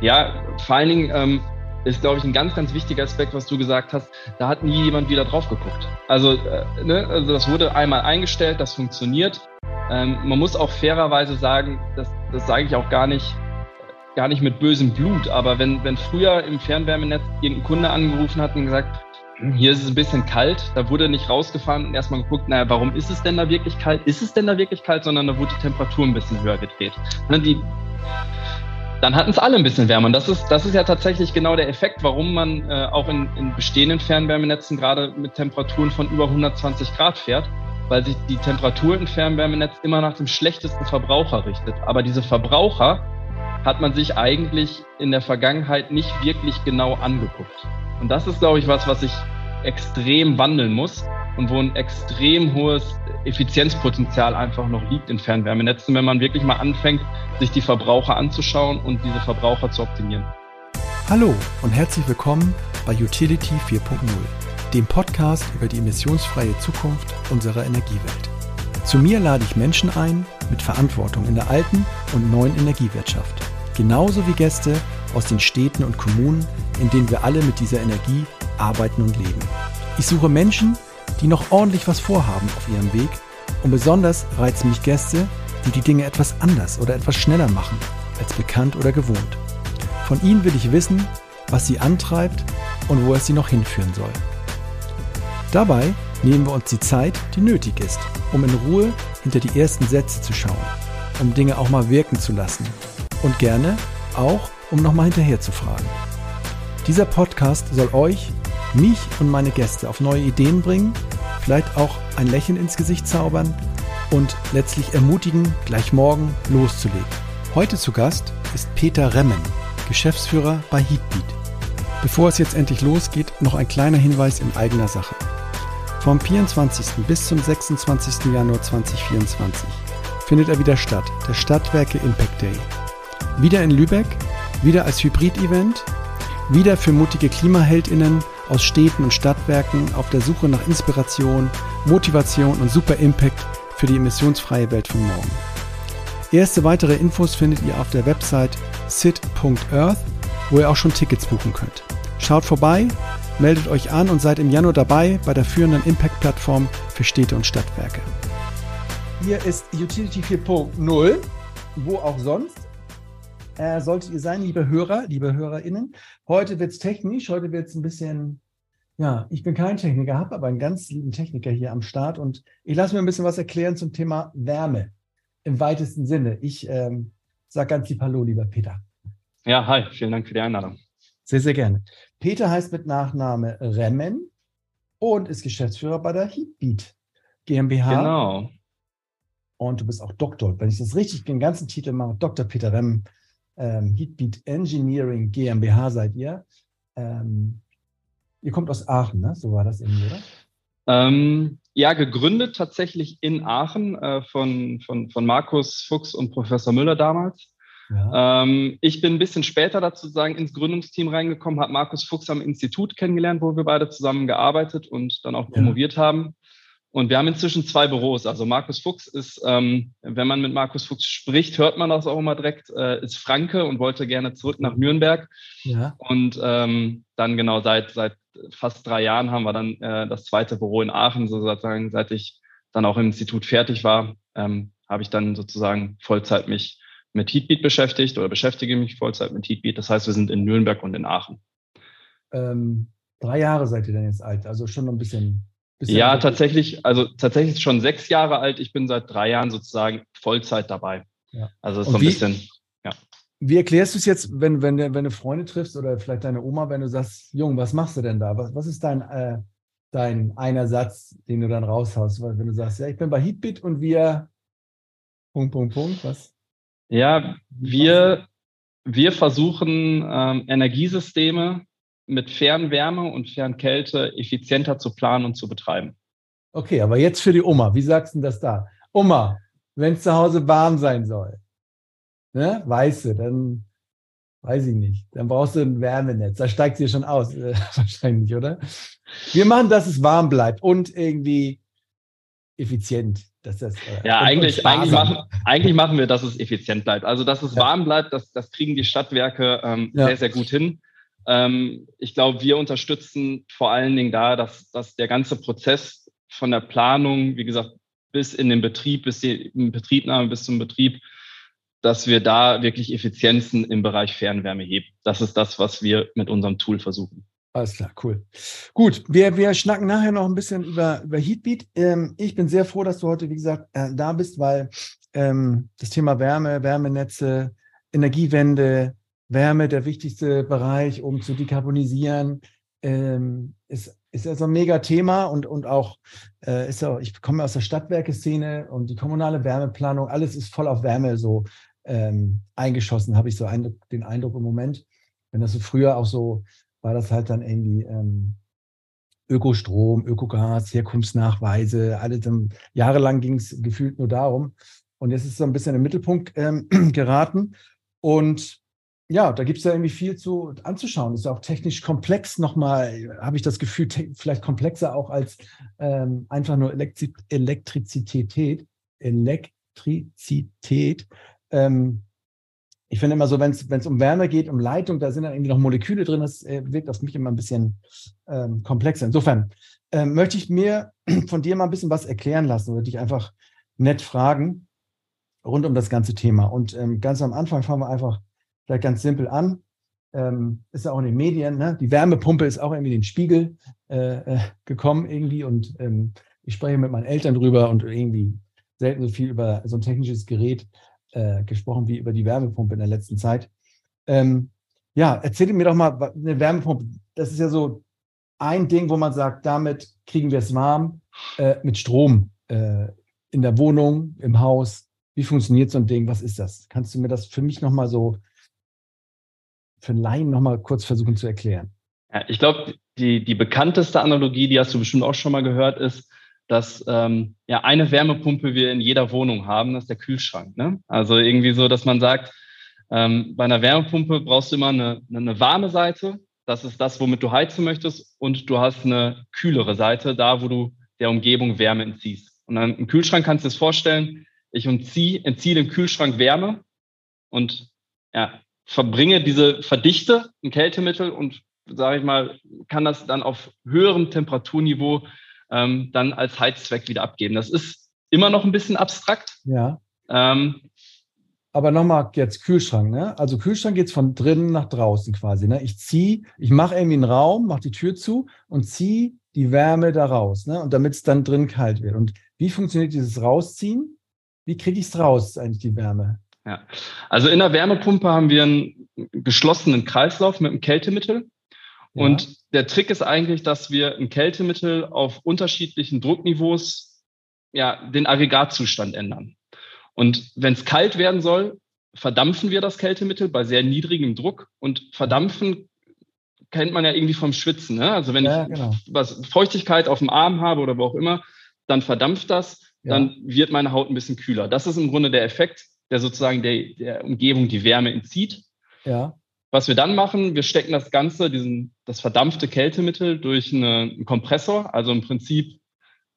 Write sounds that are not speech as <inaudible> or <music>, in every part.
Ja, vor allen Dingen ähm, ist, glaube ich, ein ganz, ganz wichtiger Aspekt, was du gesagt hast. Da hat nie jemand wieder drauf geguckt. Also, äh, ne, also das wurde einmal eingestellt, das funktioniert. Ähm, man muss auch fairerweise sagen, das, das sage ich auch gar nicht, gar nicht mit bösem Blut, aber wenn, wenn früher im Fernwärmenetz irgendein Kunde angerufen hat und gesagt, hier ist es ein bisschen kalt, da wurde nicht rausgefahren und erstmal geguckt, naja, warum ist es denn da wirklich kalt? Ist es denn da wirklich kalt? Sondern da wurde die Temperatur ein bisschen höher gedreht. Ne, die, dann hatten es alle ein bisschen wärmer. Und das ist, das ist ja tatsächlich genau der Effekt, warum man äh, auch in, in bestehenden Fernwärmenetzen gerade mit Temperaturen von über 120 Grad fährt, weil sich die Temperatur im Fernwärmenetz immer nach dem schlechtesten Verbraucher richtet. Aber diese Verbraucher hat man sich eigentlich in der Vergangenheit nicht wirklich genau angeguckt. Und das ist, glaube ich, was, was sich extrem wandeln muss und wo ein extrem hohes Effizienzpotenzial einfach noch liegt in Fernwärmenetzen, wenn man wirklich mal anfängt, sich die Verbraucher anzuschauen und diese Verbraucher zu optimieren. Hallo und herzlich willkommen bei Utility 4.0, dem Podcast über die emissionsfreie Zukunft unserer Energiewelt. Zu mir lade ich Menschen ein mit Verantwortung in der alten und neuen Energiewirtschaft, genauso wie Gäste aus den Städten und Kommunen, in denen wir alle mit dieser Energie arbeiten und leben. Ich suche Menschen, noch ordentlich was vorhaben auf ihrem Weg und besonders reizen mich Gäste, die die Dinge etwas anders oder etwas schneller machen als bekannt oder gewohnt. Von ihnen will ich wissen, was sie antreibt und wo es sie noch hinführen soll. Dabei nehmen wir uns die Zeit, die nötig ist, um in Ruhe hinter die ersten Sätze zu schauen, um Dinge auch mal wirken zu lassen und gerne auch, um nochmal hinterher zu fragen. Dieser Podcast soll euch, mich und meine Gäste auf neue Ideen bringen, vielleicht auch ein Lächeln ins Gesicht zaubern und letztlich ermutigen, gleich morgen loszulegen. Heute zu Gast ist Peter Remmen, Geschäftsführer bei Heatbeat. Bevor es jetzt endlich losgeht, noch ein kleiner Hinweis in eigener Sache. Vom 24. bis zum 26. Januar 2024 findet er wieder statt, der Stadtwerke Impact Day. Wieder in Lübeck, wieder als Hybrid-Event, wieder für mutige KlimaheldInnen aus Städten und Stadtwerken auf der Suche nach Inspiration, Motivation und Super Impact für die emissionsfreie Welt von morgen. Erste weitere Infos findet ihr auf der Website sit.earth, wo ihr auch schon Tickets buchen könnt. Schaut vorbei, meldet euch an und seid im Januar dabei bei der führenden Impact-Plattform für Städte und Stadtwerke. Hier ist Utility 4.0, wo auch sonst äh, solltet ihr sein, liebe Hörer, liebe HörerInnen. Heute wird es technisch, heute wird es ein bisschen, ja, ich bin kein Techniker, habe aber einen ganz lieben Techniker hier am Start und ich lasse mir ein bisschen was erklären zum Thema Wärme im weitesten Sinne. Ich ähm, sage ganz lieb Hallo, lieber Peter. Ja, hi, vielen Dank für die Einladung. Sehr, sehr gerne. Peter heißt mit Nachname Remmen und ist Geschäftsführer bei der Heatbeat GmbH. Genau. Und du bist auch Doktor, wenn ich das richtig den ganzen Titel mache, Dr. Peter Remmen ähm, Heatbeat Engineering GmbH seid ihr. Ähm, ihr kommt aus Aachen, ne? So war das irgendwie, oder? Ähm, ja, gegründet tatsächlich in Aachen äh, von, von, von Markus Fuchs und Professor Müller damals. Ja. Ähm, ich bin ein bisschen später dazu sagen ins Gründungsteam reingekommen, habe Markus Fuchs am Institut kennengelernt, wo wir beide zusammen gearbeitet und dann auch promoviert ja. haben. Und wir haben inzwischen zwei Büros. Also Markus Fuchs ist, ähm, wenn man mit Markus Fuchs spricht, hört man das auch immer direkt, äh, ist Franke und wollte gerne zurück nach Nürnberg. Ja. Und ähm, dann genau seit, seit fast drei Jahren haben wir dann äh, das zweite Büro in Aachen, sozusagen, seit ich dann auch im Institut fertig war, ähm, habe ich dann sozusagen Vollzeit mich mit Heatbeat beschäftigt oder beschäftige mich Vollzeit mit Heatbeat. Das heißt, wir sind in Nürnberg und in Aachen. Ähm, drei Jahre seid ihr denn jetzt alt, also schon noch ein bisschen ja, tatsächlich, also tatsächlich schon sechs Jahre alt. Ich bin seit drei Jahren sozusagen Vollzeit dabei. Ja. Also so ein wie, bisschen, ja. Wie erklärst du es jetzt, wenn, wenn, wenn du Freunde triffst oder vielleicht deine Oma, wenn du sagst, Jung, was machst du denn da? Was, was ist dein, äh, dein einer Satz, den du dann raushaust? Weil wenn du sagst, ja, ich bin bei Heatbit und wir Punkt, Punkt, Punkt, was? Ja, wir, wir versuchen ähm, Energiesysteme mit Fernwärme und Fernkälte effizienter zu planen und zu betreiben. Okay, aber jetzt für die Oma. Wie sagst du das da? Oma, wenn es zu Hause warm sein soll, ne, weißt du, dann weiß ich nicht. Dann brauchst du ein Wärmenetz. Da steigt sie schon aus, äh, <laughs> wahrscheinlich, oder? Wir machen, dass es warm bleibt und irgendwie effizient. Dass das, äh, ja, eigentlich, eigentlich, machen, eigentlich machen wir, dass es effizient bleibt. Also, dass es ja. warm bleibt, das, das kriegen die Stadtwerke ähm, ja. sehr, sehr gut hin. Ähm, ich glaube, wir unterstützen vor allen Dingen da, dass, dass der ganze Prozess von der Planung, wie gesagt, bis in den Betrieb, bis die Betriebnahme, bis zum Betrieb, dass wir da wirklich Effizienzen im Bereich Fernwärme heben. Das ist das, was wir mit unserem Tool versuchen. Alles klar, cool. Gut, wir, wir schnacken nachher noch ein bisschen über, über Heatbeat. Ähm, ich bin sehr froh, dass du heute, wie gesagt, äh, da bist, weil ähm, das Thema Wärme, Wärmenetze, Energiewende, Wärme der wichtigste Bereich, um zu dekarbonisieren, ähm, ist, ist ja so ein mega Thema und, und auch, äh, ist ja, ich komme aus der Stadtwerke-Szene und die kommunale Wärmeplanung, alles ist voll auf Wärme so ähm, eingeschossen, habe ich so ein, den Eindruck im Moment. Wenn das so früher auch so war das halt dann irgendwie ähm, Ökostrom, Ökogas, Herkunftsnachweise, alles dann, jahrelang ging es gefühlt nur darum. Und jetzt ist es so ein bisschen im Mittelpunkt ähm, <clears throat> geraten. Und ja, da gibt es ja irgendwie viel zu anzuschauen. Ist ja auch technisch komplex nochmal, habe ich das Gefühl, vielleicht komplexer auch als ähm, einfach nur Elektri Elektrizität. Elektrizität. Ähm, ich finde immer so, wenn es um Wärme geht, um Leitung, da sind dann irgendwie noch Moleküle drin, das äh, wirkt auf mich immer ein bisschen ähm, komplexer. Insofern ähm, möchte ich mir <clears throat> von dir mal ein bisschen was erklären lassen oder dich einfach nett fragen rund um das ganze Thema. Und ähm, ganz am Anfang fangen wir einfach vielleicht ganz simpel an. Ähm, ist ja auch in den Medien, ne? die Wärmepumpe ist auch irgendwie in den Spiegel äh, äh, gekommen irgendwie und ähm, ich spreche mit meinen Eltern drüber und irgendwie selten so viel über so ein technisches Gerät äh, gesprochen wie über die Wärmepumpe in der letzten Zeit. Ähm, ja, erzähl mir doch mal, eine Wärmepumpe, das ist ja so ein Ding, wo man sagt, damit kriegen wir es warm äh, mit Strom äh, in der Wohnung, im Haus. Wie funktioniert so ein Ding? Was ist das? Kannst du mir das für mich nochmal so, für Laien nochmal kurz versuchen zu erklären? Ja, ich glaube, die, die bekannteste Analogie, die hast du bestimmt auch schon mal gehört, ist, dass ähm, ja eine Wärmepumpe wir in jeder Wohnung haben, das ist der Kühlschrank. Ne? Also irgendwie so, dass man sagt, ähm, bei einer Wärmepumpe brauchst du immer eine, eine warme Seite, das ist das, womit du heizen möchtest, und du hast eine kühlere Seite, da wo du der Umgebung Wärme entziehst. Und dann im Kühlschrank kannst du das vorstellen, ich entziehe, entziehe dem Kühlschrank Wärme und ja, verbringe diese Verdichte, ein Kältemittel und sage ich mal, kann das dann auf höherem Temperaturniveau ähm, dann als Heizzweck wieder abgeben. Das ist immer noch ein bisschen abstrakt. Ja. Ähm, aber nochmal jetzt Kühlschrank, ne? Also Kühlschrank geht von drinnen nach draußen quasi. Ne? Ich ziehe, ich mache irgendwie einen Raum, mache die Tür zu und ziehe die Wärme da raus, ne? Und damit es dann drin kalt wird. Und wie funktioniert dieses Rausziehen? Wie kriege ich es raus, eigentlich die Wärme? Ja, also in der Wärmepumpe haben wir einen geschlossenen Kreislauf mit einem Kältemittel. Und der Trick ist eigentlich, dass wir ein Kältemittel auf unterschiedlichen Druckniveaus ja, den Aggregatzustand ändern. Und wenn es kalt werden soll, verdampfen wir das Kältemittel bei sehr niedrigem Druck. Und verdampfen kennt man ja irgendwie vom Schwitzen. Ne? Also wenn ja, ich genau. was Feuchtigkeit auf dem Arm habe oder wo auch immer, dann verdampft das, ja. dann wird meine Haut ein bisschen kühler. Das ist im Grunde der Effekt, der sozusagen der, der Umgebung die Wärme entzieht. Ja. Was wir dann machen, wir stecken das Ganze, diesen, das verdampfte Kältemittel durch eine, einen Kompressor, also im Prinzip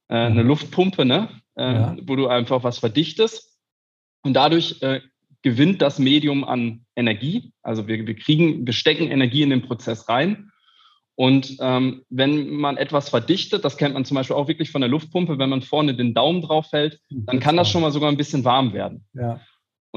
äh, eine. Luftpumpe, ne? Äh, ja. wo du einfach was verdichtest. Und dadurch äh, gewinnt das Medium an Energie. Also wir, wir kriegen, wir stecken Energie in den Prozess rein. Und ähm, wenn man etwas verdichtet, das kennt man zum Beispiel auch wirklich von der Luftpumpe, wenn man vorne den Daumen drauf hält, dann kann das schon mal sogar ein bisschen warm werden. Ja.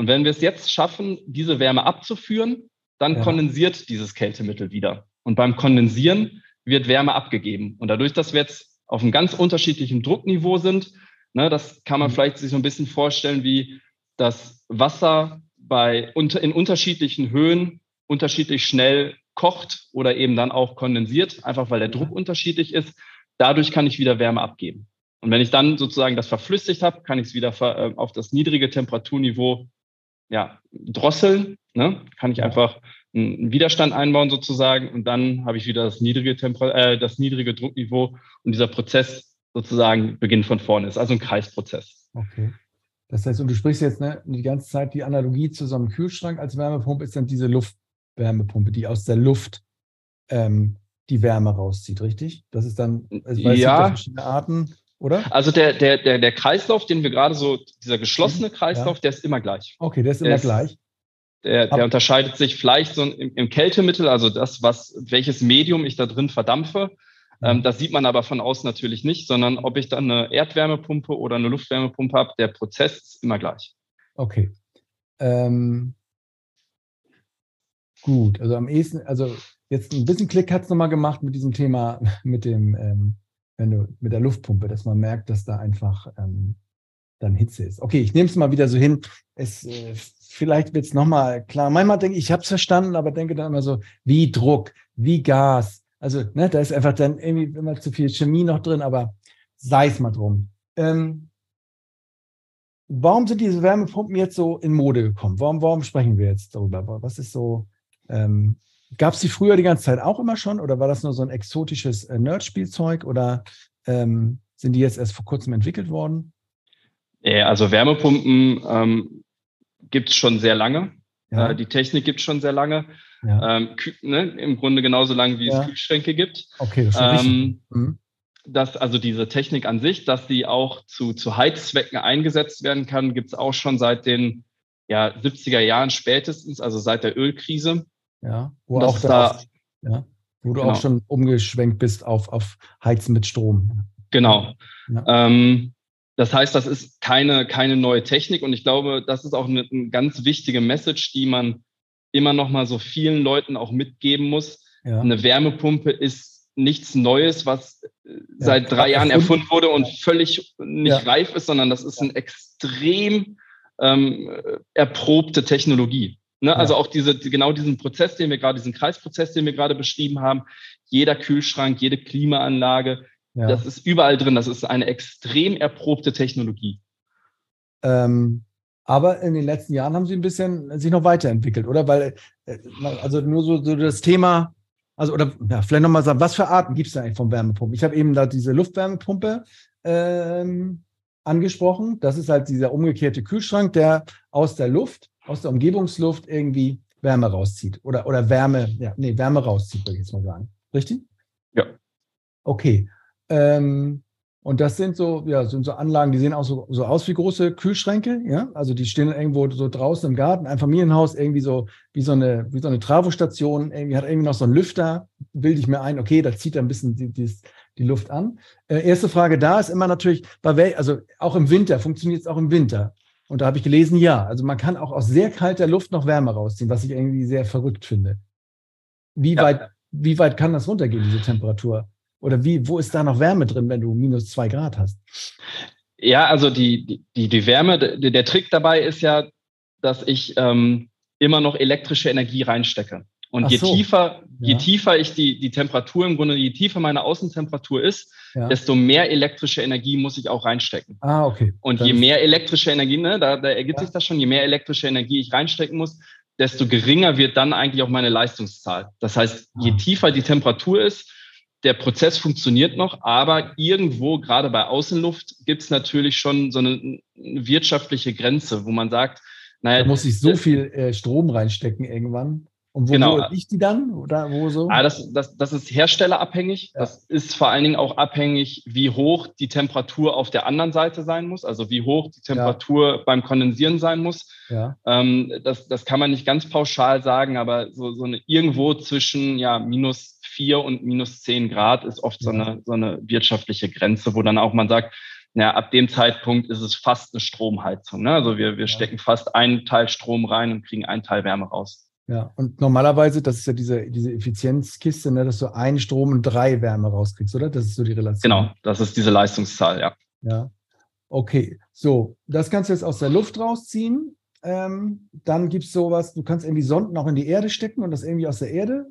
Und wenn wir es jetzt schaffen, diese Wärme abzuführen, dann ja. kondensiert dieses Kältemittel wieder. Und beim Kondensieren wird Wärme abgegeben. Und dadurch, dass wir jetzt auf einem ganz unterschiedlichen Druckniveau sind, ne, das kann man mhm. vielleicht sich so ein bisschen vorstellen, wie das Wasser bei, unter, in unterschiedlichen Höhen unterschiedlich schnell kocht oder eben dann auch kondensiert, einfach weil der Druck unterschiedlich ist. Dadurch kann ich wieder Wärme abgeben. Und wenn ich dann sozusagen das verflüssigt habe, kann ich es wieder äh, auf das niedrige Temperaturniveau ja, drosseln, ne? kann ich einfach einen Widerstand einbauen sozusagen und dann habe ich wieder das niedrige, Temper äh, das niedrige Druckniveau und dieser Prozess sozusagen beginnt von vorne. Ist also ein Kreisprozess. Okay. Das heißt, und du sprichst jetzt ne, die ganze Zeit die Analogie zu so einem Kühlschrank als Wärmepumpe ist dann diese Luftwärmepumpe, die aus der Luft ähm, die Wärme rauszieht, richtig? Das ist dann, also, ja. verschiedene Arten. Oder? Also der, der, der, der Kreislauf, den wir gerade so, dieser geschlossene mhm. Kreislauf, ja. der ist immer gleich. Okay, der ist immer der gleich. der, der unterscheidet sich vielleicht so im, im, Kältemittel, also das, was, welches Medium ich da drin verdampfe. Ähm, das sieht man aber von außen natürlich nicht, sondern ob ich dann eine Erdwärmepumpe oder eine Luftwärmepumpe habe, der Prozess ist immer gleich. Okay. Ähm, gut, also am ehesten, also jetzt ein bisschen Klick hat es nochmal gemacht mit diesem Thema, <laughs> mit dem ähm, wenn du mit der Luftpumpe, dass man merkt, dass da einfach ähm, dann Hitze ist. Okay, ich nehme es mal wieder so hin. Es, äh, vielleicht wird es nochmal klar. Manchmal denke ich, ich habe es verstanden, aber denke dann immer so, wie Druck, wie Gas. Also, ne, da ist einfach dann irgendwie immer zu viel Chemie noch drin, aber sei es mal drum. Ähm, warum sind diese Wärmepumpen jetzt so in Mode gekommen? Warum, warum sprechen wir jetzt darüber? Was ist so, ähm, Gab es die früher die ganze Zeit auch immer schon oder war das nur so ein exotisches äh, Nerd-Spielzeug oder ähm, sind die jetzt erst vor kurzem entwickelt worden? Ja, also Wärmepumpen ähm, gibt es schon sehr lange. Ja. Äh, die Technik gibt es schon sehr lange. Ja. Ähm, ne, Im Grunde genauso lange, wie ja. es Kühlschränke gibt. Okay, das ist ähm, mhm. dass also diese Technik an sich, dass die auch zu, zu Heizzwecken eingesetzt werden kann, gibt es auch schon seit den ja, 70er Jahren spätestens, also seit der Ölkrise. Ja, wo, auch da, oft, ja, wo du genau. auch schon umgeschwenkt bist auf, auf Heizen mit Strom. Genau. Ja. Ähm, das heißt, das ist keine, keine neue Technik und ich glaube, das ist auch eine, eine ganz wichtige Message, die man immer noch mal so vielen Leuten auch mitgeben muss. Ja. Eine Wärmepumpe ist nichts Neues, was ja, seit drei Jahren erfunden wurde und völlig nicht reif ist, sondern das ist eine extrem ähm, erprobte Technologie. Ne? Also auch diese, genau diesen Prozess, den wir gerade, diesen Kreisprozess, den wir gerade beschrieben haben, jeder Kühlschrank, jede Klimaanlage, ja. das ist überall drin. Das ist eine extrem erprobte Technologie. Ähm, aber in den letzten Jahren haben sie ein bisschen sich noch weiterentwickelt, oder? Weil, äh, also nur so, so das Thema, also oder ja, vielleicht nochmal sagen, was für Arten gibt es da eigentlich von Wärmepumpen? Ich habe eben da diese Luftwärmepumpe ähm, angesprochen. Das ist halt dieser umgekehrte Kühlschrank, der aus der Luft aus der Umgebungsluft irgendwie Wärme rauszieht oder, oder Wärme, ja, nee, Wärme rauszieht, würde ich jetzt mal sagen. Richtig? Ja. Okay. Ähm, und das sind so, ja, sind so Anlagen, die sehen auch so, so aus wie große Kühlschränke, ja. Also die stehen irgendwo so draußen im Garten, ein Familienhaus, irgendwie so wie so eine, wie so eine Travostation, irgendwie hat irgendwie noch so einen Lüfter, bilde ich mir ein, okay, da zieht er ein bisschen die, die, die Luft an. Äh, erste Frage da ist immer natürlich, bei wel, also auch im Winter, funktioniert es auch im Winter? Und da habe ich gelesen, ja, also man kann auch aus sehr kalter Luft noch Wärme rausziehen, was ich irgendwie sehr verrückt finde. Wie, ja. weit, wie weit kann das runtergehen, diese Temperatur? Oder wie, wo ist da noch Wärme drin, wenn du minus zwei Grad hast? Ja, also die, die, die Wärme, der, Trick dabei ist ja, dass ich ähm, immer noch elektrische Energie reinstecke. Und je so. tiefer, je ja. tiefer ich die, die Temperatur im Grunde, je tiefer meine Außentemperatur ist, ja. desto mehr elektrische Energie muss ich auch reinstecken. Ah, okay. Und Dann je mehr elektrische Energie, ne, da, da ergibt ja. sich das schon, je mehr elektrische Energie ich reinstecken muss, desto geringer wird dann eigentlich auch meine Leistungszahl. Das heißt, je ah. tiefer die Temperatur ist, der Prozess funktioniert noch, aber irgendwo, gerade bei Außenluft, gibt es natürlich schon so eine, eine wirtschaftliche Grenze, wo man sagt, naja, da muss ich so viel äh, Strom reinstecken irgendwann. Und wo, genau. wo liegt die dann? Oder wo so? Ah, das, das, das ist herstellerabhängig. Ja. Das ist vor allen Dingen auch abhängig, wie hoch die Temperatur auf der anderen Seite sein muss, also wie hoch die Temperatur ja. beim Kondensieren sein muss. Ja. Ähm, das, das kann man nicht ganz pauschal sagen, aber so, so eine, irgendwo zwischen ja, minus vier und minus zehn Grad ist oft so, eine, so eine wirtschaftliche Grenze, wo dann auch man sagt, ja, ab dem Zeitpunkt ist es fast eine Stromheizung. Ne? Also wir, wir stecken fast einen Teil Strom rein und kriegen einen Teil Wärme raus. Ja, und normalerweise, das ist ja diese, diese Effizienzkiste, ne, dass du ein Strom und drei Wärme rauskriegst, oder? Das ist so die Relation. Genau, das ist diese Leistungszahl, ja. Ja. Okay, so, das kannst du jetzt aus der Luft rausziehen. Ähm, dann gibt es sowas, du kannst irgendwie Sonden auch in die Erde stecken und das irgendwie aus der Erde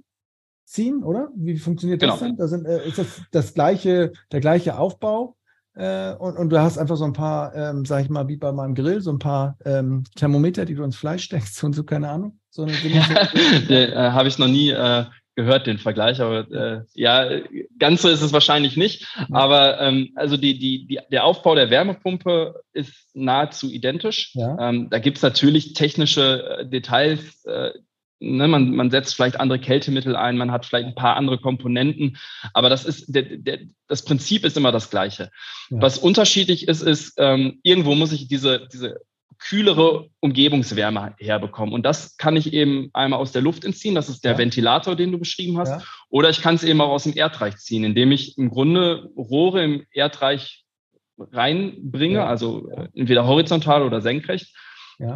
ziehen, oder? Wie funktioniert das genau. denn? Da sind, äh, ist das, das gleiche, der gleiche Aufbau? Äh, und, und, du hast einfach so ein paar, ähm, sag ich mal, wie bei meinem Grill, so ein paar ähm, Thermometer, die du ins Fleisch steckst und so, keine Ahnung. So eine, <laughs> äh, Habe ich noch nie äh, gehört, den Vergleich, aber äh, ja, ganz so ist es wahrscheinlich nicht. Aber ähm, also die, die, die, der Aufbau der Wärmepumpe ist nahezu identisch. Ja. Ähm, da gibt es natürlich technische äh, Details, äh, ne, man, man setzt vielleicht andere Kältemittel ein, man hat vielleicht ein paar andere Komponenten, aber das ist der, der, das Prinzip ist immer das gleiche. Ja. Was unterschiedlich ist, ist, ähm, irgendwo muss ich diese, diese kühlere Umgebungswärme herbekommen. Und das kann ich eben einmal aus der Luft entziehen, das ist der ja. Ventilator, den du beschrieben hast, ja. oder ich kann es eben auch aus dem Erdreich ziehen, indem ich im Grunde Rohre im Erdreich reinbringe, also entweder horizontal oder senkrecht.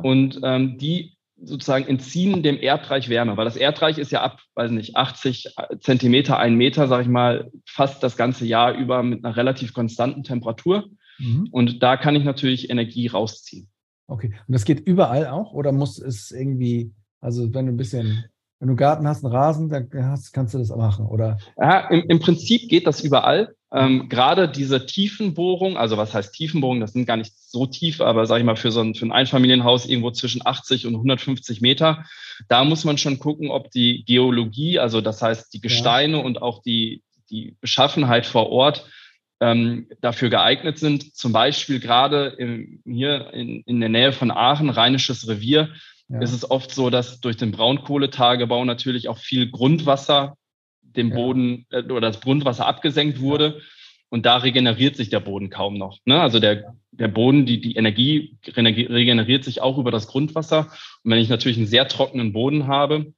Und ähm, die sozusagen entziehen dem Erdreich Wärme, weil das Erdreich ist ja ab, weiß nicht, 80 Zentimeter, ein Meter, sage ich mal, fast das ganze Jahr über mit einer relativ konstanten Temperatur. Mhm. Und da kann ich natürlich Energie rausziehen. Okay. Und das geht überall auch oder muss es irgendwie, also wenn du ein bisschen, wenn du einen Garten hast, einen Rasen, dann hast, kannst du das machen, oder? Ja, im, im Prinzip geht das überall. Ähm, Gerade diese Tiefenbohrung, also was heißt Tiefenbohrung? Das sind gar nicht so tief, aber sage ich mal, für so ein, für ein Einfamilienhaus irgendwo zwischen 80 und 150 Meter, da muss man schon gucken, ob die Geologie, also das heißt die Gesteine ja. und auch die, die Beschaffenheit vor Ort ähm, dafür geeignet sind. Zum Beispiel gerade im, hier in, in der Nähe von Aachen, Rheinisches Revier, ja. ist es oft so, dass durch den Braunkohletagebau natürlich auch viel Grundwasser dem ja. Boden äh, oder das Grundwasser abgesenkt wurde. Und da regeneriert sich der Boden kaum noch. Ne? Also der, der Boden, die, die Energie regeneriert sich auch über das Grundwasser. Und wenn ich natürlich einen sehr trockenen Boden habe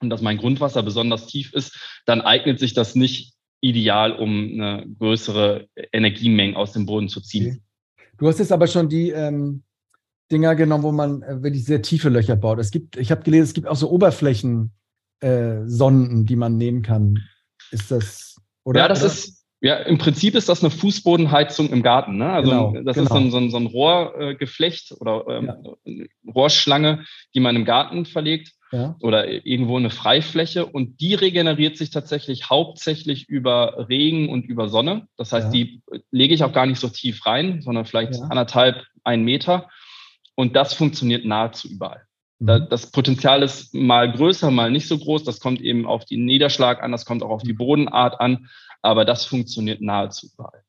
und dass mein Grundwasser besonders tief ist, dann eignet sich das nicht ideal, um eine größere Energiemenge aus dem Boden zu ziehen. Okay. Du hast jetzt aber schon die ähm, Dinger genommen, wo man äh, wirklich sehr tiefe Löcher baut. Es gibt, ich habe gelesen, es gibt auch so Oberflächen, äh, die man nehmen kann. Ist das, oder? Ja, das oder? ist, ja, im Prinzip ist das eine Fußbodenheizung im Garten. Ne? Also genau, das genau. ist so ein, so ein, so ein Rohrgeflecht äh, oder ähm, ja. Rohrschlange, die man im Garten verlegt ja. oder irgendwo eine Freifläche und die regeneriert sich tatsächlich hauptsächlich über Regen und über Sonne. Das heißt, ja. die lege ich auch gar nicht so tief rein, sondern vielleicht anderthalb, ein Meter. Und das funktioniert nahezu überall. Mhm. Das Potenzial ist mal größer, mal nicht so groß. Das kommt eben auf den Niederschlag an, das kommt auch auf die mhm. Bodenart an, aber das funktioniert nahezu überall.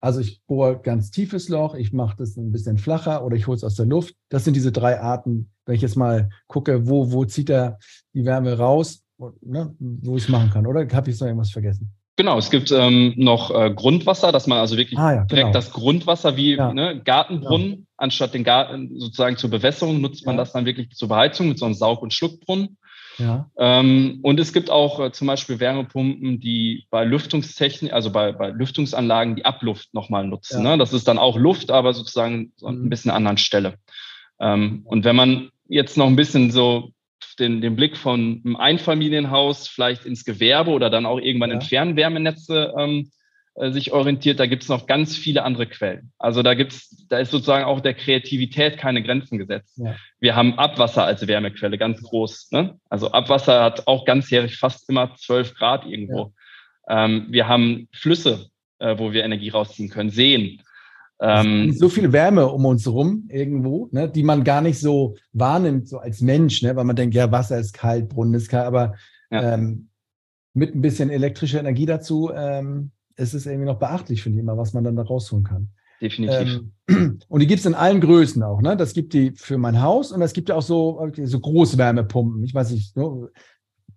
Also ich bohre ganz tiefes Loch, ich mache das ein bisschen flacher oder ich hole es aus der Luft. Das sind diese drei Arten, wenn ich jetzt mal gucke, wo, wo zieht er die Wärme raus, ne, wo ich es machen kann. Oder habe ich noch irgendwas vergessen? Genau, es gibt ähm, noch äh, Grundwasser, dass man also wirklich ah, ja, direkt genau. das Grundwasser wie ja. ne, Gartenbrunnen, ja. anstatt den Garten sozusagen zur Bewässerung, nutzt man das dann wirklich zur Beheizung mit so einem Saug- und Schluckbrunnen. Ja. Ähm, und es gibt auch äh, zum Beispiel Wärmepumpen, die bei Lüftungstechnik, also bei, bei Lüftungsanlagen die Abluft nochmal nutzen. Ne? Das ist dann auch Luft, aber sozusagen so ein mhm. bisschen an anderen Stelle. Ähm, und wenn man jetzt noch ein bisschen so den, den Blick von einem Einfamilienhaus vielleicht ins Gewerbe oder dann auch irgendwann ja. in Fernwärmenetze ähm, äh, sich orientiert, da gibt es noch ganz viele andere Quellen. Also da gibt's, da ist sozusagen auch der Kreativität keine Grenzen gesetzt. Ja. Wir haben Abwasser als Wärmequelle, ganz groß. Ne? Also Abwasser hat auch ganzjährig fast immer 12 Grad irgendwo. Ja. Ähm, wir haben Flüsse, äh, wo wir Energie rausziehen können, Seen. Ähm, so viel Wärme um uns herum irgendwo, ne, die man gar nicht so wahrnimmt, so als Mensch, ne, weil man denkt, ja, Wasser ist kalt, Brunnen ist kalt, aber ja. ähm, mit ein bisschen elektrischer Energie dazu ähm, ist es irgendwie noch beachtlich, finde ich immer, was man dann da rausholen kann. Definitiv. Ähm, <clears throat> und die gibt es in allen Größen auch, ne? Das gibt die für mein Haus und es gibt ja auch so, so Großwärmepumpen. Ich weiß nicht,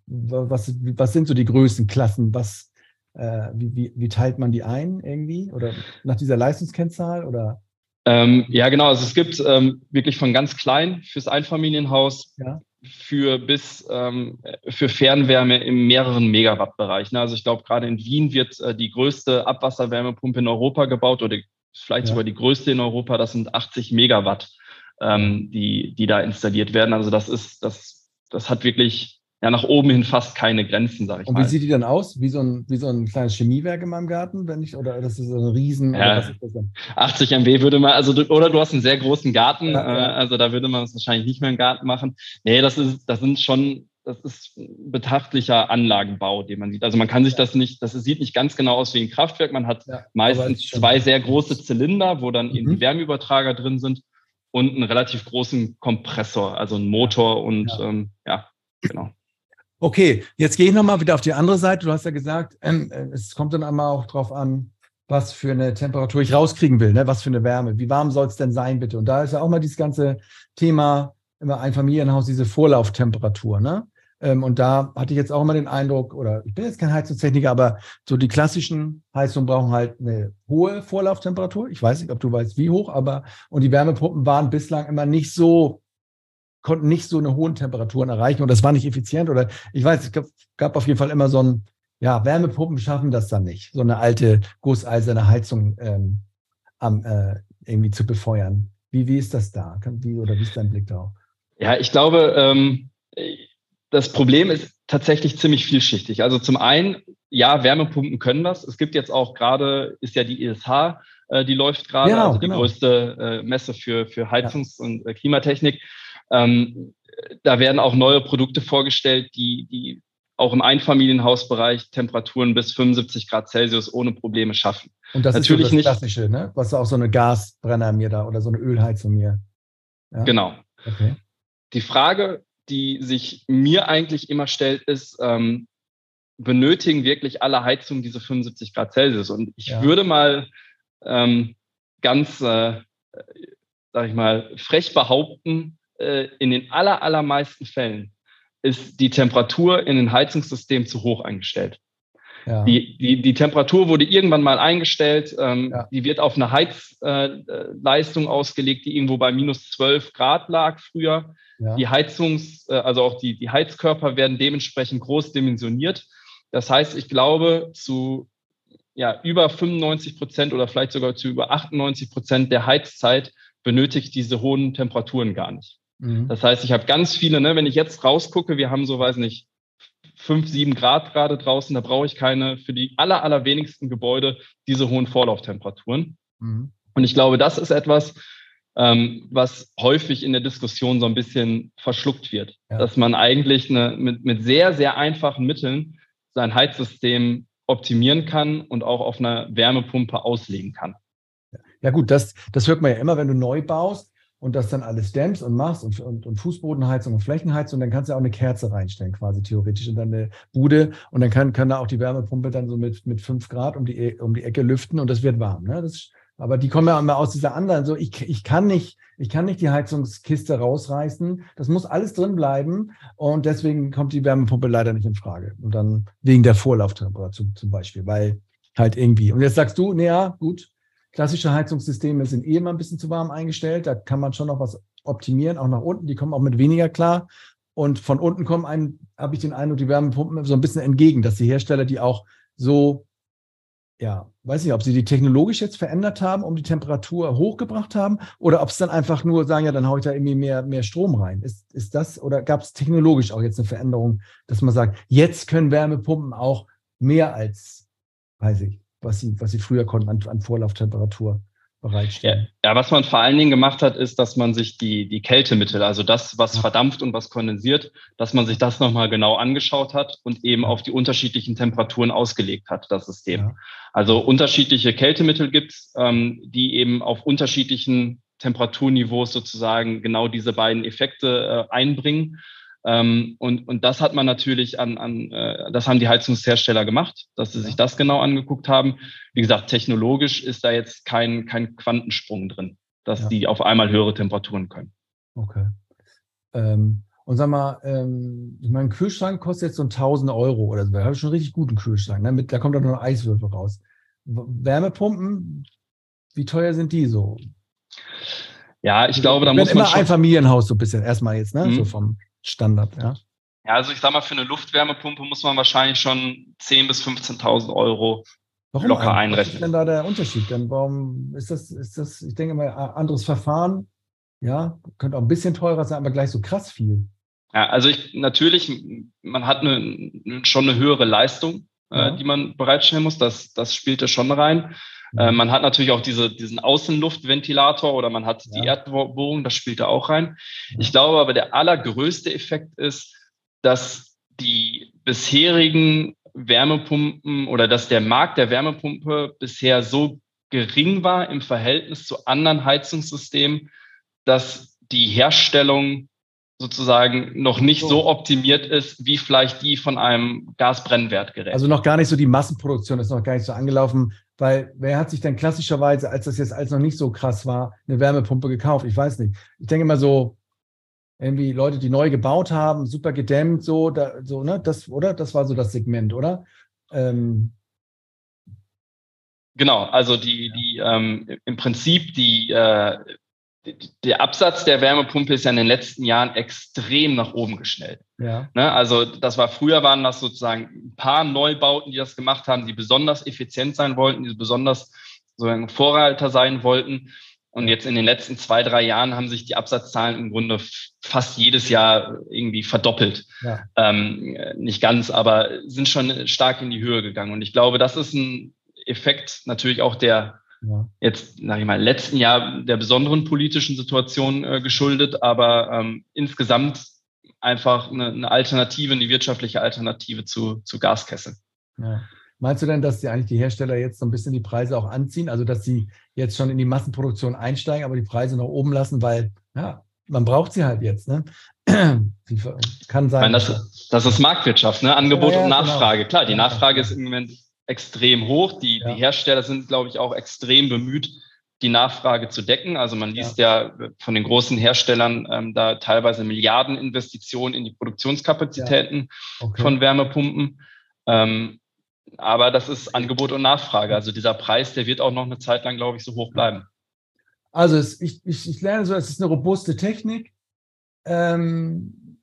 was, was sind so die Größenklassen? Was, äh, wie, wie, wie, teilt man die ein irgendwie? Oder nach dieser Leistungskennzahl? Oder? Ähm, ja, genau. Also es gibt ähm, wirklich von ganz klein fürs Einfamilienhaus ja. für bis ähm, für Fernwärme im mehreren Megawatt-Bereich. Ne? Also ich glaube, gerade in Wien wird äh, die größte Abwasserwärmepumpe in Europa gebaut oder vielleicht ja. sogar die größte in Europa. Das sind 80 Megawatt, ähm, die, die da installiert werden. Also das ist, das, das hat wirklich ja nach oben hin fast keine Grenzen, sage ich Und mal. Und wie sieht die dann aus? Wie so ein, wie so ein kleines Chemiewerk in meinem Garten, wenn ich, oder das ist so ein Riesen, ja, 80 MW würde man, also oder du hast einen sehr großen Garten, ja, ja. Äh, also da würde man es wahrscheinlich nicht mehr im Garten machen. Nee, das ist, das sind schon, das ist betrachtlicher Anlagenbau, den man sieht. Also man kann sich das nicht, das sieht nicht ganz genau aus wie ein Kraftwerk. Man hat meistens zwei sehr große Zylinder, wo dann mhm. eben die Wärmeübertrager drin sind und einen relativ großen Kompressor, also einen Motor und ähm, ja, genau. Okay, jetzt gehe ich nochmal wieder auf die andere Seite. Du hast ja gesagt, ähm, äh, es kommt dann einmal auch drauf an, was für eine Temperatur ich rauskriegen will, ne? was für eine Wärme. Wie warm soll es denn sein, bitte? Und da ist ja auch mal dieses ganze Thema immer ein Familienhaus diese Vorlauftemperatur, ne? Ähm, und da hatte ich jetzt auch immer den Eindruck, oder ich bin jetzt kein Heizungstechniker, aber so die klassischen Heizungen brauchen halt eine hohe Vorlauftemperatur. Ich weiß nicht, ob du weißt, wie hoch, aber und die Wärmepumpen waren bislang immer nicht so, konnten nicht so eine hohen Temperaturen erreichen und das war nicht effizient. Oder ich weiß, es gab, gab auf jeden Fall immer so ein, ja, Wärmepumpen schaffen das dann nicht, so eine alte gusseiserne Heizung ähm, am, äh, irgendwie zu befeuern. Wie, wie ist das da? Wie, oder wie ist dein Blick darauf? Ja, ich glaube, ähm, das Problem ist tatsächlich ziemlich vielschichtig. Also zum einen, ja, Wärmepumpen können das. Es gibt jetzt auch gerade, ist ja die ISH, äh, die läuft gerade, genau, also die genau. größte äh, Messe für, für Heizungs- ja. und äh, Klimatechnik. Ähm, da werden auch neue Produkte vorgestellt, die, die auch im Einfamilienhausbereich Temperaturen bis 75 Grad Celsius ohne Probleme schaffen. Und das Natürlich ist so das Klassische, ne? was auch so eine Gasbrenner mir da oder so eine Ölheizung mir. Ja? Genau. Okay. Die Frage, die sich mir eigentlich immer stellt, ist, ähm, benötigen wirklich alle Heizungen diese 75 Grad Celsius? Und ich ja. würde mal ähm, ganz, äh, sag ich mal, frech behaupten, in den aller, allermeisten Fällen ist die Temperatur in den Heizungssystemen zu hoch eingestellt. Ja. Die, die, die Temperatur wurde irgendwann mal eingestellt. Ähm, ja. Die wird auf eine Heizleistung äh, ausgelegt, die irgendwo bei minus 12 Grad lag früher. Ja. Die Heizungs-, äh, also auch die, die Heizkörper werden dementsprechend groß dimensioniert. Das heißt, ich glaube, zu ja, über 95 Prozent oder vielleicht sogar zu über 98 Prozent der Heizzeit benötigt diese hohen Temperaturen gar nicht. Mhm. Das heißt, ich habe ganz viele, ne, wenn ich jetzt rausgucke, wir haben so, weiß nicht, fünf, sieben Grad gerade draußen, da brauche ich keine für die aller, allerwenigsten Gebäude diese hohen Vorlauftemperaturen. Mhm. Und ich glaube, das ist etwas, ähm, was häufig in der Diskussion so ein bisschen verschluckt wird, ja. dass man eigentlich eine, mit, mit sehr, sehr einfachen Mitteln sein Heizsystem optimieren kann und auch auf einer Wärmepumpe auslegen kann. Ja gut, das, das hört man ja immer, wenn du neu baust und das dann alles dämmst und machst und, und, und Fußbodenheizung und Flächenheizung, dann kannst du auch eine Kerze reinstellen, quasi theoretisch, und dann eine Bude und dann kann, kann da auch die Wärmepumpe dann so mit, mit fünf Grad um die, um die Ecke lüften und das wird warm. Ne? Das, aber die kommen ja immer aus dieser anderen, so ich, ich kann nicht, ich kann nicht die Heizungskiste rausreißen. Das muss alles drin bleiben und deswegen kommt die Wärmepumpe leider nicht in Frage. Und dann wegen der Vorlauftemperatur zum Beispiel, weil halt irgendwie. Und jetzt sagst du, naja, gut, Klassische Heizungssysteme sind eh immer ein bisschen zu warm eingestellt. Da kann man schon noch was optimieren, auch nach unten. Die kommen auch mit weniger klar. Und von unten kommen einem, habe ich den Eindruck, die Wärmepumpen so ein bisschen entgegen, dass die Hersteller die auch so, ja, weiß nicht, ob sie die technologisch jetzt verändert haben, um die Temperatur hochgebracht haben, oder ob es dann einfach nur sagen, ja, dann haue ich da irgendwie mehr, mehr Strom rein. Ist, ist das, oder gab es technologisch auch jetzt eine Veränderung, dass man sagt, jetzt können Wärmepumpen auch mehr als, weiß ich, was sie, was sie früher konnten an, an Vorlauftemperatur bereitstellen. Ja, ja, was man vor allen Dingen gemacht hat, ist, dass man sich die, die Kältemittel, also das, was ja. verdampft und was kondensiert, dass man sich das nochmal genau angeschaut hat und eben auf die unterschiedlichen Temperaturen ausgelegt hat, das System. Ja. Also unterschiedliche Kältemittel gibt's, ähm, die eben auf unterschiedlichen Temperaturniveaus sozusagen genau diese beiden Effekte äh, einbringen. Ähm, und, und das hat man natürlich an, an äh, das haben die Heizungshersteller gemacht, dass sie sich das genau angeguckt haben. Wie gesagt, technologisch ist da jetzt kein, kein Quantensprung drin, dass ja. die auf einmal höhere Temperaturen können. Okay. Ähm, und sag mal, ähm, mein Kühlschrank kostet jetzt so 1000 Euro oder so. Da habe ich schon einen richtig guten Kühlschrank. Ne? Mit, da kommt auch noch ein Eiswürfel raus. Wärmepumpen, wie teuer sind die so? Ja, ich glaube, da muss man immer schon ein Familienhaus so ein bisschen erstmal jetzt, ne? Mhm. So vom Standard, ja? Ja, also ich sag mal, für eine Luftwärmepumpe muss man wahrscheinlich schon 10.000 bis 15.000 Euro Warum locker eigentlich? einrechnen. Was ist denn da der Unterschied? Denn warum ist das, ist das, ich denke mal, anderes Verfahren, ja, könnte auch ein bisschen teurer sein, aber gleich so krass viel. Ja, also ich, natürlich, man hat eine, schon eine höhere Leistung, äh, ja. äh, die man bereitstellen muss. Das, das spielt da schon rein. Äh, man hat natürlich auch diese, diesen Außenluftventilator oder man hat die ja. Erdbohrung, das spielt da auch rein. Ich glaube aber, der allergrößte Effekt ist, dass die bisherigen Wärmepumpen oder dass der Markt der Wärmepumpe bisher so gering war im Verhältnis zu anderen Heizungssystemen, dass die Herstellung sozusagen noch nicht so optimiert ist, wie vielleicht die von einem Gasbrennwertgerät. Also noch gar nicht so die Massenproduktion ist noch gar nicht so angelaufen, weil wer hat sich denn klassischerweise, als das jetzt alles noch nicht so krass war, eine Wärmepumpe gekauft? Ich weiß nicht. Ich denke mal so, irgendwie Leute, die neu gebaut haben, super gedämmt, so, da, so, ne, das, oder? Das war so das Segment, oder? Ähm, genau, also die, die ähm, im Prinzip die, äh, der Absatz der Wärmepumpe ist ja in den letzten Jahren extrem nach oben geschnellt. Ja. Ne, also das war früher waren das sozusagen ein paar Neubauten, die das gemacht haben, die besonders effizient sein wollten, die besonders sozusagen Vorreiter sein wollten. Und jetzt in den letzten zwei, drei Jahren haben sich die Absatzzahlen im Grunde fast jedes Jahr irgendwie verdoppelt. Ja. Ähm, nicht ganz, aber sind schon stark in die Höhe gegangen. Und ich glaube, das ist ein Effekt natürlich auch der ja. jetzt, sage ich mal, letzten Jahr der besonderen politischen Situation äh, geschuldet, aber ähm, insgesamt einfach eine, eine, Alternative, eine wirtschaftliche Alternative zu, zu Gaskessel. Ja. Meinst du denn, dass die eigentlich die Hersteller jetzt so ein bisschen die Preise auch anziehen? Also, dass sie jetzt schon in die Massenproduktion einsteigen, aber die Preise noch oben lassen, weil, ja, man braucht sie halt jetzt, ne? Kann sein. Meine, das, das, ist Marktwirtschaft, ne? Angebot ja, ja, und genau. Nachfrage. Genau. Klar, die Nachfrage ist im Moment extrem hoch. Die, ja. die Hersteller sind, glaube ich, auch extrem bemüht, die Nachfrage zu decken. Also man liest ja, ja von den großen Herstellern ähm, da teilweise Milliardeninvestitionen in die Produktionskapazitäten ja. okay. von Wärmepumpen. Ähm, aber das ist Angebot und Nachfrage. Also dieser Preis, der wird auch noch eine Zeit lang, glaube ich, so hoch bleiben. Also es, ich, ich, ich, lerne so, es ist eine robuste Technik. Ähm,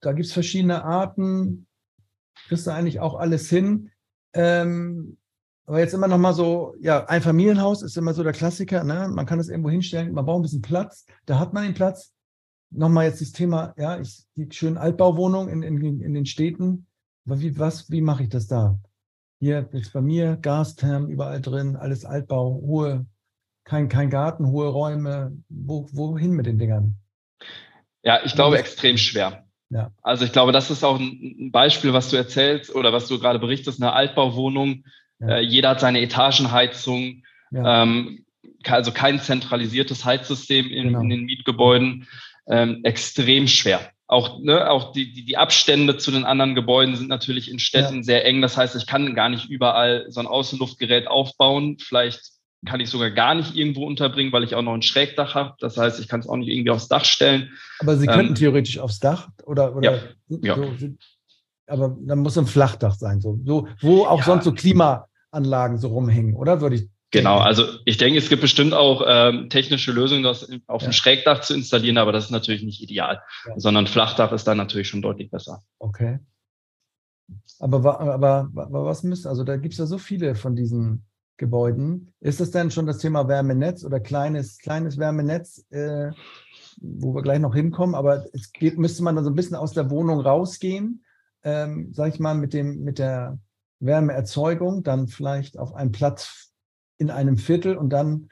da gibt es verschiedene Arten. Kriegst du eigentlich auch alles hin. Ähm, aber jetzt immer noch mal so, ja, ein Familienhaus ist immer so der Klassiker. Ne? Man kann es irgendwo hinstellen, man braucht ein bisschen Platz. Da hat man den Platz. Nochmal jetzt das Thema, ja, ich, die schönen Altbauwohnungen in, in, in den Städten. Wie, was, wie mache ich das da? Hier jetzt bei mir, Gastherm überall drin, alles Altbau, hohe, kein, kein Garten, hohe Räume. Wo, wohin mit den Dingern? Ja, ich glaube extrem schwer. Ja. Also ich glaube, das ist auch ein Beispiel, was du erzählst oder was du gerade berichtest, eine Altbauwohnung. Ja. Äh, jeder hat seine Etagenheizung, ja. ähm, also kein zentralisiertes Heizsystem in, genau. in den Mietgebäuden. Ähm, extrem schwer auch, ne, auch die, die, die Abstände zu den anderen Gebäuden sind natürlich in Städten sehr eng. Das heißt, ich kann gar nicht überall so ein Außenluftgerät aufbauen. Vielleicht kann ich sogar gar nicht irgendwo unterbringen, weil ich auch noch ein Schrägdach habe. Das heißt, ich kann es auch nicht irgendwie aufs Dach stellen. Aber Sie könnten ähm, theoretisch aufs Dach oder, oder ja, so, ja. aber dann muss ein Flachdach sein, so, so wo auch ja. sonst so Klimaanlagen so rumhängen, oder? Würde ich Genau, also ich denke, es gibt bestimmt auch ähm, technische Lösungen, das auf ja. dem Schrägdach zu installieren, aber das ist natürlich nicht ideal, sondern Flachdach ist dann natürlich schon deutlich besser. Okay. Aber, aber, aber was müsste, also da gibt es ja so viele von diesen Gebäuden. Ist das denn schon das Thema Wärmenetz oder kleines, kleines Wärmenetz, äh, wo wir gleich noch hinkommen? Aber es geht, müsste man dann so ein bisschen aus der Wohnung rausgehen, ähm, sag ich mal, mit, dem, mit der Wärmeerzeugung, dann vielleicht auf einen Platz in einem Viertel und dann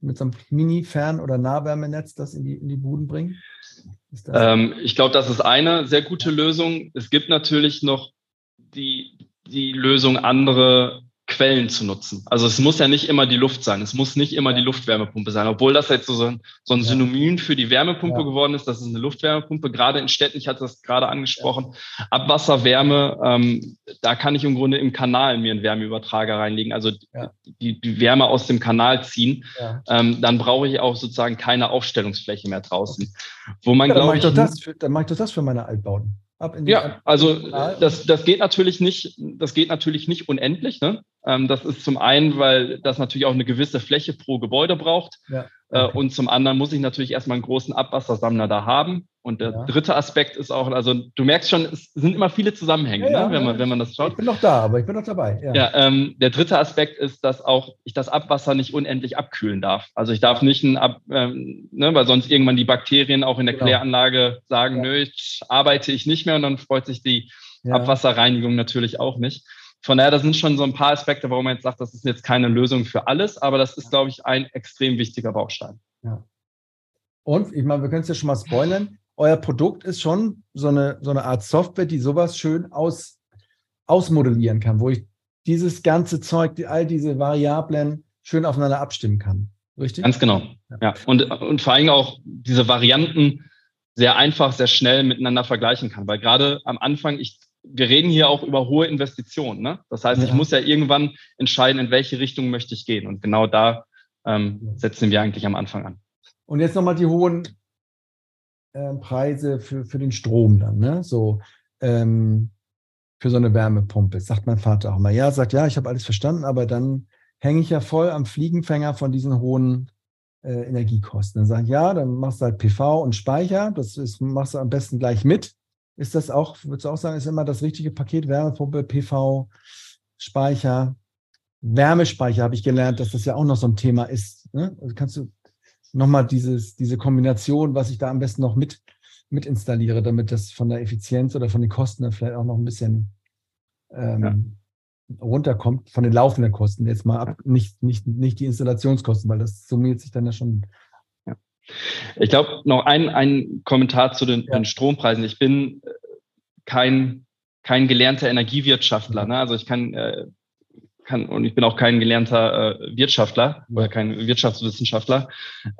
mit so einem Mini-Fern- oder Nahwärmenetz das in die, in die Buden bringen? Ähm, ich glaube, das ist eine sehr gute Lösung. Es gibt natürlich noch die, die Lösung, andere Quellen zu nutzen. Also es muss ja nicht immer die Luft sein, es muss nicht immer die Luftwärmepumpe sein, obwohl das jetzt so ein, so ein Synonym für die Wärmepumpe ja. geworden ist, das ist eine Luftwärmepumpe, gerade in Städten, ich hatte das gerade angesprochen, ja. Abwasserwärme, ähm, da kann ich im Grunde im Kanal mir einen Wärmeübertrager reinlegen, also ja. die, die, Wärme aus dem Kanal ziehen, ähm, dann brauche ich auch sozusagen keine Aufstellungsfläche mehr draußen. Wo man, ja, dann mache ich, doch das für, dann mach ich doch das für meine Altbauten ja, also das, das geht natürlich nicht, das geht natürlich nicht unendlich. Ne? Ähm, das ist zum einen, weil das natürlich auch eine gewisse Fläche pro Gebäude braucht. Ja. Äh, okay. Und zum anderen muss ich natürlich erstmal einen großen Abwassersammler da haben. Und der ja. dritte Aspekt ist auch, also du merkst schon, es sind immer viele Zusammenhänge, ja, ne? wenn, man, wenn man das schaut. Ich bin noch da, aber ich bin noch dabei. Ja, ja ähm, der dritte Aspekt ist, dass auch ich das Abwasser nicht unendlich abkühlen darf. Also ich darf nicht ein Ab, ähm, ne, weil sonst irgendwann die Bakterien auch in der genau. Kläranlage sagen, nö, ich arbeite ich nicht mehr und dann freut sich die Abwasserreinigung natürlich auch nicht. Von daher, das sind schon so ein paar Aspekte, warum man jetzt sagt, das ist jetzt keine Lösung für alles, aber das ist, glaube ich, ein extrem wichtiger Baustein. Ja. Und ich meine, wir können es ja schon mal spoilern. Euer Produkt ist schon so eine, so eine Art Software, die sowas schön aus, ausmodellieren kann, wo ich dieses ganze Zeug, die, all diese Variablen schön aufeinander abstimmen kann. Richtig? Ganz genau. Ja. Und, und vor allem auch diese Varianten sehr einfach, sehr schnell miteinander vergleichen kann. Weil gerade am Anfang, ich wir reden hier auch über hohe Investitionen. Ne? Das heißt, ja. ich muss ja irgendwann entscheiden, in welche Richtung möchte ich gehen. Und genau da ähm, setzen wir eigentlich am Anfang an. Und jetzt nochmal die hohen äh, Preise für, für den Strom dann, ne? So ähm, für so eine Wärmepumpe. Sagt mein Vater auch mal. Ja, sagt, ja, ich habe alles verstanden, aber dann hänge ich ja voll am Fliegenfänger von diesen hohen äh, Energiekosten. Dann sage ich, ja, dann machst du halt PV und Speicher. Das ist, machst du am besten gleich mit. Ist das auch, würdest du auch sagen, ist immer das richtige Paket, Wärmepumpe, PV, Speicher, Wärmespeicher, habe ich gelernt, dass das ja auch noch so ein Thema ist. Ne? Also kannst du nochmal dieses, diese Kombination, was ich da am besten noch mit, mit installiere, damit das von der Effizienz oder von den Kosten vielleicht auch noch ein bisschen ähm, ja. runterkommt, von den laufenden Kosten jetzt mal ab, nicht, nicht, nicht die Installationskosten, weil das summiert sich dann ja schon. Ich glaube, noch ein, ein Kommentar zu den, ja. den Strompreisen. Ich bin kein, kein gelernter Energiewirtschaftler. Ne? Also ich kann äh, kann, und ich bin auch kein gelernter äh, Wirtschaftler oder kein Wirtschaftswissenschaftler.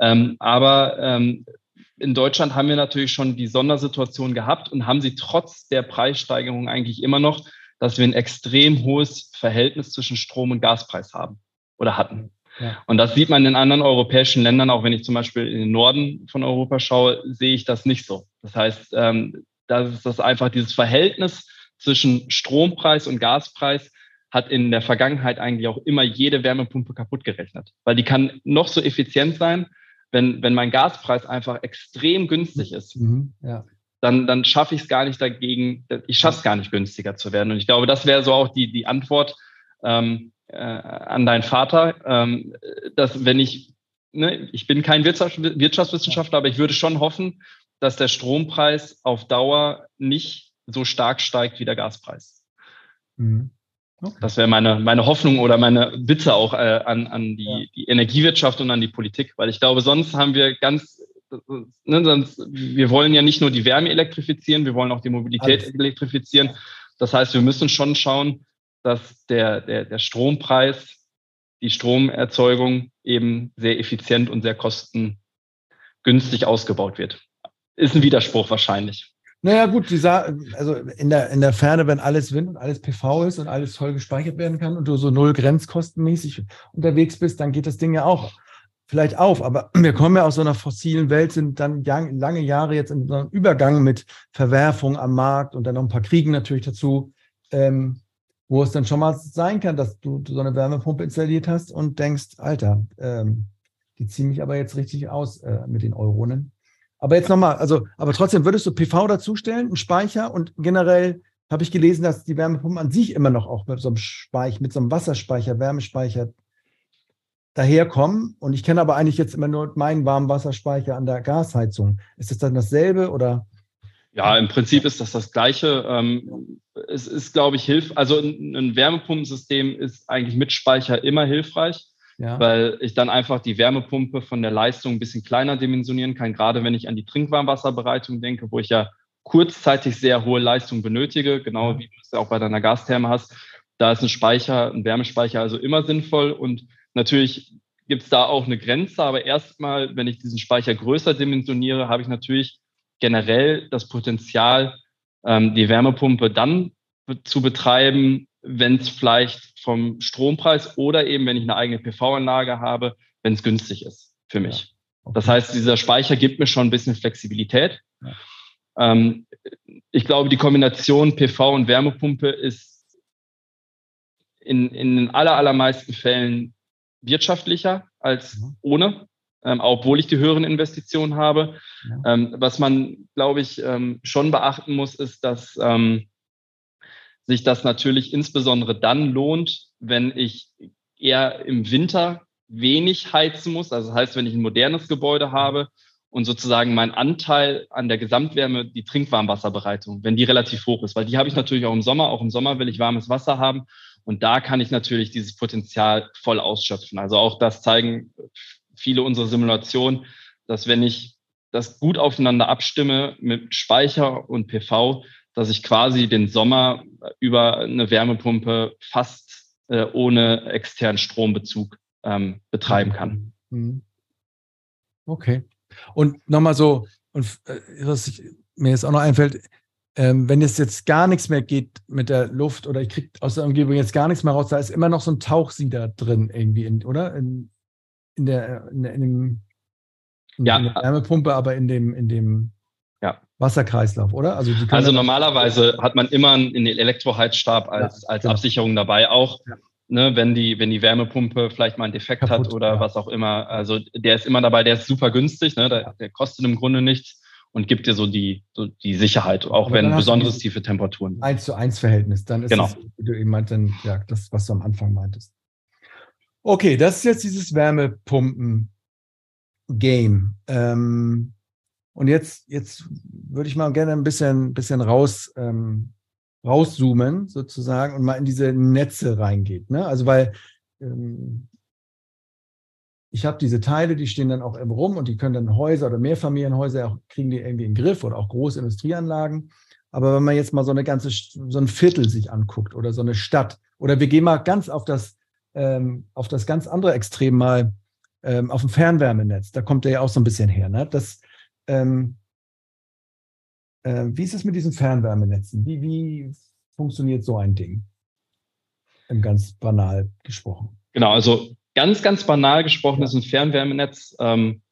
Ähm, aber ähm, in Deutschland haben wir natürlich schon die Sondersituation gehabt und haben sie trotz der Preissteigerung eigentlich immer noch, dass wir ein extrem hohes Verhältnis zwischen Strom- und Gaspreis haben oder hatten. Ja. Und das sieht man in anderen europäischen Ländern, auch wenn ich zum Beispiel in den Norden von Europa schaue, sehe ich das nicht so. Das heißt, ähm, das ist das einfach dieses Verhältnis zwischen Strompreis und Gaspreis hat in der Vergangenheit eigentlich auch immer jede Wärmepumpe kaputt gerechnet. Weil die kann noch so effizient sein, wenn, wenn mein Gaspreis einfach extrem günstig ist. Mhm, ja. Dann, dann schaffe ich es gar nicht dagegen, ich schaffe es gar nicht günstiger zu werden. Und ich glaube, das wäre so auch die, die Antwort ähm, äh, an deinen Vater, ähm, dass wenn ich, ne, ich bin kein Wirtschaftswissenschaftler, aber ich würde schon hoffen, dass der Strompreis auf Dauer nicht so stark steigt wie der Gaspreis. Mhm. Okay. Das wäre meine, meine Hoffnung oder meine Bitte auch äh, an, an die, ja. die Energiewirtschaft und an die Politik, weil ich glaube, sonst haben wir ganz, ne, sonst, wir wollen ja nicht nur die Wärme elektrifizieren, wir wollen auch die Mobilität Alles. elektrifizieren. Das heißt, wir müssen schon schauen, dass der, der, der Strompreis, die Stromerzeugung eben sehr effizient und sehr kostengünstig ausgebaut wird. Ist ein Widerspruch wahrscheinlich. Naja, gut, dieser, also in der, in der Ferne, wenn alles Wind und alles PV ist und alles voll gespeichert werden kann und du so null grenzkostenmäßig unterwegs bist, dann geht das Ding ja auch vielleicht auf. Aber wir kommen ja aus so einer fossilen Welt, sind dann lange Jahre jetzt in so einem Übergang mit Verwerfung am Markt und dann noch ein paar Kriegen natürlich dazu, ähm, wo es dann schon mal sein kann, dass du, so eine Wärmepumpe installiert hast und denkst, Alter, ähm, die ziehen mich aber jetzt richtig aus äh, mit den Euronen. Aber jetzt nochmal, also, aber trotzdem würdest du PV dazustellen, einen Speicher und generell habe ich gelesen, dass die Wärmepumpen an sich immer noch auch mit so einem Speicher, mit so einem Wasserspeicher, Wärmespeicher daherkommen. Und ich kenne aber eigentlich jetzt immer nur meinen warmen Wasserspeicher an der Gasheizung. Ist das dann dasselbe oder? Ja, im Prinzip ist das das Gleiche. Ähm, es ist, glaube ich, hilf, also ein Wärmepumpensystem ist eigentlich mit Speicher immer hilfreich ja. weil ich dann einfach die Wärmepumpe von der Leistung ein bisschen kleiner dimensionieren kann, gerade wenn ich an die Trinkwarmwasserbereitung denke, wo ich ja kurzzeitig sehr hohe Leistung benötige, genau wie du es auch bei deiner Gastherme hast. Da ist ein Speicher, ein Wärmespeicher also immer sinnvoll und natürlich gibt es da auch eine Grenze, aber erstmal, wenn ich diesen Speicher größer dimensioniere, habe ich natürlich generell das Potenzial, ähm, die Wärmepumpe dann zu betreiben, wenn es vielleicht vom Strompreis oder eben, wenn ich eine eigene PV-Anlage habe, wenn es günstig ist für mich. Ja. Okay. Das heißt, dieser Speicher gibt mir schon ein bisschen Flexibilität. Ja. Ähm, ich glaube, die Kombination PV und Wärmepumpe ist in, in den aller, allermeisten Fällen wirtschaftlicher als mhm. ohne, ähm, obwohl ich die höheren Investitionen habe. Ja. Ähm, was man, glaube ich, ähm, schon beachten muss, ist, dass ähm, sich das natürlich insbesondere dann lohnt, wenn ich eher im Winter wenig heizen muss. Also das heißt, wenn ich ein modernes Gebäude habe und sozusagen mein Anteil an der Gesamtwärme, die Trinkwarmwasserbereitung, wenn die relativ hoch ist, weil die habe ich natürlich auch im Sommer. Auch im Sommer will ich warmes Wasser haben. Und da kann ich natürlich dieses Potenzial voll ausschöpfen. Also auch das zeigen viele unserer Simulationen, dass wenn ich das gut aufeinander abstimme mit Speicher und PV, dass ich quasi den Sommer über eine Wärmepumpe fast äh, ohne externen Strombezug ähm, betreiben kann. Mhm. Okay. Und nochmal so, und äh, was ich, mir jetzt auch noch einfällt, ähm, wenn es jetzt gar nichts mehr geht mit der Luft oder ich kriege aus der Umgebung jetzt gar nichts mehr raus, da ist immer noch so ein Tauchsieder drin irgendwie, in, oder? In, in der, in, in dem, in, ja. in der Wärmepumpe, aber in dem, in dem ja. Wasserkreislauf, oder? Also, also normalerweise hat man immer einen Elektroheizstab als, ja, als genau. Absicherung dabei, auch ja. ne, wenn, die, wenn die Wärmepumpe vielleicht mal einen Defekt Kaputt, hat oder ja. was auch immer. Also der ist immer dabei, der ist super günstig, ne? der, der kostet im Grunde nichts und gibt dir so die, so die Sicherheit, auch Aber wenn besonders tiefe Temperaturen. Eins zu eins Verhältnis, dann ist genau. es, wie du eben meintest, ja, das, was du am Anfang meintest. Okay, das ist jetzt dieses Wärmepumpen-Game. Ähm, und jetzt, jetzt würde ich mal gerne ein bisschen, bisschen raus, ähm, rauszoomen sozusagen und mal in diese Netze reingeht. Ne? Also weil ähm, ich habe diese Teile, die stehen dann auch im rum und die können dann Häuser oder Mehrfamilienhäuser auch, kriegen die irgendwie in den Griff oder auch große Industrieanlagen. Aber wenn man jetzt mal so eine ganze, so ein Viertel sich anguckt oder so eine Stadt oder wir gehen mal ganz auf das, ähm, auf das ganz andere Extrem mal ähm, auf dem Fernwärmenetz, da kommt der ja auch so ein bisschen her. Ne? Das, ähm, äh, wie ist es mit diesen Fernwärmenetzen? Wie, wie funktioniert so ein Ding? Im ganz banal gesprochen. Genau, also ganz, ganz banal gesprochen ist ein Fernwärmenetz ähm,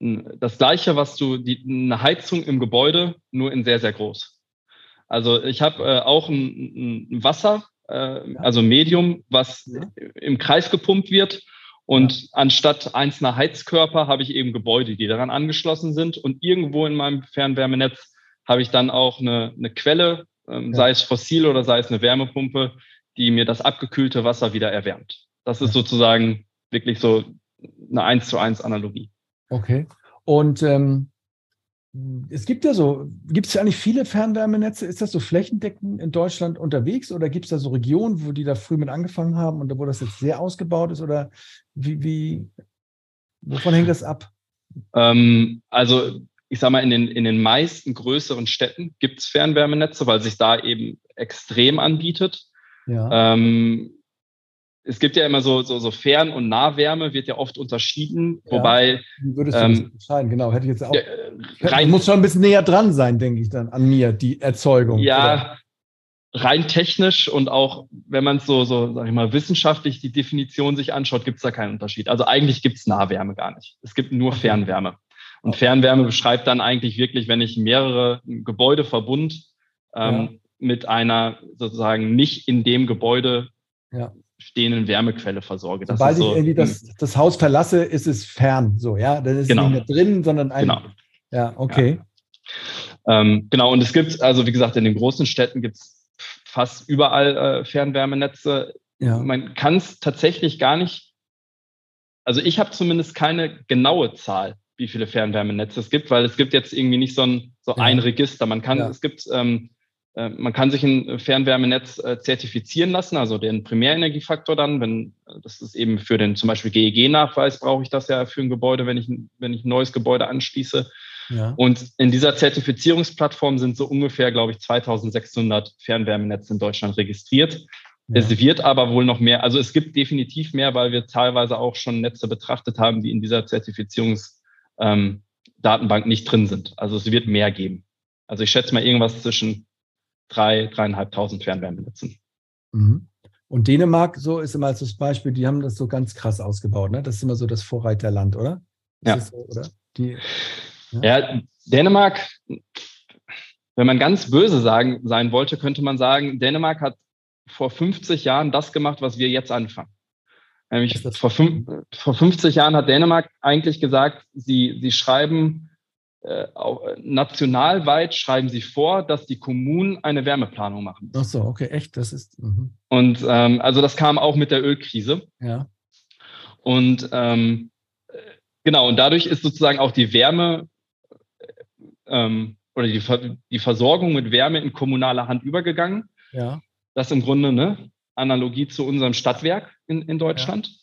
das gleiche, was du, die, eine Heizung im Gebäude, nur in sehr, sehr groß. Also ich habe äh, auch ein, ein Wasser, äh, also Medium, was ja. im Kreis gepumpt wird. Und anstatt einzelner Heizkörper habe ich eben Gebäude, die daran angeschlossen sind. Und irgendwo in meinem Fernwärmenetz habe ich dann auch eine, eine Quelle, ähm, ja. sei es fossil oder sei es eine Wärmepumpe, die mir das abgekühlte Wasser wieder erwärmt. Das ist sozusagen wirklich so eine eins zu eins Analogie. Okay. Und ähm, es gibt ja so, gibt es ja eigentlich viele Fernwärmenetze? Ist das so flächendeckend in Deutschland unterwegs oder gibt es da so Regionen, wo die da früh mit angefangen haben und wo das jetzt sehr ausgebaut ist? Oder wie, wie wovon hängt das ab? Ähm, also ich sage mal, in den, in den meisten größeren Städten gibt es Fernwärmenetze, weil sich da eben extrem anbietet. Ja. Ähm, es gibt ja immer so, so, so Fern- und Nahwärme, wird ja oft unterschieden, ja, wobei. Wie würdest du ähm, das entscheiden? Genau, hätte ich jetzt auch. Ja, rein, muss schon ein bisschen näher dran sein, denke ich dann, an mir, die Erzeugung. Ja, oder? rein technisch und auch, wenn man es so, so, sag ich mal, wissenschaftlich die Definition sich anschaut, gibt es da keinen Unterschied. Also eigentlich gibt es Nahwärme gar nicht. Es gibt nur Fernwärme. Und Fernwärme beschreibt dann eigentlich wirklich, wenn ich mehrere Gebäudeverbund ähm, ja. mit einer sozusagen nicht in dem Gebäude ja stehenden Wärmequelle versorge. Das Sobald so, ich irgendwie das, das, Haus verlasse, ist es fern, so, ja. Das ist genau. nicht mehr drin, sondern ein. Genau. Ja, okay. Ja. Ähm, genau, und es gibt, also wie gesagt, in den großen Städten gibt es fast überall äh, Fernwärmenetze. Ja. Man kann es tatsächlich gar nicht, also ich habe zumindest keine genaue Zahl, wie viele Fernwärmenetze es gibt, weil es gibt jetzt irgendwie nicht so ein, so ja. ein Register. Man kann, es gibt ähm, äh, man kann sich ein Fernwärmenetz äh, zertifizieren lassen, also den Primärenergiefaktor dann, wenn das ist eben für den zum Beispiel GEG-Nachweis brauche ich das ja für ein Gebäude, wenn ich, wenn ich ein neues Gebäude anschließe. Ja. Und in dieser Zertifizierungsplattform sind so ungefähr, glaube ich, 2600 Fernwärmenetze in Deutschland registriert. Ja. Es wird aber wohl noch mehr, also es gibt definitiv mehr, weil wir teilweise auch schon Netze betrachtet haben, die in dieser Zertifizierungsdatenbank ähm, nicht drin sind. Also es wird mehr geben. Also ich schätze mal irgendwas zwischen drei, dreieinhalbtausend Fernwärmenetzen. Mhm. Und Dänemark, so ist immer als das Beispiel, die haben das so ganz krass ausgebaut, ne? Das ist immer so das Vorreiterland, oder? Ja. So, oder? Die, ja. ja, Dänemark, wenn man ganz böse sagen, sein wollte, könnte man sagen, Dänemark hat vor 50 Jahren das gemacht, was wir jetzt anfangen. Nämlich vor, vor 50 Jahren hat Dänemark eigentlich gesagt, sie, sie schreiben äh, nationalweit schreiben sie vor, dass die Kommunen eine Wärmeplanung machen müssen. Ach so, okay, echt, das ist. Mh. Und ähm, also das kam auch mit der Ölkrise. Ja. Und ähm, genau, und dadurch ist sozusagen auch die Wärme ähm, oder die, die Versorgung mit Wärme in kommunale Hand übergegangen. Ja. Das im Grunde eine Analogie zu unserem Stadtwerk in, in Deutschland. Ja.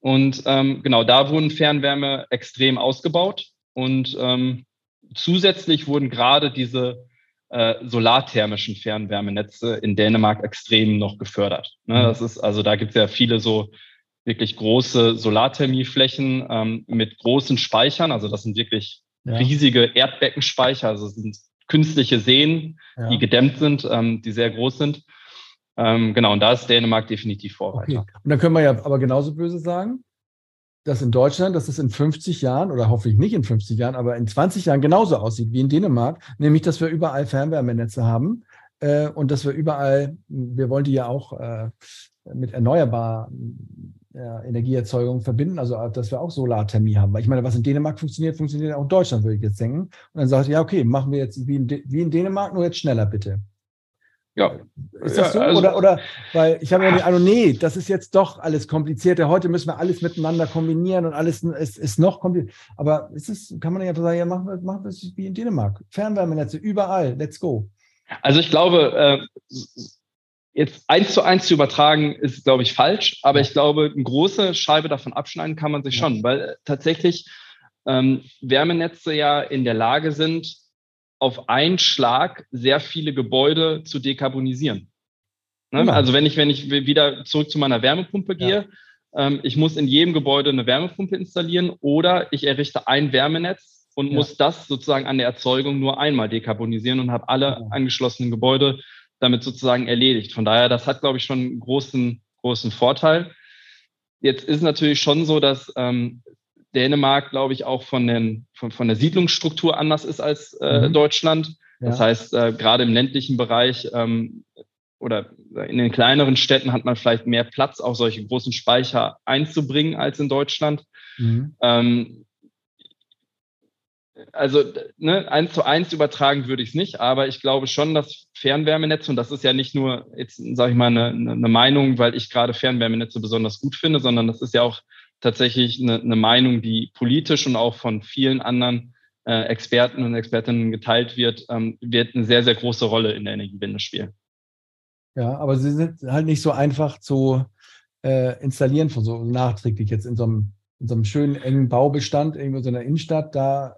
Und ähm, genau, da wurden Fernwärme extrem ausgebaut. Und ähm, zusätzlich wurden gerade diese äh, solarthermischen Fernwärmenetze in Dänemark extrem noch gefördert. Ne? Mhm. Das ist, also da gibt es ja viele so wirklich große Solarthermieflächen ähm, mit großen Speichern. Also das sind wirklich ja. riesige Erdbeckenspeicher, also das sind künstliche Seen, ja. die gedämmt sind, ähm, die sehr groß sind. Ähm, genau, und da ist Dänemark definitiv Vorreiter. Okay. Und dann können wir ja aber genauso böse sagen, dass in Deutschland, dass es in 50 Jahren oder hoffentlich nicht in 50 Jahren, aber in 20 Jahren genauso aussieht wie in Dänemark, nämlich dass wir überall Fernwärmenetze haben äh, und dass wir überall, wir wollen die ja auch äh, mit erneuerbarer äh, Energieerzeugung verbinden, also dass wir auch Solarthermie haben. Weil ich meine, was in Dänemark funktioniert, funktioniert auch in Deutschland, würde ich jetzt denken. Und dann sagt ja, okay, machen wir jetzt wie in, wie in Dänemark, nur jetzt schneller bitte. Ja. Ist das so? also, oder, oder, weil ich habe ja die Ahnung, nee, das ist jetzt doch alles komplizierter. Heute müssen wir alles miteinander kombinieren und alles ist, ist noch kompliziert. Aber ist es, kann man ja sagen, ja, machen wir, machen wir es wie in Dänemark. Fernwärmenetze überall, let's go. Also ich glaube, äh, jetzt eins zu eins zu übertragen, ist, glaube ich, falsch. Aber ich glaube, eine große Scheibe davon abschneiden kann man sich schon, weil äh, tatsächlich ähm, Wärmenetze ja in der Lage sind, auf einen Schlag sehr viele Gebäude zu dekarbonisieren. Ne? Also wenn ich, wenn ich wieder zurück zu meiner Wärmepumpe gehe, ja. ähm, ich muss in jedem Gebäude eine Wärmepumpe installieren oder ich errichte ein Wärmenetz und ja. muss das sozusagen an der Erzeugung nur einmal dekarbonisieren und habe alle ja. angeschlossenen Gebäude damit sozusagen erledigt. Von daher, das hat, glaube ich, schon einen großen, großen Vorteil. Jetzt ist natürlich schon so, dass ähm, Dänemark, glaube ich, auch von, den, von, von der Siedlungsstruktur anders ist als äh, mhm. Deutschland. Ja. Das heißt, äh, gerade im ländlichen Bereich ähm, oder in den kleineren Städten hat man vielleicht mehr Platz, auch solche großen Speicher einzubringen als in Deutschland. Mhm. Ähm, also ne, eins zu eins übertragen würde ich es nicht, aber ich glaube schon, dass Fernwärmenetze, und das ist ja nicht nur jetzt, sage ich mal, eine, eine Meinung, weil ich gerade Fernwärmenetze besonders gut finde, sondern das ist ja auch tatsächlich eine, eine Meinung, die politisch und auch von vielen anderen äh, Experten und Expertinnen geteilt wird, ähm, wird eine sehr, sehr große Rolle in der Energiewende spielen. Ja, aber sie sind halt nicht so einfach zu äh, installieren, von so nachträglich jetzt in so einem, in so einem schönen engen Baubestand, irgendwo so in der Innenstadt, da,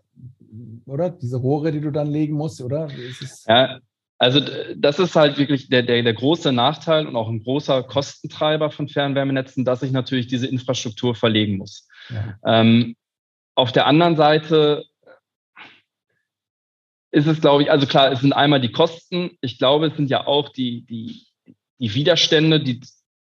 oder? Diese Rohre, die du dann legen musst, oder? Ja, also das ist halt wirklich der, der, der große Nachteil und auch ein großer Kostentreiber von Fernwärmenetzen, dass ich natürlich diese Infrastruktur verlegen muss. Ja. Ähm, auf der anderen Seite ist es, glaube ich, also klar, es sind einmal die Kosten. Ich glaube, es sind ja auch die, die, die Widerstände, die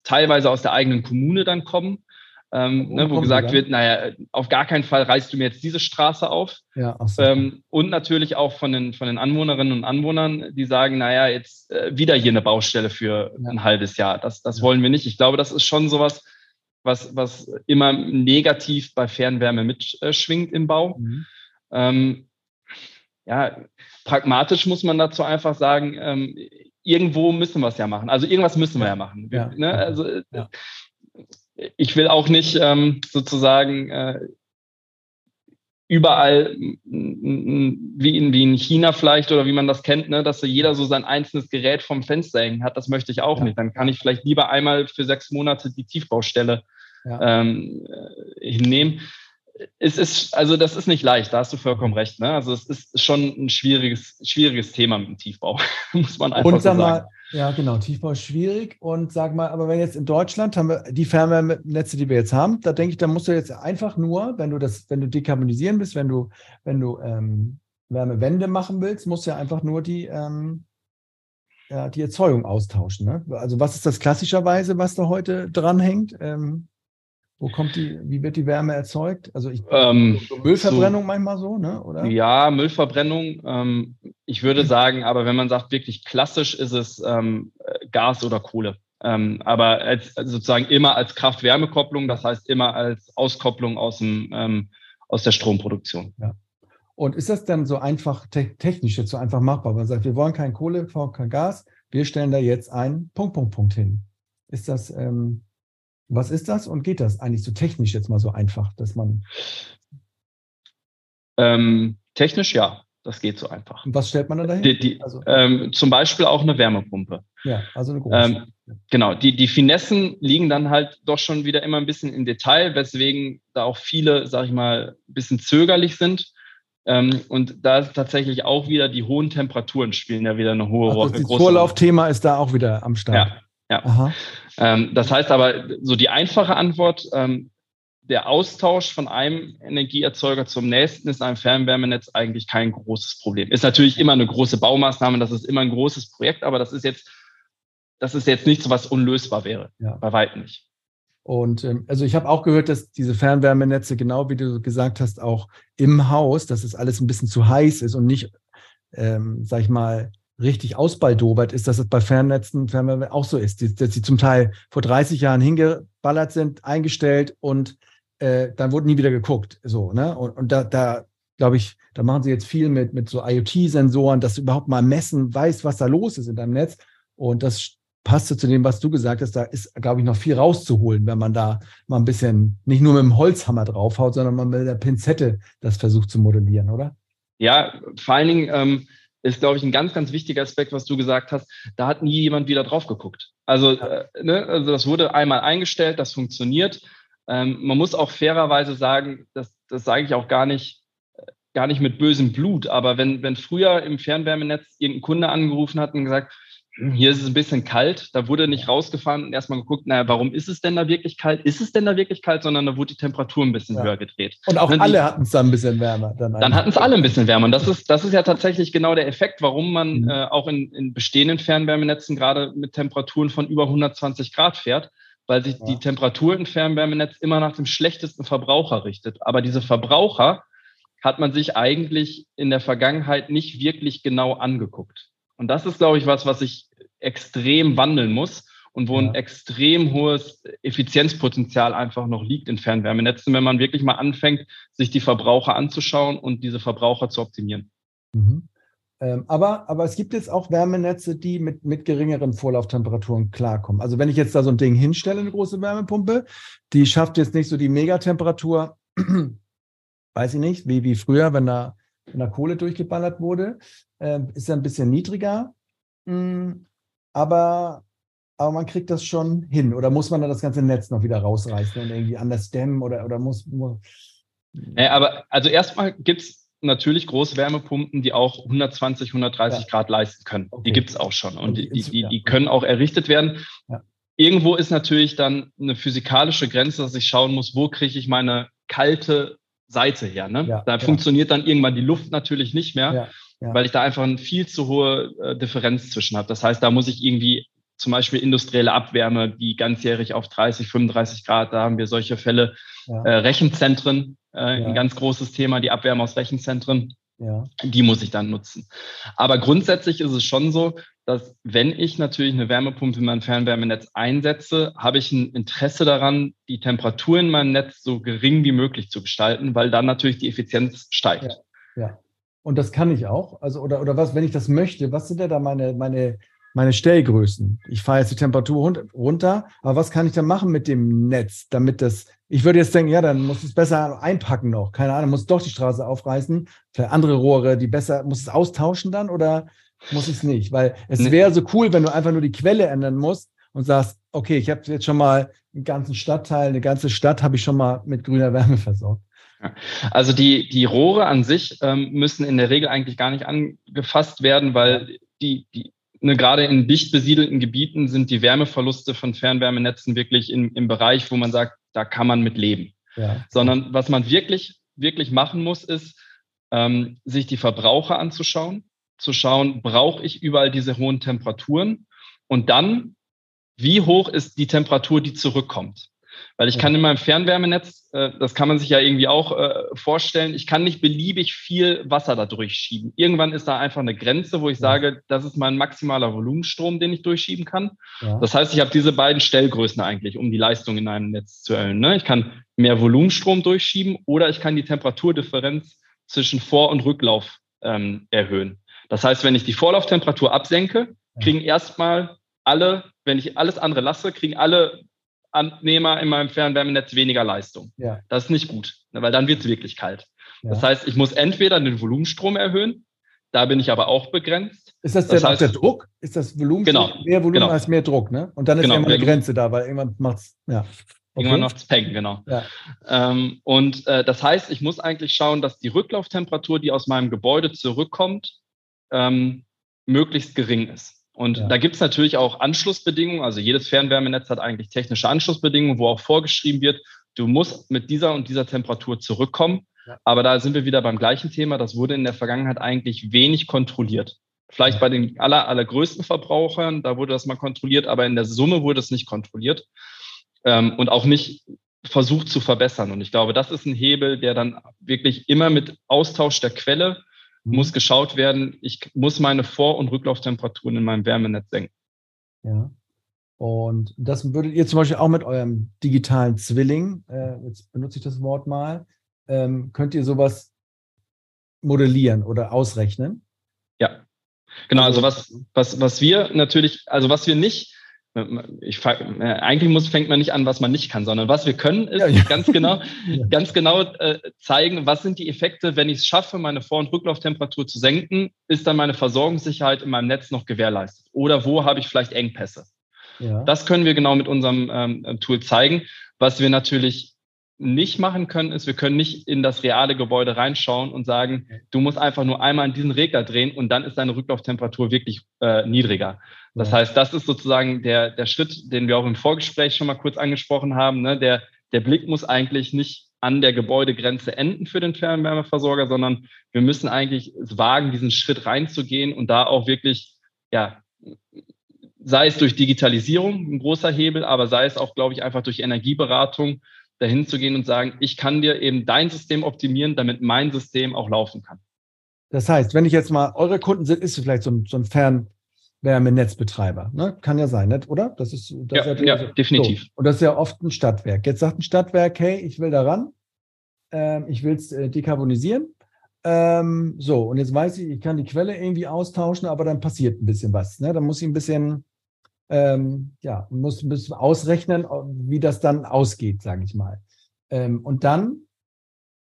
teilweise aus der eigenen Kommune dann kommen ähm, ne, wo gesagt wird, naja, auf gar keinen Fall reißt du mir jetzt diese Straße auf. Ja, so. ähm, und natürlich auch von den, von den Anwohnerinnen und Anwohnern, die sagen, naja, jetzt äh, wieder hier eine Baustelle für ja. ein halbes Jahr. Das, das ja. wollen wir nicht. Ich glaube, das ist schon sowas, was, was immer negativ bei Fernwärme mitschwingt äh, im Bau. Mhm. Ähm, ja, pragmatisch muss man dazu einfach sagen, ähm, irgendwo müssen wir es ja machen. Also irgendwas müssen wir ja machen. Ja. Ne? Also ja ich will auch nicht ähm, sozusagen äh, überall wie in, wie in China vielleicht oder wie man das kennt, ne, dass so jeder so sein einzelnes Gerät vom Fenster hängen hat. Das möchte ich auch ja. nicht. Dann kann ich vielleicht lieber einmal für sechs Monate die Tiefbaustelle ja. ähm, äh, hinnehmen. Es ist, also das ist nicht leicht, da hast du vollkommen recht. Ne? Also es ist schon ein schwieriges, schwieriges Thema mit dem Tiefbau, <laughs> muss man einfach Und so sagen. Mal, ja, genau. Tiefbau ist schwierig. Und sag mal, aber wenn jetzt in Deutschland haben wir die Fernwärmenetze, die wir jetzt haben, da denke ich, da musst du jetzt einfach nur, wenn du das, wenn du dekarbonisieren bist, wenn du, wenn du ähm, Wärmewende machen willst, musst du ja einfach nur die, ähm, ja, die Erzeugung austauschen. Ne? Also was ist das klassischerweise, was da heute dranhängt? Ähm, wo kommt die, wie wird die Wärme erzeugt? Also ich, ähm, so Müllverbrennung so, manchmal so, ne? Oder? Ja, Müllverbrennung. Ähm, ich würde sagen, aber wenn man sagt, wirklich klassisch ist es ähm, Gas oder Kohle. Ähm, aber als, sozusagen immer als Kraft-Wärme-Kopplung, das heißt immer als Auskopplung aus, dem, ähm, aus der Stromproduktion. Ja. Und ist das dann so einfach te technisch jetzt so einfach machbar? Man sagt, wir wollen kein Kohle, kein Gas, wir stellen da jetzt einen Punkt, Punkt, Punkt hin. Ist das, ähm, was ist das und geht das eigentlich so technisch jetzt mal so einfach, dass man. Ähm, technisch ja, das geht so einfach. Und was stellt man dann dahin? Die, die, also, ähm, zum Beispiel auch eine Wärmepumpe. Ja, also eine große. Ähm, genau, die, die Finessen liegen dann halt doch schon wieder immer ein bisschen im Detail, weswegen da auch viele, sag ich mal, ein bisschen zögerlich sind. Ähm, und da ist tatsächlich auch wieder die hohen Temperaturen spielen ja wieder eine hohe Rolle. Das Vorlaufthema ist da auch wieder am Start. Ja, ja. Ähm, das heißt aber, so die einfache Antwort, ähm, der Austausch von einem Energieerzeuger zum nächsten ist in einem Fernwärmenetz eigentlich kein großes Problem. Ist natürlich immer eine große Baumaßnahme, das ist immer ein großes Projekt, aber das ist jetzt, das ist jetzt nichts, was unlösbar wäre. Ja. Bei weitem nicht. Und ähm, also ich habe auch gehört, dass diese Fernwärmenetze, genau wie du gesagt hast, auch im Haus, dass es alles ein bisschen zu heiß ist und nicht, ähm, sag ich mal, richtig ausbaldobert ist, dass es bei Fernnetzen auch so ist, dass sie zum Teil vor 30 Jahren hingeballert sind, eingestellt und äh, dann wurde nie wieder geguckt. So, ne? Und, und da, da glaube ich, da machen sie jetzt viel mit, mit so IoT-Sensoren, dass du überhaupt mal messen weißt, was da los ist in deinem Netz. Und das passte zu dem, was du gesagt hast. Da ist, glaube ich, noch viel rauszuholen, wenn man da mal ein bisschen nicht nur mit dem Holzhammer draufhaut, sondern man mit der Pinzette das versucht zu modellieren, oder? Ja, vor allen Dingen ähm, ist, glaube ich, ein ganz, ganz wichtiger Aspekt, was du gesagt hast. Da hat nie jemand wieder drauf geguckt. Also, äh, ne, also das wurde einmal eingestellt, das funktioniert. Ähm, man muss auch fairerweise sagen, dass das sage ich auch gar nicht, gar nicht mit bösem Blut, aber wenn, wenn früher im Fernwärmenetz irgendein Kunde angerufen hat und gesagt, hier ist es ein bisschen kalt. Da wurde nicht rausgefahren und erstmal geguckt, naja, warum ist es denn da wirklich kalt? Ist es denn da wirklich kalt? Sondern da wurde die Temperatur ein bisschen ja. höher gedreht. Und auch und alle hatten es dann ein bisschen wärmer. Dann, dann hatten es alle ein bisschen wärmer. Und das ist, das ist ja tatsächlich genau der Effekt, warum man mhm. äh, auch in, in bestehenden Fernwärmenetzen gerade mit Temperaturen von über 120 Grad fährt, weil sich ja. die Temperatur im Fernwärmenetz immer nach dem schlechtesten Verbraucher richtet. Aber diese Verbraucher hat man sich eigentlich in der Vergangenheit nicht wirklich genau angeguckt. Und das ist, glaube ich, was, was sich extrem wandeln muss und wo ja. ein extrem hohes Effizienzpotenzial einfach noch liegt in Fernwärmenetzen, wenn man wirklich mal anfängt, sich die Verbraucher anzuschauen und diese Verbraucher zu optimieren. Mhm. Ähm, aber, aber es gibt jetzt auch Wärmenetze, die mit, mit geringeren Vorlauftemperaturen klarkommen. Also wenn ich jetzt da so ein Ding hinstelle, eine große Wärmepumpe, die schafft jetzt nicht so die Megatemperatur, <clears throat> weiß ich nicht, wie, wie früher, wenn da, wenn da Kohle durchgeballert wurde, äh, ist er ein bisschen niedriger. Mh, hm, aber, aber man kriegt das schon hin. Oder muss man dann das ganze Netz noch wieder rausreißen und irgendwie anders dämmen oder, oder muss. muss ja, aber also erstmal gibt es natürlich Großwärmepumpen, die auch 120, 130 ja. Grad leisten können. Okay. Die gibt es auch schon und die, die, die, können auch errichtet werden. Ja. Irgendwo ist natürlich dann eine physikalische Grenze, dass ich schauen muss, wo kriege ich meine kalte Seite her. Ne? Ja, da funktioniert dann irgendwann die Luft natürlich nicht mehr ja. weil ich da einfach eine viel zu hohe äh, Differenz zwischen habe. Das heißt, da muss ich irgendwie zum Beispiel industrielle Abwärme, die ganzjährig auf 30, 35 Grad, da haben wir solche Fälle. Ja. Äh, Rechenzentren, äh, ein ganz großes Thema, die Abwärme aus Rechenzentren. Ja. Die muss ich dann nutzen. Aber grundsätzlich ist es schon so, dass wenn ich natürlich eine Wärmepumpe in meinem Fernwärmenetz einsetze, habe ich ein Interesse daran, die Temperatur in meinem Netz so gering wie möglich zu gestalten, weil dann natürlich die Effizienz steigt. Ja. ja. Und das kann ich auch. Also, oder, oder was, wenn ich das möchte, was sind denn da meine, meine, meine Stellgrößen? Ich fahre jetzt die Temperatur runter, aber was kann ich dann machen mit dem Netz, damit das, ich würde jetzt denken, ja, dann muss es besser einpacken noch. Keine Ahnung, muss doch die Straße aufreißen. Vielleicht andere Rohre, die besser, muss es austauschen dann oder muss es nicht? Weil es wäre so cool, wenn du einfach nur die Quelle ändern musst und sagst, okay, ich habe jetzt schon mal einen ganzen Stadtteil, eine ganze Stadt habe ich schon mal mit grüner Wärme versorgt. <laughs> Also die, die Rohre an sich ähm, müssen in der Regel eigentlich gar nicht angefasst werden, weil die, die ne, gerade in dicht besiedelten Gebieten sind die Wärmeverluste von Fernwärmenetzen wirklich in, im Bereich, wo man sagt, da kann man mit leben. Ja. Sondern was man wirklich, wirklich machen muss, ist, ähm, sich die Verbraucher anzuschauen, zu schauen, brauche ich überall diese hohen Temperaturen und dann, wie hoch ist die Temperatur, die zurückkommt. Weil ich kann in meinem Fernwärmenetz, äh, das kann man sich ja irgendwie auch äh, vorstellen, ich kann nicht beliebig viel Wasser da durchschieben. Irgendwann ist da einfach eine Grenze, wo ich sage, das ist mein maximaler Volumenstrom, den ich durchschieben kann. Ja. Das heißt, ich habe diese beiden Stellgrößen eigentlich, um die Leistung in einem Netz zu erhöhen. Ne? Ich kann mehr Volumenstrom durchschieben oder ich kann die Temperaturdifferenz zwischen Vor- und Rücklauf ähm, erhöhen. Das heißt, wenn ich die Vorlauftemperatur absenke, kriegen erstmal alle, wenn ich alles andere lasse, kriegen alle Abnehmer in meinem Fernwärmenetz weniger Leistung. Ja. Das ist nicht gut, ne, weil dann wird es wirklich kalt. Ja. Das heißt, ich muss entweder den Volumenstrom erhöhen, da bin ich aber auch begrenzt. Ist das, das heißt, der Druck? Ist das Volumen? Genau, mehr Volumen genau. als mehr Druck, ne? Und dann ist genau, immer eine Grenze da, weil irgendwann macht es, ja. Okay. Irgendwann macht es Peng, genau. Ja. Ähm, und äh, das heißt, ich muss eigentlich schauen, dass die Rücklauftemperatur, die aus meinem Gebäude zurückkommt, ähm, möglichst gering ist. Und ja. da gibt es natürlich auch Anschlussbedingungen. Also jedes Fernwärmenetz hat eigentlich technische Anschlussbedingungen, wo auch vorgeschrieben wird, du musst mit dieser und dieser Temperatur zurückkommen. Ja. Aber da sind wir wieder beim gleichen Thema. Das wurde in der Vergangenheit eigentlich wenig kontrolliert. Vielleicht ja. bei den aller, allergrößten Verbrauchern, da wurde das mal kontrolliert, aber in der Summe wurde es nicht kontrolliert. ähm, und auch nicht versucht zu verbessern. Und ich glaube, das ist ein Hebel, der dann wirklich immer mit Austausch der Quelle. Muss geschaut werden. Ich muss meine Vor- und Rücklauftemperaturen in meinem Wärmenetz senken. Ja. Und das würdet ihr zum Beispiel auch mit eurem digitalen Zwilling, äh, jetzt benutze ich das Wort mal, ähm, könnt ihr sowas modellieren oder ausrechnen? Ja, genau. Also, also was, was, was wir natürlich, also was wir nicht ich, äh, eigentlich muss, fängt man nicht an, was man nicht kann, sondern was wir können, ist ja, ja. ganz genau, <laughs> ja. ganz genau äh, zeigen, was sind die Effekte, wenn ich es schaffe, meine Vor- und Rücklauftemperatur zu senken, ist dann meine Versorgungssicherheit in meinem Netz noch gewährleistet? Oder wo habe ich vielleicht Engpässe? Das können wir genau mit unserem ähm, Tool zeigen. Was wir natürlich nicht machen können, ist, wir können nicht in das reale Gebäude reinschauen und sagen, du musst einfach nur einmal an diesen Regler drehen und dann ist deine Rücklauftemperatur wirklich äh, niedriger. Das heißt, das ist sozusagen der, der Schritt, den wir auch im Vorgespräch schon mal kurz angesprochen haben. Ne? Der, der Blick muss eigentlich nicht an der Gebäudegrenze enden für den Fernwärmeversorger, sondern wir müssen eigentlich es wagen, diesen Schritt reinzugehen und da auch wirklich, ja, sei es durch Digitalisierung ein großer Hebel, aber sei es auch, glaube ich, einfach durch Energieberatung dahin zu gehen und sagen, ich kann dir eben dein System optimieren, damit mein System auch laufen kann. Das heißt, wenn ich jetzt mal, eure Kunden sind, ist vielleicht so ein, so ein Fernwärmenetzbetreiber, ne? Kann ja sein, nicht? oder? Das ist, das ja, ist ja, ja definitiv. So. Und das ist ja oft ein Stadtwerk. Jetzt sagt ein Stadtwerk, hey, ich will da ran, ähm, ich will es äh, dekarbonisieren. Ähm, so, und jetzt weiß ich, ich kann die Quelle irgendwie austauschen, aber dann passiert ein bisschen was. Ne? Dann muss ich ein bisschen ähm, ja, muss bisschen ausrechnen, wie das dann ausgeht, sage ich mal. Ähm, und dann,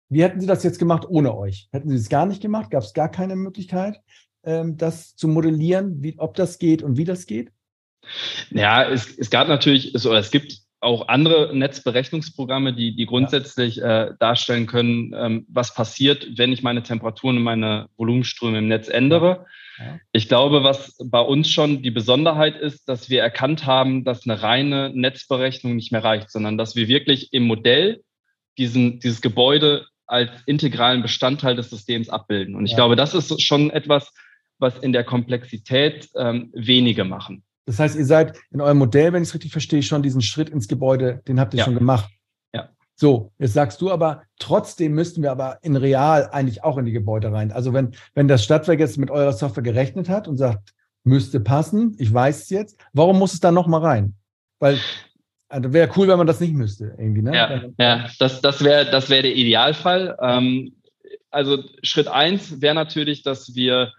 wie hätten Sie das jetzt gemacht ohne euch? Hätten Sie es gar nicht gemacht? Gab es gar keine Möglichkeit, ähm, das zu modellieren, wie, ob das geht und wie das geht? Ja, es, es gab natürlich, es, es gibt auch andere Netzberechnungsprogramme, die, die grundsätzlich ja. äh, darstellen können, ähm, was passiert, wenn ich meine Temperaturen und meine Volumenströme im Netz ändere. Ich glaube, was bei uns schon die Besonderheit ist, dass wir erkannt haben, dass eine reine Netzberechnung nicht mehr reicht, sondern dass wir wirklich im Modell diesen, dieses Gebäude als integralen Bestandteil des Systems abbilden. Und ich ja. glaube, das ist schon etwas, was in der Komplexität ähm, wenige machen. Das heißt, ihr seid in eurem Modell, wenn ich es richtig verstehe, schon diesen Schritt ins Gebäude, den habt ihr ja. schon gemacht. So, jetzt sagst du aber, trotzdem müssten wir aber in real eigentlich auch in die Gebäude rein. Also wenn, wenn das Stadtwerk jetzt mit eurer Software gerechnet hat und sagt, müsste passen, ich weiß es jetzt, warum muss es dann nochmal rein? Weil also wäre cool, wenn man das nicht müsste, irgendwie, ne? Ja, ja das, das wäre das wär der Idealfall. Ähm, also Schritt eins wäre natürlich, dass wir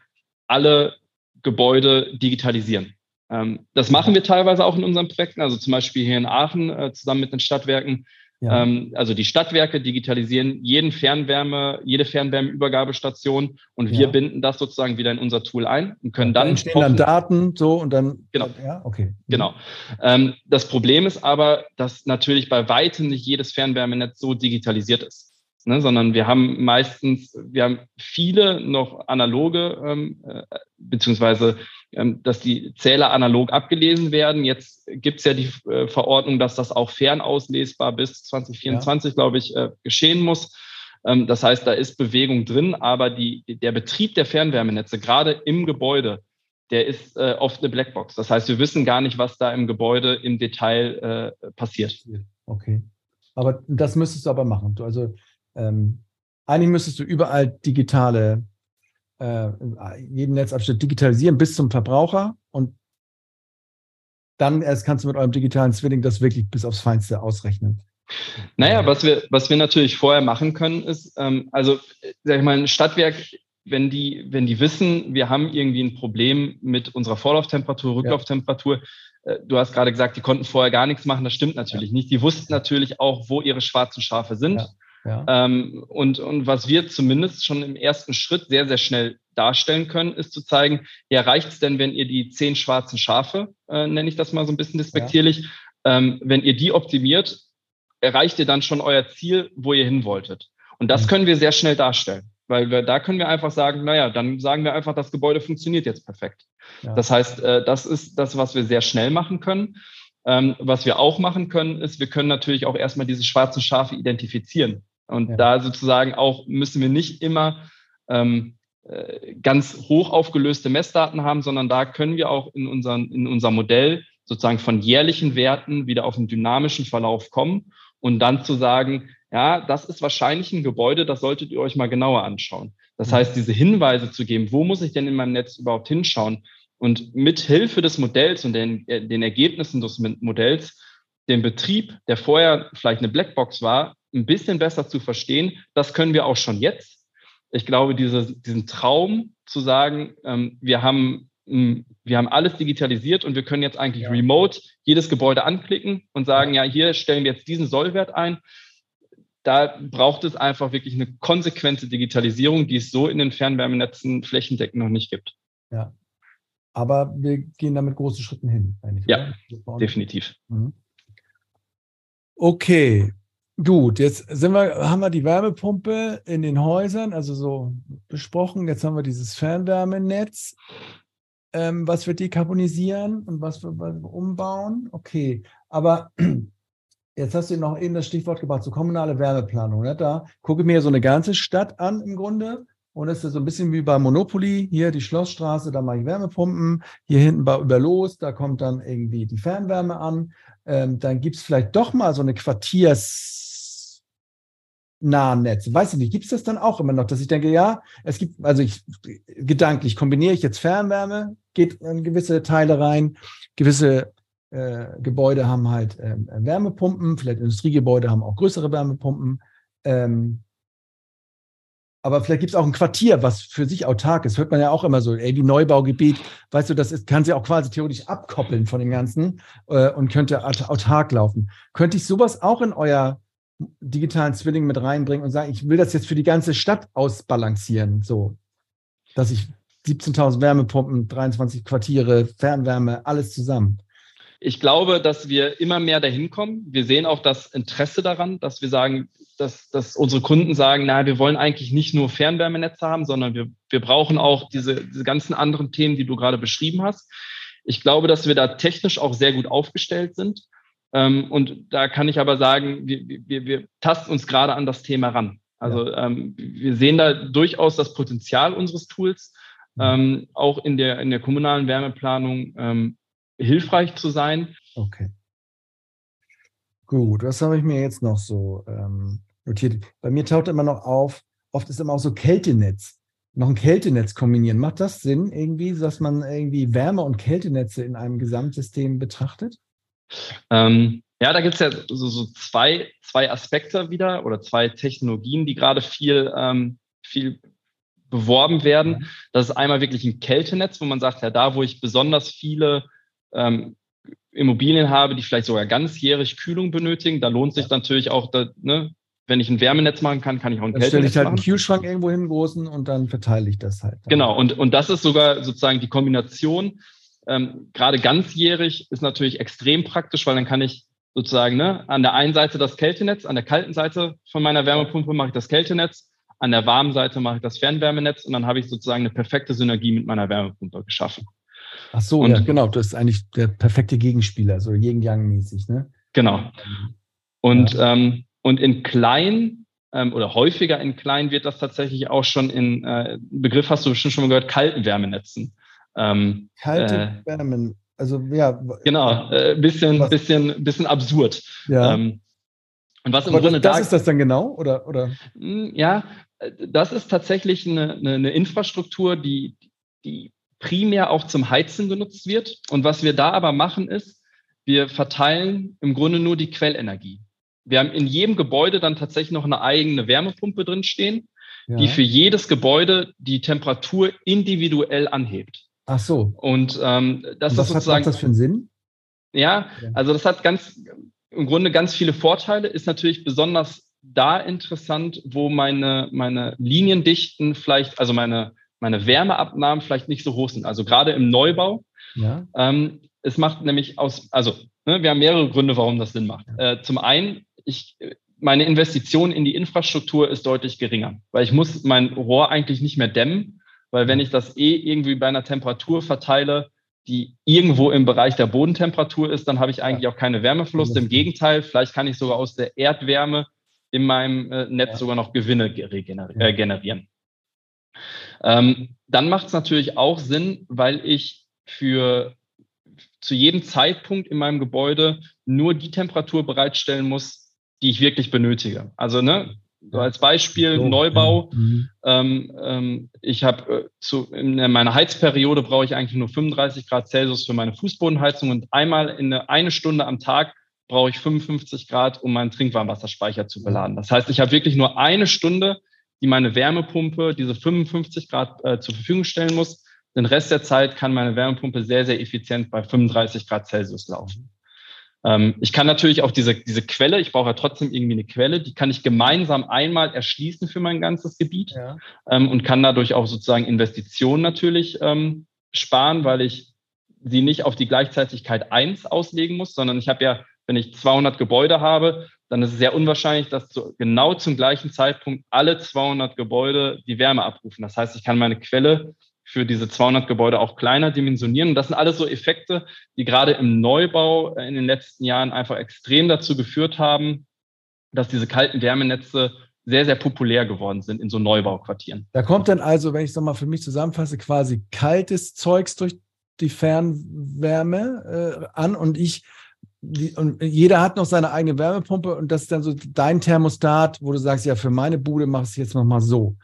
alle Gebäude digitalisieren. Ähm, das machen wir teilweise auch in unseren Projekten, also zum Beispiel hier in Aachen äh, zusammen mit den Stadtwerken. Ja. Ähm, also die Stadtwerke digitalisieren jeden Fernwärme, jede Fernwärmeübergabestation und wir ja. binden das sozusagen wieder in unser Tool ein und können dann. Da entstehen dann Daten so und dann. Genau. Ja, okay. Mhm. Genau. Ähm, das Problem ist aber, dass natürlich bei weitem nicht jedes Fernwärmenetz so digitalisiert ist. Ne, sondern wir haben meistens, wir haben viele noch analoge, ähm, äh, beziehungsweise dass die Zähler analog abgelesen werden. Jetzt gibt es ja die äh, Verordnung, dass das auch fernauslesbar bis 2024, ja. glaube ich, äh, geschehen muss. Ähm, das heißt, da ist Bewegung drin, aber die, der Betrieb der Fernwärmenetze, gerade im Gebäude, der ist äh, oft eine Blackbox. Das heißt, wir wissen gar nicht, was da im Gebäude im Detail äh, passiert. Okay. Aber das müsstest du aber machen. Du, also ähm, eigentlich müsstest du überall digitale äh, jeden Netzabschnitt digitalisieren bis zum Verbraucher und dann erst kannst du mit eurem digitalen Zwilling das wirklich bis aufs Feinste ausrechnen. Naja, was wir, was wir natürlich vorher machen können, ist, ähm, also, sag ich mal, ein Stadtwerk, wenn die, wenn die wissen, wir haben irgendwie ein Problem mit unserer Vorlauftemperatur, Rücklauftemperatur, ja. äh, du hast gerade gesagt, die konnten vorher gar nichts machen, das stimmt natürlich ja. nicht. Die wussten natürlich auch, wo ihre schwarzen Schafe sind. Ja. Ja. Ähm, und, und was wir zumindest schon im ersten Schritt sehr, sehr schnell darstellen können, ist zu zeigen, ja, reicht es denn, wenn ihr die zehn schwarzen Schafe, äh, nenne ich das mal so ein bisschen despektierlich, ja. ähm, wenn ihr die optimiert, erreicht ihr dann schon euer Ziel, wo ihr hin wolltet. Und das mhm. können wir sehr schnell darstellen, weil wir, da können wir einfach sagen, naja, dann sagen wir einfach, das Gebäude funktioniert jetzt perfekt. Ja. Das heißt, äh, das ist das, was wir sehr schnell machen können. Ähm, was wir auch machen können, ist, wir können natürlich auch erstmal diese schwarzen Schafe identifizieren. Und ja. da sozusagen auch müssen wir nicht immer ähm, äh, ganz hoch aufgelöste Messdaten haben, sondern da können wir auch in, unseren, in unserem Modell sozusagen von jährlichen Werten wieder auf einen dynamischen Verlauf kommen und dann zu sagen, ja, das ist wahrscheinlich ein Gebäude, das solltet ihr euch mal genauer anschauen. Das mhm. heißt, diese Hinweise zu geben, wo muss ich denn in meinem Netz überhaupt hinschauen? Und mit Hilfe des Modells und den, äh, den Ergebnissen des Modells den Betrieb, der vorher vielleicht eine Blackbox war, ein bisschen besser zu verstehen. Das können wir auch schon jetzt. Ich glaube, diese, diesen Traum zu sagen, ähm, wir haben wir haben alles digitalisiert und wir können jetzt eigentlich ja. remote jedes Gebäude anklicken und sagen, ja, hier stellen wir jetzt diesen Sollwert ein. Da braucht es einfach wirklich eine konsequente Digitalisierung, die es so in den Fernwärmenetzen flächendeckend noch nicht gibt. Ja. Aber wir gehen da mit großen Schritten hin. Ja, definitiv. Mhm. Okay, gut. Jetzt sind wir, haben wir die Wärmepumpe in den Häusern, also so besprochen. Jetzt haben wir dieses Fernwärmenetz, ähm, was wir dekarbonisieren und was wir, umbauen. Okay, aber <clears throat> Jetzt hast du noch eben das Stichwort gebracht, so kommunale Wärmeplanung. Ne? Da gucke ich mir so eine ganze Stadt an im Grunde und das ist so ein bisschen wie bei Monopoly. Hier die Schlossstraße, da mache ich Wärmepumpen. Hier hinten bei Überlos, da kommt dann irgendwie die Fernwärme an. Ähm, dann gibt es vielleicht doch mal so eine Quartiers Netz. Weiß ich nicht, gibt es das dann auch immer noch, dass ich denke, ja, es gibt, also ich gedanklich kombiniere ich jetzt Fernwärme, geht in gewisse Teile rein, gewisse äh, Gebäude haben halt äh, Wärmepumpen, vielleicht Industriegebäude haben auch größere Wärmepumpen. Ähm, aber vielleicht gibt es auch ein Quartier, was für sich autark ist. Hört man ja auch immer so, ey, wie Neubaugebiet, weißt du, das ist, kann sich auch quasi theoretisch abkoppeln von dem Ganzen äh, und könnte autark laufen. Könnte ich sowas auch in euer digitalen Zwilling mit reinbringen und sagen, ich will das jetzt für die ganze Stadt ausbalancieren, so, dass ich 17.000 Wärmepumpen, 23 Quartiere, Fernwärme, alles zusammen ich glaube, dass wir immer mehr dahin kommen. Wir sehen auch das Interesse daran, dass wir sagen, dass, dass unsere Kunden sagen, na, wir wollen eigentlich nicht nur Fernwärmenetze haben, sondern wir, wir brauchen auch diese, diese ganzen anderen Themen, die du gerade beschrieben hast. Ich glaube, dass wir da technisch auch sehr gut aufgestellt sind. Ähm, und da kann ich aber sagen, wir, wir, wir tasten uns gerade an das Thema ran. Also ähm, wir sehen da durchaus das Potenzial unseres Tools, ähm, auch in der, in der kommunalen Wärmeplanung ähm, hilfreich zu sein. Okay. Gut, was habe ich mir jetzt noch so ähm, notiert? Bei mir taucht immer noch auf, oft ist immer auch so Kältenetz. Noch ein Kältenetz kombinieren. Macht das Sinn irgendwie, dass man irgendwie Wärme- und Kältenetze in einem Gesamtsystem betrachtet? Ähm, ja, da gibt es ja so, so, zwei, zwei Aspekte wieder oder zwei Technologien, die gerade viel, ähm, viel beworben werden. Das ist einmal wirklich ein Kältenetz, wo man sagt, ja, da, wo ich besonders viele ähm, Immobilien habe, die vielleicht sogar ganzjährig Kühlung benötigen, da lohnt sich natürlich auch, da, ne, wenn ich ein Wärmenetz machen kann, kann ich auch ein Kältenetz stelle ich halt machen. einen Kühlschrank irgendwo hin, großen, und dann verteile ich das halt. Genau, und, und das ist sogar sozusagen die Kombination. Ähm, gerade ganzjährig ist natürlich extrem praktisch, weil dann kann ich sozusagen ne, an der einen Seite das Kältenetz, an der kalten Seite von meiner Wärmepumpe mache ich das Kältenetz, an der warmen Seite mache ich das Fernwärmenetz und dann habe ich sozusagen eine perfekte Synergie mit meiner Wärmepumpe geschaffen. Ach so, und, ja, genau. Das ist eigentlich der perfekte Gegenspieler, so Yin-Yang-mäßig, ne? Genau. Und, ja. ähm, und in klein ähm, oder häufiger in klein wird das tatsächlich auch schon in, äh, Begriff hast du bestimmt schon mal gehört, kalten Wärmenetzen. Ähm, Kalte äh, Wärmen, also ja. Genau, äh, bisschen, was? bisschen, bisschen absurd. Ja. Ähm, und was im Grunde das, das da, ist das dann genau, oder? oder? Hm, ja, äh, das ist tatsächlich eine, eine, eine Infrastruktur, die, die primär auch zum Heizen genutzt wird. Und was wir da aber machen ist, wir verteilen im Grunde nur die Quellenergie. Wir haben in jedem Gebäude dann tatsächlich noch eine eigene Wärmepumpe drin stehen, ja. die für jedes Gebäude die Temperatur individuell anhebt. Ach so. Und ähm, das Und was ist sozusagen. Was hat das für einen Sinn? Ja, also das hat ganz im Grunde ganz viele Vorteile. Ist natürlich besonders da interessant, wo meine meine Liniendichten vielleicht, also meine meine Wärmeabnahmen vielleicht nicht so hoch sind. Also gerade im Neubau. Ja. Ähm, es macht nämlich aus, also ne, wir haben mehrere Gründe, warum das Sinn macht. Äh, zum einen, ich, meine Investition in die Infrastruktur ist deutlich geringer, weil ich muss mein Rohr eigentlich nicht mehr dämmen, weil wenn ich das eh irgendwie bei einer Temperatur verteile, die irgendwo im Bereich der Bodentemperatur ist, dann habe ich eigentlich auch keine Wärmeverluste. Im Gegenteil, vielleicht kann ich sogar aus der Erdwärme in meinem äh, Netz sogar noch Gewinne generieren. Äh, generieren. Ähm, dann macht es natürlich auch Sinn, weil ich für zu jedem Zeitpunkt in meinem Gebäude nur die Temperatur bereitstellen muss, die ich wirklich benötige. Also ne, so als Beispiel so, Neubau. Ja. Mhm. Ähm, ähm, ich habe äh, zu in meiner Heizperiode brauche ich eigentlich nur 35 Grad Celsius für meine Fußbodenheizung und einmal in eine, eine Stunde am Tag brauche ich 55 Grad, um meinen Trinkwarmwasserspeicher zu beladen. Das heißt, ich habe wirklich nur eine Stunde, die meine Wärmepumpe diese 55 Grad äh, zur Verfügung stellen muss. Den Rest der Zeit kann meine Wärmepumpe sehr, sehr effizient bei 35 Grad Celsius laufen. Ähm, ich kann natürlich auch diese, diese Quelle, ich brauche ja trotzdem irgendwie eine Quelle, die kann ich gemeinsam einmal erschließen für mein ganzes Gebiet ja. ähm, und kann dadurch auch sozusagen Investitionen natürlich ähm, sparen, weil ich sie nicht auf die Gleichzeitigkeit eins auslegen muss, sondern ich habe ja, wenn ich 200 Gebäude habe, dann ist es sehr unwahrscheinlich, dass zu, genau zum gleichen Zeitpunkt alle 200 Gebäude die Wärme abrufen. Das heißt, ich kann meine Quelle für diese 200 Gebäude auch kleiner dimensionieren. Und das sind alles so Effekte, die gerade im Neubau äh, in den letzten Jahren einfach extrem dazu geführt haben, dass diese kalten Wärmenetze sehr, sehr populär geworden sind in so Neubauquartieren. Da kommt dann also, wenn ich es nochmal für mich zusammenfasse, quasi kaltes Zeugs durch die Fernwärme äh, an und ich die, und jeder hat noch seine eigene Wärmepumpe und das ist dann so dein Thermostat, wo du sagst, ja, für meine Bude mach ich es jetzt nochmal so.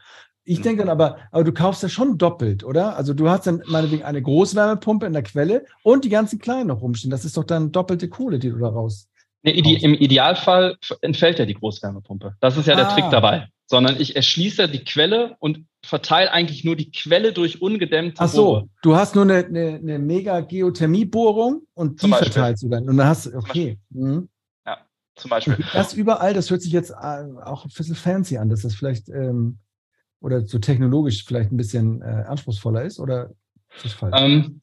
Ich denke dann aber, aber du kaufst ja schon doppelt, oder? Also du hast dann meinetwegen eine Großwärmepumpe in der Quelle und die ganzen kleinen noch rumstehen. Das ist doch dann doppelte Kohle, die du da raus. Nee, Im Idealfall entfällt ja die Großwärmepumpe. Das ist ja der ah. Trick dabei. Sondern ich erschließe die Quelle und verteile eigentlich nur die Quelle durch ungedämmte Ach so, Bohre. du hast nur eine, eine, eine mega Geothermiebohrung und die verteilst du dann. Und dann hast du, okay. Mhm. Ja, zum Beispiel. Das überall, das hört sich jetzt äh, auch ein bisschen fancy an, dass das vielleicht ähm, oder so technologisch vielleicht ein bisschen äh, anspruchsvoller ist oder ist das falsch? Ähm,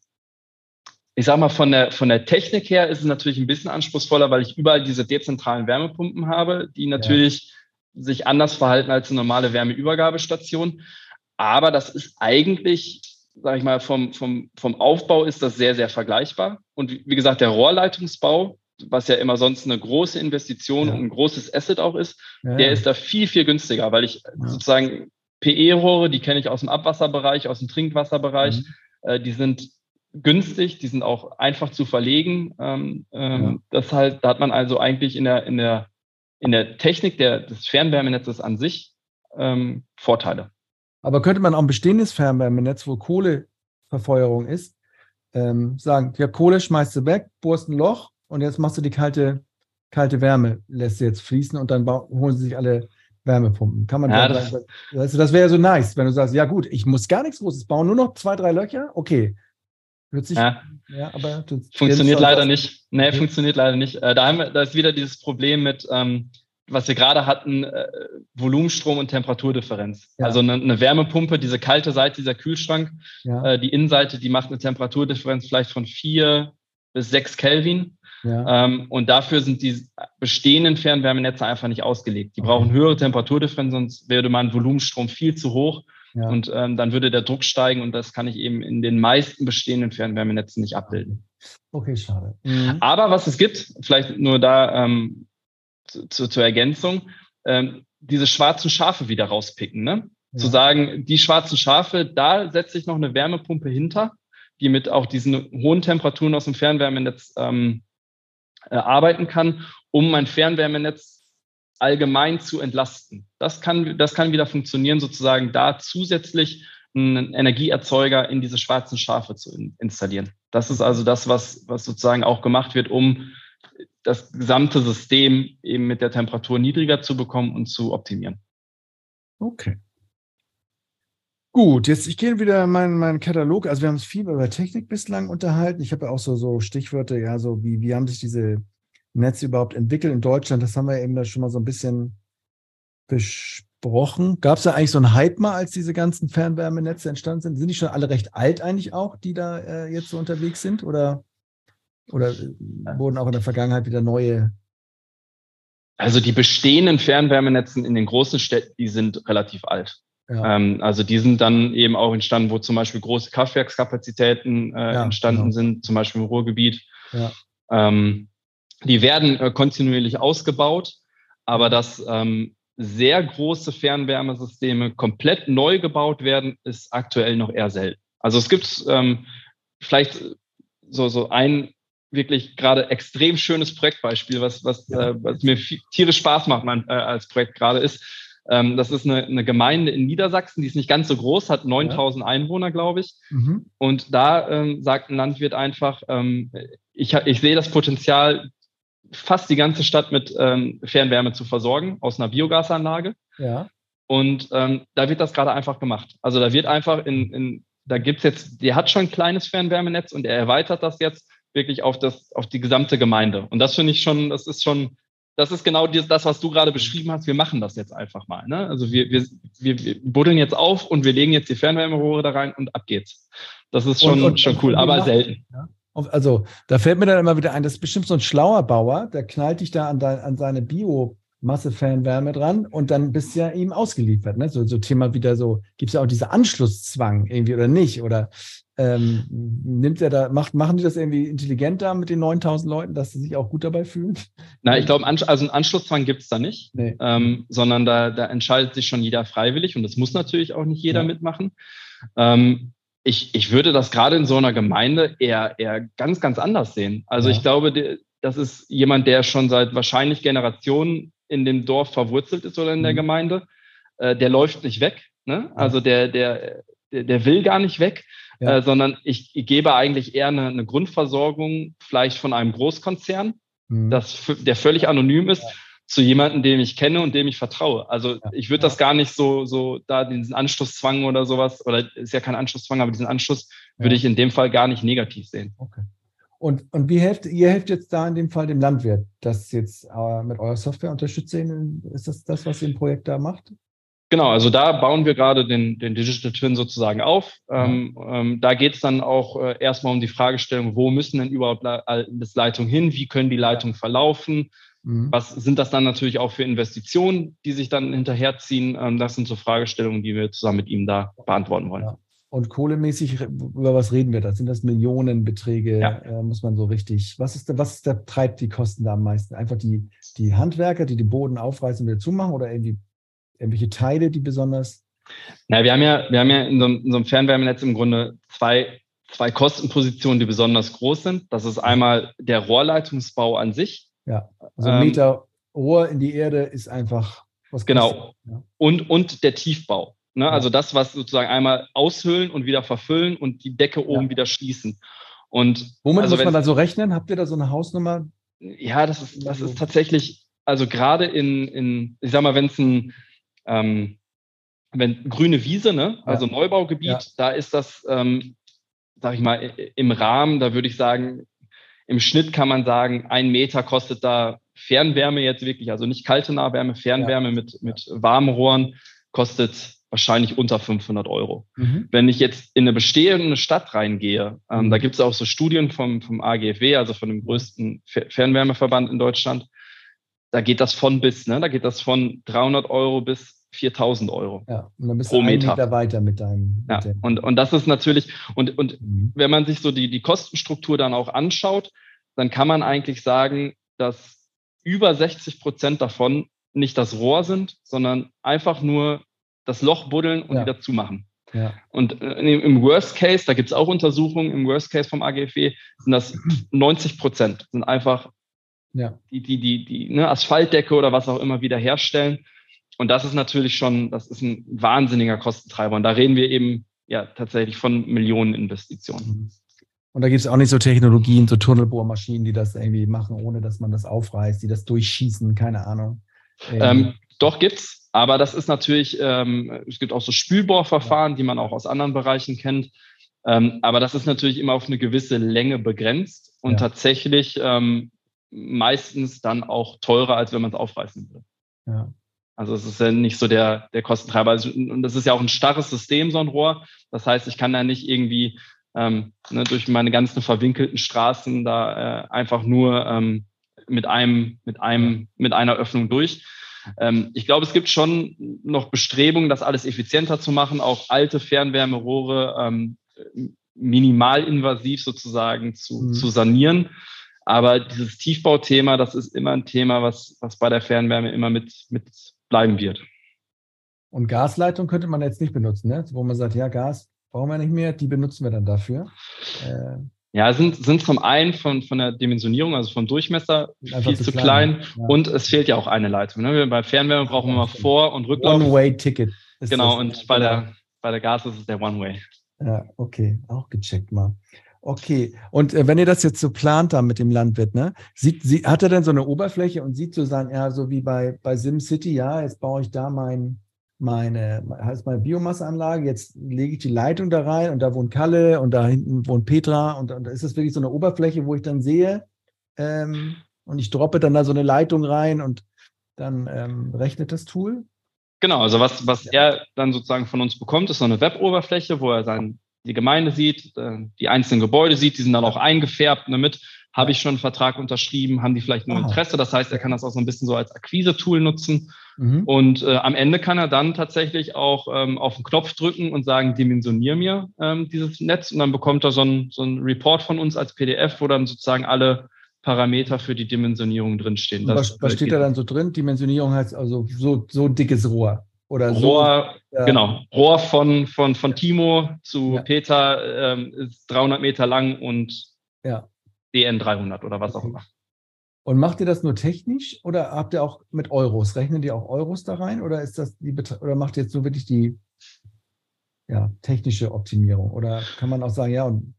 ich sag mal, von der, von der Technik her ist es natürlich ein bisschen anspruchsvoller, weil ich überall diese dezentralen Wärmepumpen habe, die natürlich ja. sich anders verhalten als eine normale Wärmeübergabestation. Aber das ist eigentlich, sage ich mal, vom, vom, vom Aufbau ist das sehr, sehr vergleichbar. Und wie gesagt, der Rohrleitungsbau, was ja immer sonst eine große Investition ja. und ein großes Asset auch ist, ja. der ist da viel, viel günstiger, weil ich sozusagen PE-Rohre, die kenne ich aus dem Abwasserbereich, aus dem Trinkwasserbereich. Mhm. Äh, die sind günstig, die sind auch einfach zu verlegen. Ähm, ähm, ja. Das halt, da hat man also eigentlich in der, in der, in der Technik der, des Fernwärmenetzes an sich ähm, Vorteile. Aber könnte man auch ein bestehendes Fernwärmenetz, wo Kohleverfeuerung ist, ähm, sagen, ja, Kohle schmeißt du weg, bohrst ein Loch und jetzt machst du die kalte, kalte Wärme, lässt sie jetzt fließen und dann holen sie sich alle Wärmepumpen. Kann man ja, das, sagen, das wäre ja so nice, wenn du sagst, ja gut, ich muss gar nichts Großes bauen, nur noch zwei, drei Löcher, okay. Hört sich, ja. ja aber funktioniert leider nicht. Nee, okay. funktioniert leider nicht. Äh, da, haben wir, da ist wieder dieses Problem mit, ähm, was wir gerade hatten, äh, Volumenstrom und Temperaturdifferenz. Ja. Also eine, eine, Wärmepumpe, diese kalte Seite, dieser Kühlschrank, ja. äh, die Innenseite, die macht eine Temperaturdifferenz vielleicht von vier bis sechs Kelvin. Ja. Ähm, und dafür sind die bestehenden Fernwärmenetze einfach nicht ausgelegt. Die okay. brauchen höhere Temperaturdifferenz, sonst wäre mein Volumenstrom viel zu hoch. Ja. Und ähm, dann würde der Druck steigen und das kann ich eben in den meisten bestehenden Fernwärmenetzen nicht abbilden. Okay, schade. Mhm. Aber was es gibt, vielleicht nur da ähm, zu, zur Ergänzung, ähm, diese schwarzen Schafe wieder rauspicken. Ne? Ja. Zu sagen, die schwarzen Schafe, da setze ich noch eine Wärmepumpe hinter, die mit auch diesen hohen Temperaturen aus dem Fernwärmenetz ähm, äh, arbeiten kann, um mein Fernwärmenetz allgemein zu entlasten. Das kann, das kann wieder funktionieren, sozusagen da zusätzlich einen Energieerzeuger in diese schwarzen Schafe zu in, installieren. Das ist also das, was, was sozusagen auch gemacht wird, um das gesamte System eben mit der Temperatur niedriger zu bekommen und zu optimieren. Okay. Gut, jetzt ich gehe wieder in meinen, meinen Katalog. Also wir haben uns viel über Technik bislang unterhalten. Ich habe ja auch so, so Stichwörter, ja, so wie, wie haben sich diese Netze überhaupt entwickelt in Deutschland? Das haben wir eben da schon mal so ein bisschen besprochen. Gab es da eigentlich so einen Hype mal, als diese ganzen Fernwärmenetze entstanden sind? Sind die schon alle recht alt eigentlich auch, die da äh, jetzt so unterwegs sind? Oder, oder äh, wurden auch in der Vergangenheit wieder neue also die bestehenden Fernwärmenetzen in den großen Städten, die sind relativ alt. Ja. Ähm, also die sind dann eben auch entstanden, wo zum Beispiel große Kraftwerkskapazitäten äh, ja, entstanden genau. sind, zum Beispiel im Ruhrgebiet. Ja. Ähm, die werden äh, kontinuierlich ausgebaut, aber dass ähm, sehr große Fernwärmesysteme komplett neu gebaut werden, ist aktuell noch eher selten. Also es gibt ähm, vielleicht so, so ein wirklich gerade extrem schönes Projektbeispiel, was, was, äh, was mir tierisch Spaß macht mein, äh, als Projekt gerade ist. Ähm, das ist eine, eine Gemeinde in Niedersachsen, die ist nicht ganz so groß, hat 9000 ja. Einwohner, glaube ich. Mhm. Und da ähm, sagt ein Landwirt einfach, ähm, ich, ich sehe das Potenzial, fast die ganze Stadt mit ähm, Fernwärme zu versorgen aus einer Biogasanlage. Ja. Und ähm, da wird das gerade einfach gemacht. Also da wird einfach in, in da gibt's jetzt, der hat schon ein kleines Fernwärmenetz und er erweitert das jetzt wirklich auf das, auf die gesamte Gemeinde. Und das finde ich schon, das ist schon, das ist genau das, was du gerade beschrieben hast. Wir machen das jetzt einfach mal. Ne? Also wir, wir, wir, wir buddeln jetzt auf und wir legen jetzt die Fernwärmerohre da rein und ab geht's. Das ist schon, und, und, schon cool, aber selten. Ja. Also da fällt mir dann immer wieder ein, das ist bestimmt so ein schlauer Bauer, der knallt dich da an, dein, an seine Bio- Massefernwärme dran und dann bist du ja ihm ausgeliefert. Ne? So, so Thema wieder so, gibt es ja auch diese Anschlusszwang irgendwie oder nicht? Oder ähm, nimmt er da, macht, machen die das irgendwie intelligenter mit den 9000 Leuten, dass sie sich auch gut dabei fühlen? Na, ich glaube, also einen Anschlusszwang gibt es da nicht, nee. ähm, sondern da, da entscheidet sich schon jeder freiwillig und das muss natürlich auch nicht jeder ja. mitmachen. Ähm, ich, ich würde das gerade in so einer Gemeinde eher, eher ganz, ganz anders sehen. Also ja. ich glaube, das ist jemand, der schon seit wahrscheinlich Generationen in dem Dorf verwurzelt ist oder in der mhm. Gemeinde, äh, der läuft nicht weg. Ne? Also der, der, der, der will gar nicht weg, ja. äh, sondern ich, ich, gebe eigentlich eher eine, eine, Grundversorgung vielleicht von einem Großkonzern, mhm. das, der völlig anonym ist, ja. zu jemandem, dem ich kenne und dem ich vertraue. Also ja. ich würde das gar nicht so, so da diesen Anschlusszwang oder sowas, oder ist ja kein Anschlusszwang, aber diesen Anschluss würde ich in dem Fall gar nicht negativ sehen. Okay. Und, und wie helft ihr helft jetzt da in dem Fall dem Landwirt, das jetzt äh, mit eurer Software unterstützen? Ist das das, was ihr im Projekt da macht? Genau, also da bauen wir gerade den, den Digital Twin sozusagen auf. Ähm, ähm, da geht es dann auch äh, erstmal um die Fragestellung, wo müssen denn überhaupt das Leitung hin? Wie können die Leitungen verlaufen? Mhm. Was sind das dann natürlich auch für Investitionen, die sich dann hinterherziehen? Ähm, das sind so Fragestellungen, die wir zusammen mit ihm da beantworten wollen. Ja. Und kohlemäßig, über was reden wir da? Sind das Millionenbeträge? Ja. Äh, muss man so richtig, was ist da, was da, treibt die Kosten da am meisten? Einfach die, die Handwerker, die den Boden aufreißen und wieder zumachen oder irgendwie irgendwelche Teile, die besonders? Na, wir haben ja, wir haben ja in so, einem, in so einem Fernwärmenetz im Grunde zwei, zwei Kostenpositionen, die besonders groß sind. Das ist einmal der Rohrleitungsbau an sich. Ja, also ein Meter ähm, Rohr in die Erde ist einfach was Genau. Ja. Und, und der Tiefbau. Ne? Also das, was sozusagen einmal aushöhlen und wieder verfüllen und die Decke oben ja. wieder schließen. Und Womit also muss man da so rechnen? Habt ihr da so eine Hausnummer? Ja, das ist, das ist tatsächlich, also gerade in, in, ich sag mal, wenn es ein, ähm, wenn grüne Wiese, ne, also ja. Neubaugebiet, ja. da ist das, ähm, sag ich mal, im Rahmen, da würde ich sagen, im Schnitt kann man sagen, ein Meter kostet da Fernwärme jetzt wirklich, also nicht kalte Nahwärme, Fernwärme ja. mit, mit warmen Rohren kostet wahrscheinlich unter 500 Euro. Mhm. Wenn ich jetzt in eine bestehende Stadt reingehe, ähm, mhm. da gibt es auch so Studien vom, vom AGFW, also von dem größten Fernwärmeverband in Deutschland, da geht das von bis, ne? da geht das von 300 Euro bis 4000 Euro. Ja, und dann bist pro du Meter. Meter weiter mit deinem. Mit ja, und, und das ist natürlich, und, und mhm. wenn man sich so die, die Kostenstruktur dann auch anschaut, dann kann man eigentlich sagen, dass über 60 Prozent davon nicht das Rohr sind, sondern einfach nur das Loch buddeln und ja. wieder zumachen. Ja. Und äh, im Worst Case, da gibt es auch Untersuchungen, im Worst Case vom AGFW sind das 90 Prozent, sind einfach ja. die, die, die, die ne, Asphaltdecke oder was auch immer wieder herstellen. Und das ist natürlich schon, das ist ein wahnsinniger Kostentreiber. Und da reden wir eben ja tatsächlich von Millioneninvestitionen. Mhm. Und da gibt es auch nicht so Technologien, so Tunnelbohrmaschinen, die das irgendwie machen, ohne dass man das aufreißt, die das durchschießen, keine Ahnung. Ähm, doch gibt's. Aber das ist natürlich, ähm, es gibt auch so Spülbohrverfahren, die man auch aus anderen Bereichen kennt. Ähm, aber das ist natürlich immer auf eine gewisse Länge begrenzt und ja. tatsächlich ähm, meistens dann auch teurer, als wenn man es aufreißen würde. Ja. Also es ist ja nicht so der, der Kostentreiber. Also, und das ist ja auch ein starres System, so ein Rohr. Das heißt, ich kann da nicht irgendwie ähm, ne, durch meine ganzen verwinkelten Straßen da äh, einfach nur ähm, mit einem, mit einem, mit einer Öffnung durch, ich glaube, es gibt schon noch Bestrebungen, das alles effizienter zu machen, auch alte Fernwärmerohre ähm, minimalinvasiv sozusagen zu, mhm. zu sanieren. Aber dieses Tiefbauthema, das ist immer ein Thema, was, was bei der Fernwärme immer mit, mit bleiben wird. Und Gasleitung könnte man jetzt nicht benutzen, ne? wo man sagt, ja, Gas brauchen wir nicht mehr, die benutzen wir dann dafür. Äh, Ja, sind, sind zum einen von, von der Dimensionierung, also vom Durchmesser Einfach viel zu klein, klein. Ja. und es fehlt ja auch eine Leitung. Ne? Bei Fernwärme brauchen wir mal Vor- und Rücklauf. One-Way-Ticket. Genau, und bei der, bei der Gas ist es der One-Way. Ja, okay, auch gecheckt mal. Okay, und äh, wenn ihr das jetzt so plant da mit dem Landwirt, ne, sieht, sie, hat er denn so eine Oberfläche und sieht so sein, ja, so wie bei, bei SimCity, ja, jetzt baue ich da mein, meine, heißt meine Biomasseanlage, jetzt lege ich die Leitung da rein und da wohnt Kalle und da hinten wohnt Petra und, und da ist das wirklich so eine Oberfläche, wo ich dann sehe ähm, und ich droppe dann da so eine Leitung rein und dann ähm, rechnet das Tool. Genau, also was, was er dann sozusagen von uns bekommt, ist so eine Web-Oberfläche, wo er sein, die Gemeinde sieht, äh, die einzelnen Gebäude sieht, die sind dann auch eingefärbt damit. Habe ich schon einen Vertrag unterschrieben? Haben die vielleicht nur Interesse? Das heißt, er kann das auch so ein bisschen so als Akquise-Tool nutzen. Mhm. Und äh, am Ende kann er dann tatsächlich auch ähm, auf den Knopf drücken und sagen, dimensionier mir ähm, dieses Netz. Und dann bekommt er so ein, so ein Report von uns als PDF, wo dann sozusagen alle Parameter für die Dimensionierung drinstehen. Das, was, was steht da dann so drin? Dimensionierung heißt also so, so dickes Rohr. Oder Rohr, so, ja. genau. Rohr von, von, von Timo zu ja. Peter ähm, ist 300 Meter lang und ja. DN 300 oder was auch immer. Und macht ihr das nur technisch oder habt ihr auch mit Euros? Rechnen die auch Euros da rein oder ist das die oder macht ihr jetzt so wirklich die ja, technische Optimierung? Oder kann man auch sagen, ja, und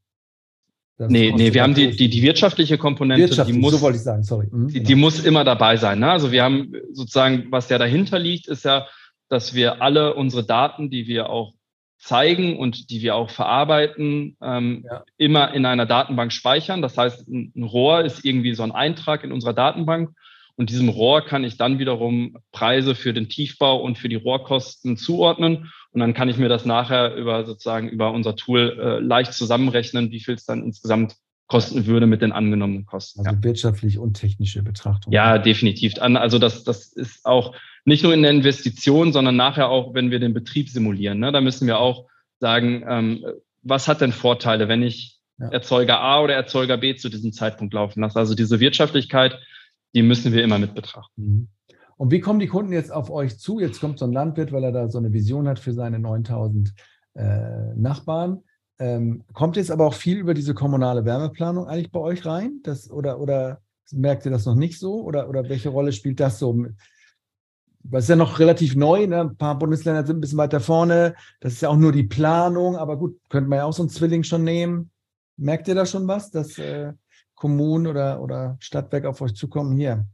nee, nee, wir haben die, die, die wirtschaftliche Komponente, Wirtschaftlich, die muss, so wollte ich sagen, sorry. Mhm, die, genau. die, muss immer dabei sein. Ne? Also wir haben sozusagen, was ja dahinter liegt, ist ja, dass wir alle unsere Daten, die wir auch zeigen und die wir auch verarbeiten, ähm, ja. immer in einer Datenbank speichern. Das heißt, ein, Rohr ist irgendwie so ein Eintrag in unserer Datenbank. Und diesem Rohr kann ich dann wiederum Preise für den Tiefbau und für die Rohrkosten zuordnen. Und dann kann ich mir das nachher über sozusagen über unser Tool äh, leicht zusammenrechnen, wie viel es dann insgesamt kosten würde mit den angenommenen Kosten. Also ja. wirtschaftlich und technische Betrachtung. Ja, definitiv. Also das, das ist auch nicht nur in der Investition, sondern nachher auch, wenn wir den Betrieb simulieren. Ne? Da müssen wir auch sagen, ähm, was hat denn Vorteile, wenn ich ja. Erzeuger A oder Erzeuger B zu diesem Zeitpunkt laufen lasse? Also diese Wirtschaftlichkeit, die müssen wir immer mit betrachten. Mhm. Und wie kommen die Kunden jetzt auf euch zu? Jetzt kommt so ein Landwirt, weil er da so eine Vision hat für seine 9000 äh, Nachbarn. Ähm, kommt jetzt aber auch viel über diese kommunale Wärmeplanung eigentlich bei euch rein? Das, oder, oder merkt ihr das noch nicht so? Oder, oder welche Rolle spielt das so? Das ist ja noch relativ neu, ne? ein paar Bundesländer sind ein bisschen weiter vorne. Das ist ja auch nur die Planung, aber gut, könnte man ja auch so einen Zwilling schon nehmen. Merkt ihr da schon was, dass äh, Kommunen oder, oder Stadtwerk auf euch zukommen? Hier,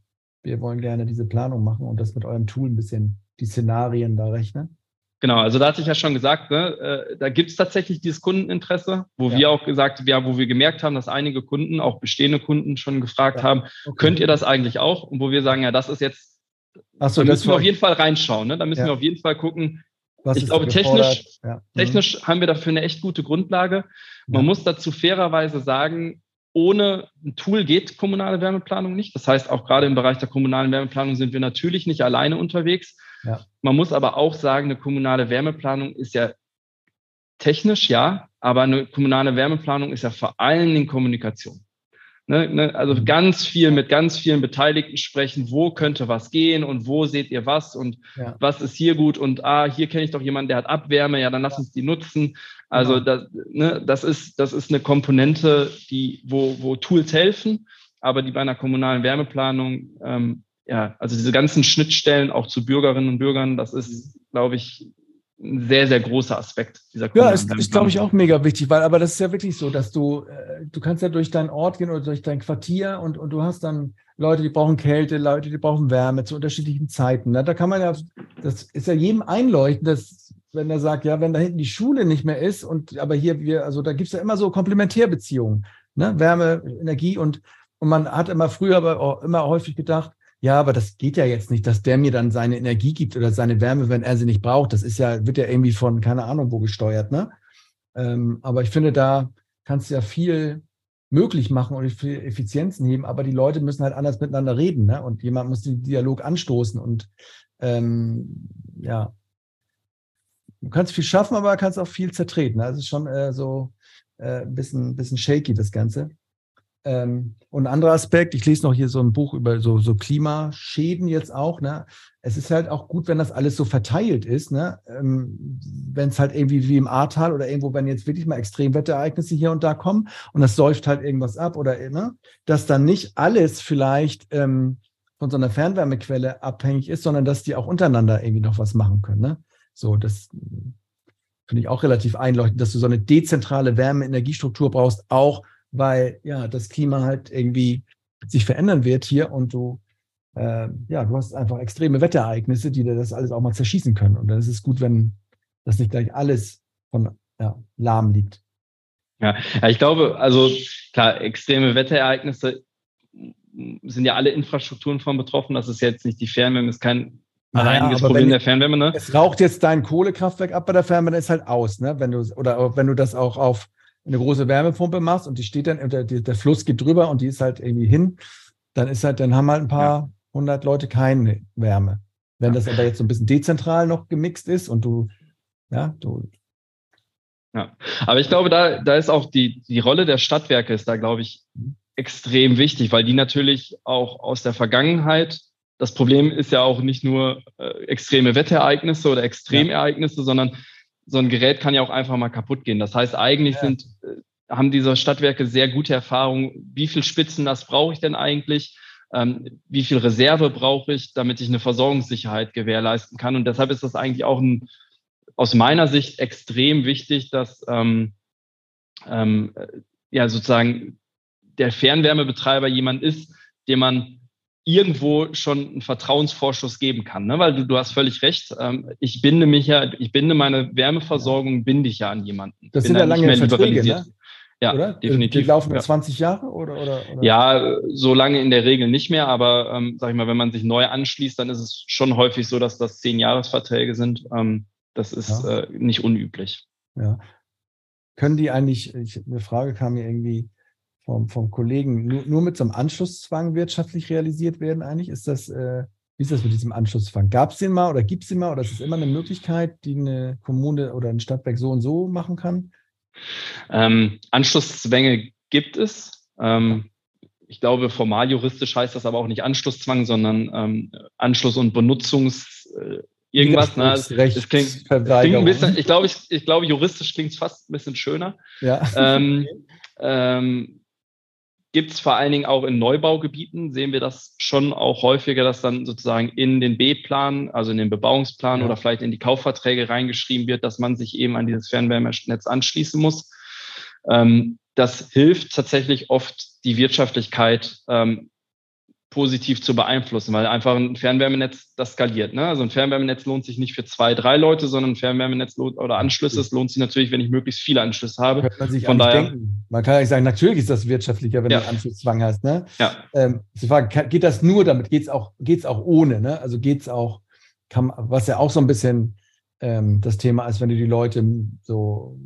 wir wollen gerne diese Planung machen und das mit eurem Tool ein bisschen die Szenarien da rechnen? Genau, also da hatte ich ja schon gesagt, ne, äh, da gibt es tatsächlich dieses Kundeninteresse, wo ja. wir auch gesagt ja, wo wir gemerkt haben, dass einige Kunden, auch bestehende Kunden schon gefragt ja. haben, okay. könnt ihr das eigentlich auch? Und wo wir sagen, ja, das ist jetzt, Ach so, da müssen wir auf jeden Fall reinschauen, ne? da müssen ja. wir auf jeden Fall gucken. Was ich glaube, technisch, mhm. technisch haben wir dafür eine echt gute Grundlage. Man muss dazu fairerweise sagen, ohne ein Tool geht kommunale Wärmeplanung nicht. Das heißt, auch gerade im Bereich der kommunalen Wärmeplanung sind wir natürlich nicht alleine unterwegs. Ja. Man muss aber auch sagen, eine kommunale Wärmeplanung ist ja technisch, ja, aber eine kommunale Wärmeplanung ist ja vor allen Dingen Kommunikation. Ne, ne, also mhm. ganz viel mit ganz vielen Beteiligten sprechen, wo könnte was gehen und wo seht ihr was und ja. was ist hier gut und ah, hier kenne ich doch jemanden, der hat Abwärme, ja, dann lass uns die nutzen. Also genau. das, ne, das, ist, das ist eine Komponente, die, wo, wo Tools helfen, aber die bei einer kommunalen Wärmeplanung ähm, ja, also diese ganzen Schnittstellen auch zu Bürgerinnen und Bürgern, das ist, glaube ich, ein sehr, sehr großer Aspekt dieser Ja, ist, ist glaube ich, auch mega wichtig, weil aber das ist ja wirklich so, dass du, äh, du kannst ja durch deinen Ort gehen oder durch dein Quartier und, und du hast dann Leute, die brauchen Kälte, Leute, die brauchen Wärme zu unterschiedlichen Zeiten. Ne? Da kann man ja, das ist ja jedem einleuchten, dass, wenn er sagt, ja, wenn da hinten die Schule nicht mehr ist und aber hier wir, also da gibt es ja immer so Komplementärbeziehungen, ne? Wärme, Energie und, und man hat immer früher aber auch immer häufig gedacht, ja, aber das geht ja jetzt nicht, dass der mir dann seine Energie gibt oder seine Wärme, wenn er sie nicht braucht. Das ist ja, wird ja irgendwie von keine Ahnung wo gesteuert, ne? Ähm, aber ich finde, da kannst du ja viel möglich machen und viel Effizienzen heben, aber die Leute müssen halt anders miteinander reden, ne? Und jemand muss den Dialog anstoßen und ähm, ja, du kannst viel schaffen, aber kannst auch viel zertreten. Ne? Ist schon äh, so äh, ein bisschen, bisschen shaky, das Ganze. Ähm, und ein anderer Aspekt, ich lese noch hier so ein Buch über so, so Klimaschäden jetzt auch. Ne? Es ist halt auch gut, wenn das alles so verteilt ist. Ne? Ähm, wenn es halt irgendwie wie im Ahrtal oder irgendwo, wenn jetzt wirklich mal Extremwetterereignisse hier und da kommen und das säuft halt irgendwas ab oder, ne? dass dann nicht alles vielleicht ähm, von so einer Fernwärmequelle abhängig ist, sondern dass die auch untereinander irgendwie noch was machen können. Ne? So, das finde ich auch relativ einleuchtend, dass du so eine dezentrale Wärmeenergiestruktur brauchst, auch weil ja das Klima halt irgendwie sich verändern wird hier und du äh, ja du hast einfach extreme Wetterereignisse, die dir das alles auch mal zerschießen können. Und dann ist es gut, wenn das nicht gleich alles von ja, lahm liegt. Ja, ja, ich glaube, also klar, extreme Wetterereignisse sind ja alle Infrastrukturen von betroffen. Das ist jetzt nicht die Fernwärme, ist kein alleiniges naja, Problem der Fernwärme. Ne? Es raucht jetzt dein Kohlekraftwerk ab bei der Fernwärme, ist halt aus, ne? Wenn du oder wenn du das auch auf eine große Wärmepumpe machst und die steht dann, der, der Fluss geht drüber und die ist halt irgendwie hin, dann ist halt, dann haben halt ein paar hundert ja. Leute keine Wärme. Wenn ja. das aber jetzt so ein bisschen dezentral noch gemixt ist und du, ja, du. Ja, aber ich glaube, da, da ist auch die, die Rolle der Stadtwerke ist da, glaube ich, extrem wichtig, weil die natürlich auch aus der Vergangenheit das Problem ist ja auch nicht nur äh, extreme Wetterereignisse oder Extremereignisse, ja. sondern so ein Gerät kann ja auch einfach mal kaputt gehen. Das heißt, eigentlich ja. sind, äh, haben diese Stadtwerke sehr gute Erfahrungen. Wie viel Spitzennast brauche ich denn eigentlich? Ähm, wie viel Reserve brauche ich, damit ich eine Versorgungssicherheit gewährleisten kann? Und deshalb ist das eigentlich auch ein, aus meiner Sicht extrem wichtig, dass ähm, ähm, äh, ja sozusagen der Fernwärmebetreiber jemand ist, dem man irgendwo schon einen Vertrauensvorschuss geben kann. Ne? Weil du, du hast völlig recht. Ähm, ich binde mich ja, ich binde meine Wärmeversorgung, binde ich ja an jemanden. Das sind ja lange Verträge, ne? Ja, oder? definitiv. Die laufen ja. 20 Jahre oder, oder, oder? Ja, so lange in der Regel nicht mehr, aber ähm, sag ich mal, wenn man sich neu anschließt, dann ist es schon häufig so, dass das zehn Jahresverträge sind. Ähm, das ist ja. äh, nicht unüblich. Ja. Können die eigentlich, ich, eine Frage kam mir irgendwie, vom, vom Kollegen nur, nur mit so einem Anschlusszwang wirtschaftlich realisiert werden eigentlich? Ist das, äh, wie ist das mit diesem Anschlusszwang? Gab es den mal oder gibt es den mal oder ist es immer eine Möglichkeit, die eine Kommune oder ein Stadtwerk so und so machen kann? Ähm, Anschlusszwänge gibt es. Ähm, ich glaube, formal juristisch heißt das aber auch nicht Anschlusszwang, sondern ähm, Anschluss- und Benutzungs- äh, irgendwas. Ne? Es, es klingt, klingt, ein bisschen, ich glaube, ich, ich glaube, juristisch klingt es fast ein bisschen schöner. Ja. Ähm, <laughs> ähm, gibt es vor allen Dingen auch in Neubaugebieten, sehen wir das schon auch häufiger, dass dann sozusagen in den B-Plan, also in den Bebauungsplan ja. oder vielleicht in die Kaufverträge reingeschrieben wird, dass man sich eben an dieses Fernwärmenetz anschließen muss. Ähm, das hilft tatsächlich oft, die Wirtschaftlichkeit ähm, positiv zu beeinflussen, weil einfach ein Fernwärmenetz das skaliert. Ne? Also ein Fernwärmenetz lohnt sich nicht für zwei, drei Leute, sondern ein Fernwärmenetz lohnt, oder Anschlüsse, es lohnt sich natürlich, wenn ich möglichst viele Anschlüsse habe. Könnte man sich Von daher, denken. Man kann ja sagen, natürlich ist das wirtschaftlicher, wenn ja. du einen Anschlusszwang hast. Ne? Ja. Ähm, die Frage, geht das nur damit? Geht es auch, geht's auch ohne? Ne? Also geht es auch, kann, was ja auch so ein bisschen ähm, das Thema ist, wenn du die Leute so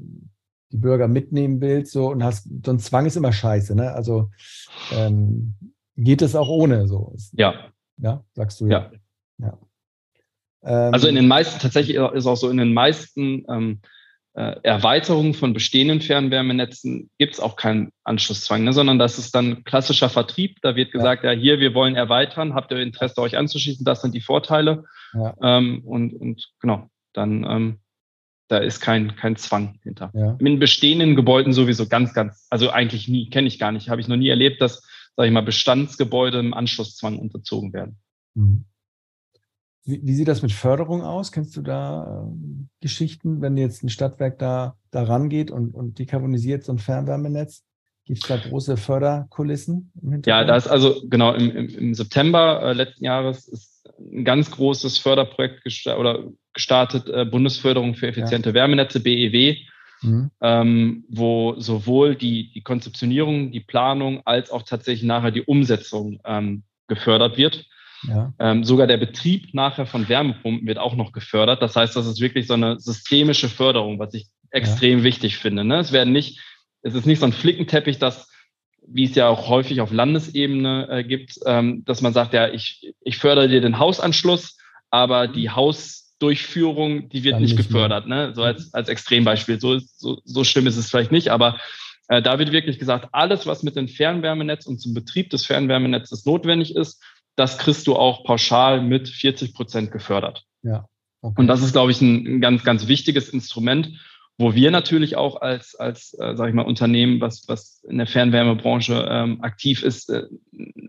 die Bürger mitnehmen willst, so und hast, so ein Zwang ist immer scheiße, ne? Also ähm, geht es auch ohne so. Ja. Ja, sagst du ja. Ja. Ähm, also in den meisten, tatsächlich ist auch so, in den meisten ähm, äh, Erweiterungen von bestehenden Fernwärmenetzen gibt es auch keinen Anschlusszwang, ne, sondern das ist dann klassischer Vertrieb. Da wird gesagt, ja. ja, hier, wir wollen erweitern, habt ihr Interesse, euch anzuschließen, das sind die Vorteile. Ja. Ähm, und, und genau, dann ähm, da ist kein, kein Zwang hinter. Ja. In bestehenden Gebäuden sowieso ganz, ganz, also eigentlich nie, kenne ich gar nicht, habe ich noch nie erlebt, dass sage ich mal, Bestandsgebäude im Anschlusszwang unterzogen werden. Mhm. Wie, wie, sieht das mit Förderung aus? Kennst du da äh, Geschichten, wenn jetzt ein Stadtwerk da, da rangeht und, und dekarbonisiert so ein Fernwärmenetz? Gibt es da große Förderkulissen im Hintergrund? Ja, da ist also genau im, im, im September äh, letzten Jahres ist ein ganz großes Förderprojekt gesta oder gestartet, äh, Bundesförderung für effiziente ja. Wärmenetze, BEW. Mhm. Ähm, wo sowohl die, die Konzeptionierung, die Planung als auch tatsächlich nachher die Umsetzung ähm, gefördert wird. Ja. Ähm, sogar der Betrieb nachher von Wärmepumpen wird auch noch gefördert. Das heißt, das ist wirklich so eine systemische Förderung, was ich extrem ja. wichtig finde. Ne? Es werden nicht, es ist nicht so ein Flickenteppich, dass wie es ja auch häufig auf Landesebene äh, gibt, ähm, dass man sagt, ja, ich, ich fördere dir den Hausanschluss, aber die Haus, Durchführung, die wird nicht, nicht gefördert, ne? so als, als Extrembeispiel. So, so, so schlimm ist es vielleicht nicht, aber Äh, da wird wirklich gesagt, alles, was mit dem Fernwärmenetz und zum Betrieb des Fernwärmenetzes notwendig ist, das kriegst du auch pauschal mit 40 Prozent gefördert. Ja. Okay. Und das ist, glaube ich, ein, ein ganz, ganz wichtiges Instrument, wo wir natürlich auch als, als äh, sage ich mal, Unternehmen, was, was in der Fernwärmebranche ähm, aktiv ist, äh,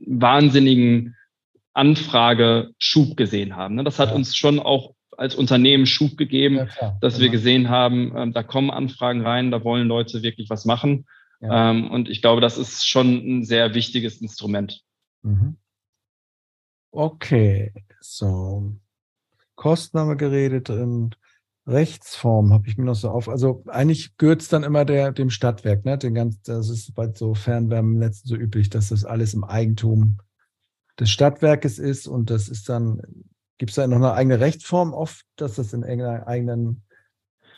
wahnsinnigen Anfrageschub gesehen haben. Ne? Das hat ja. uns schon auch als Unternehmen Schub gegeben, ja, dass genau. wir gesehen haben, äh, da kommen Anfragen rein, da wollen Leute wirklich was machen. Ja. Ähm, und ich glaube, das ist schon ein sehr wichtiges Instrument. Mhm. Okay, so. Kosten haben wir geredet und Rechtsform habe ich mir noch so auf. Also eigentlich gehört es dann immer der, dem Stadtwerk, ne? Den ganz, das ist bei so Fernwärmenetzen so üblich, dass das alles im Eigentum des Stadtwerkes ist und das ist dann, gibt es da noch eine eigene Rechtsform oft, dass das in irgendeiner eigenen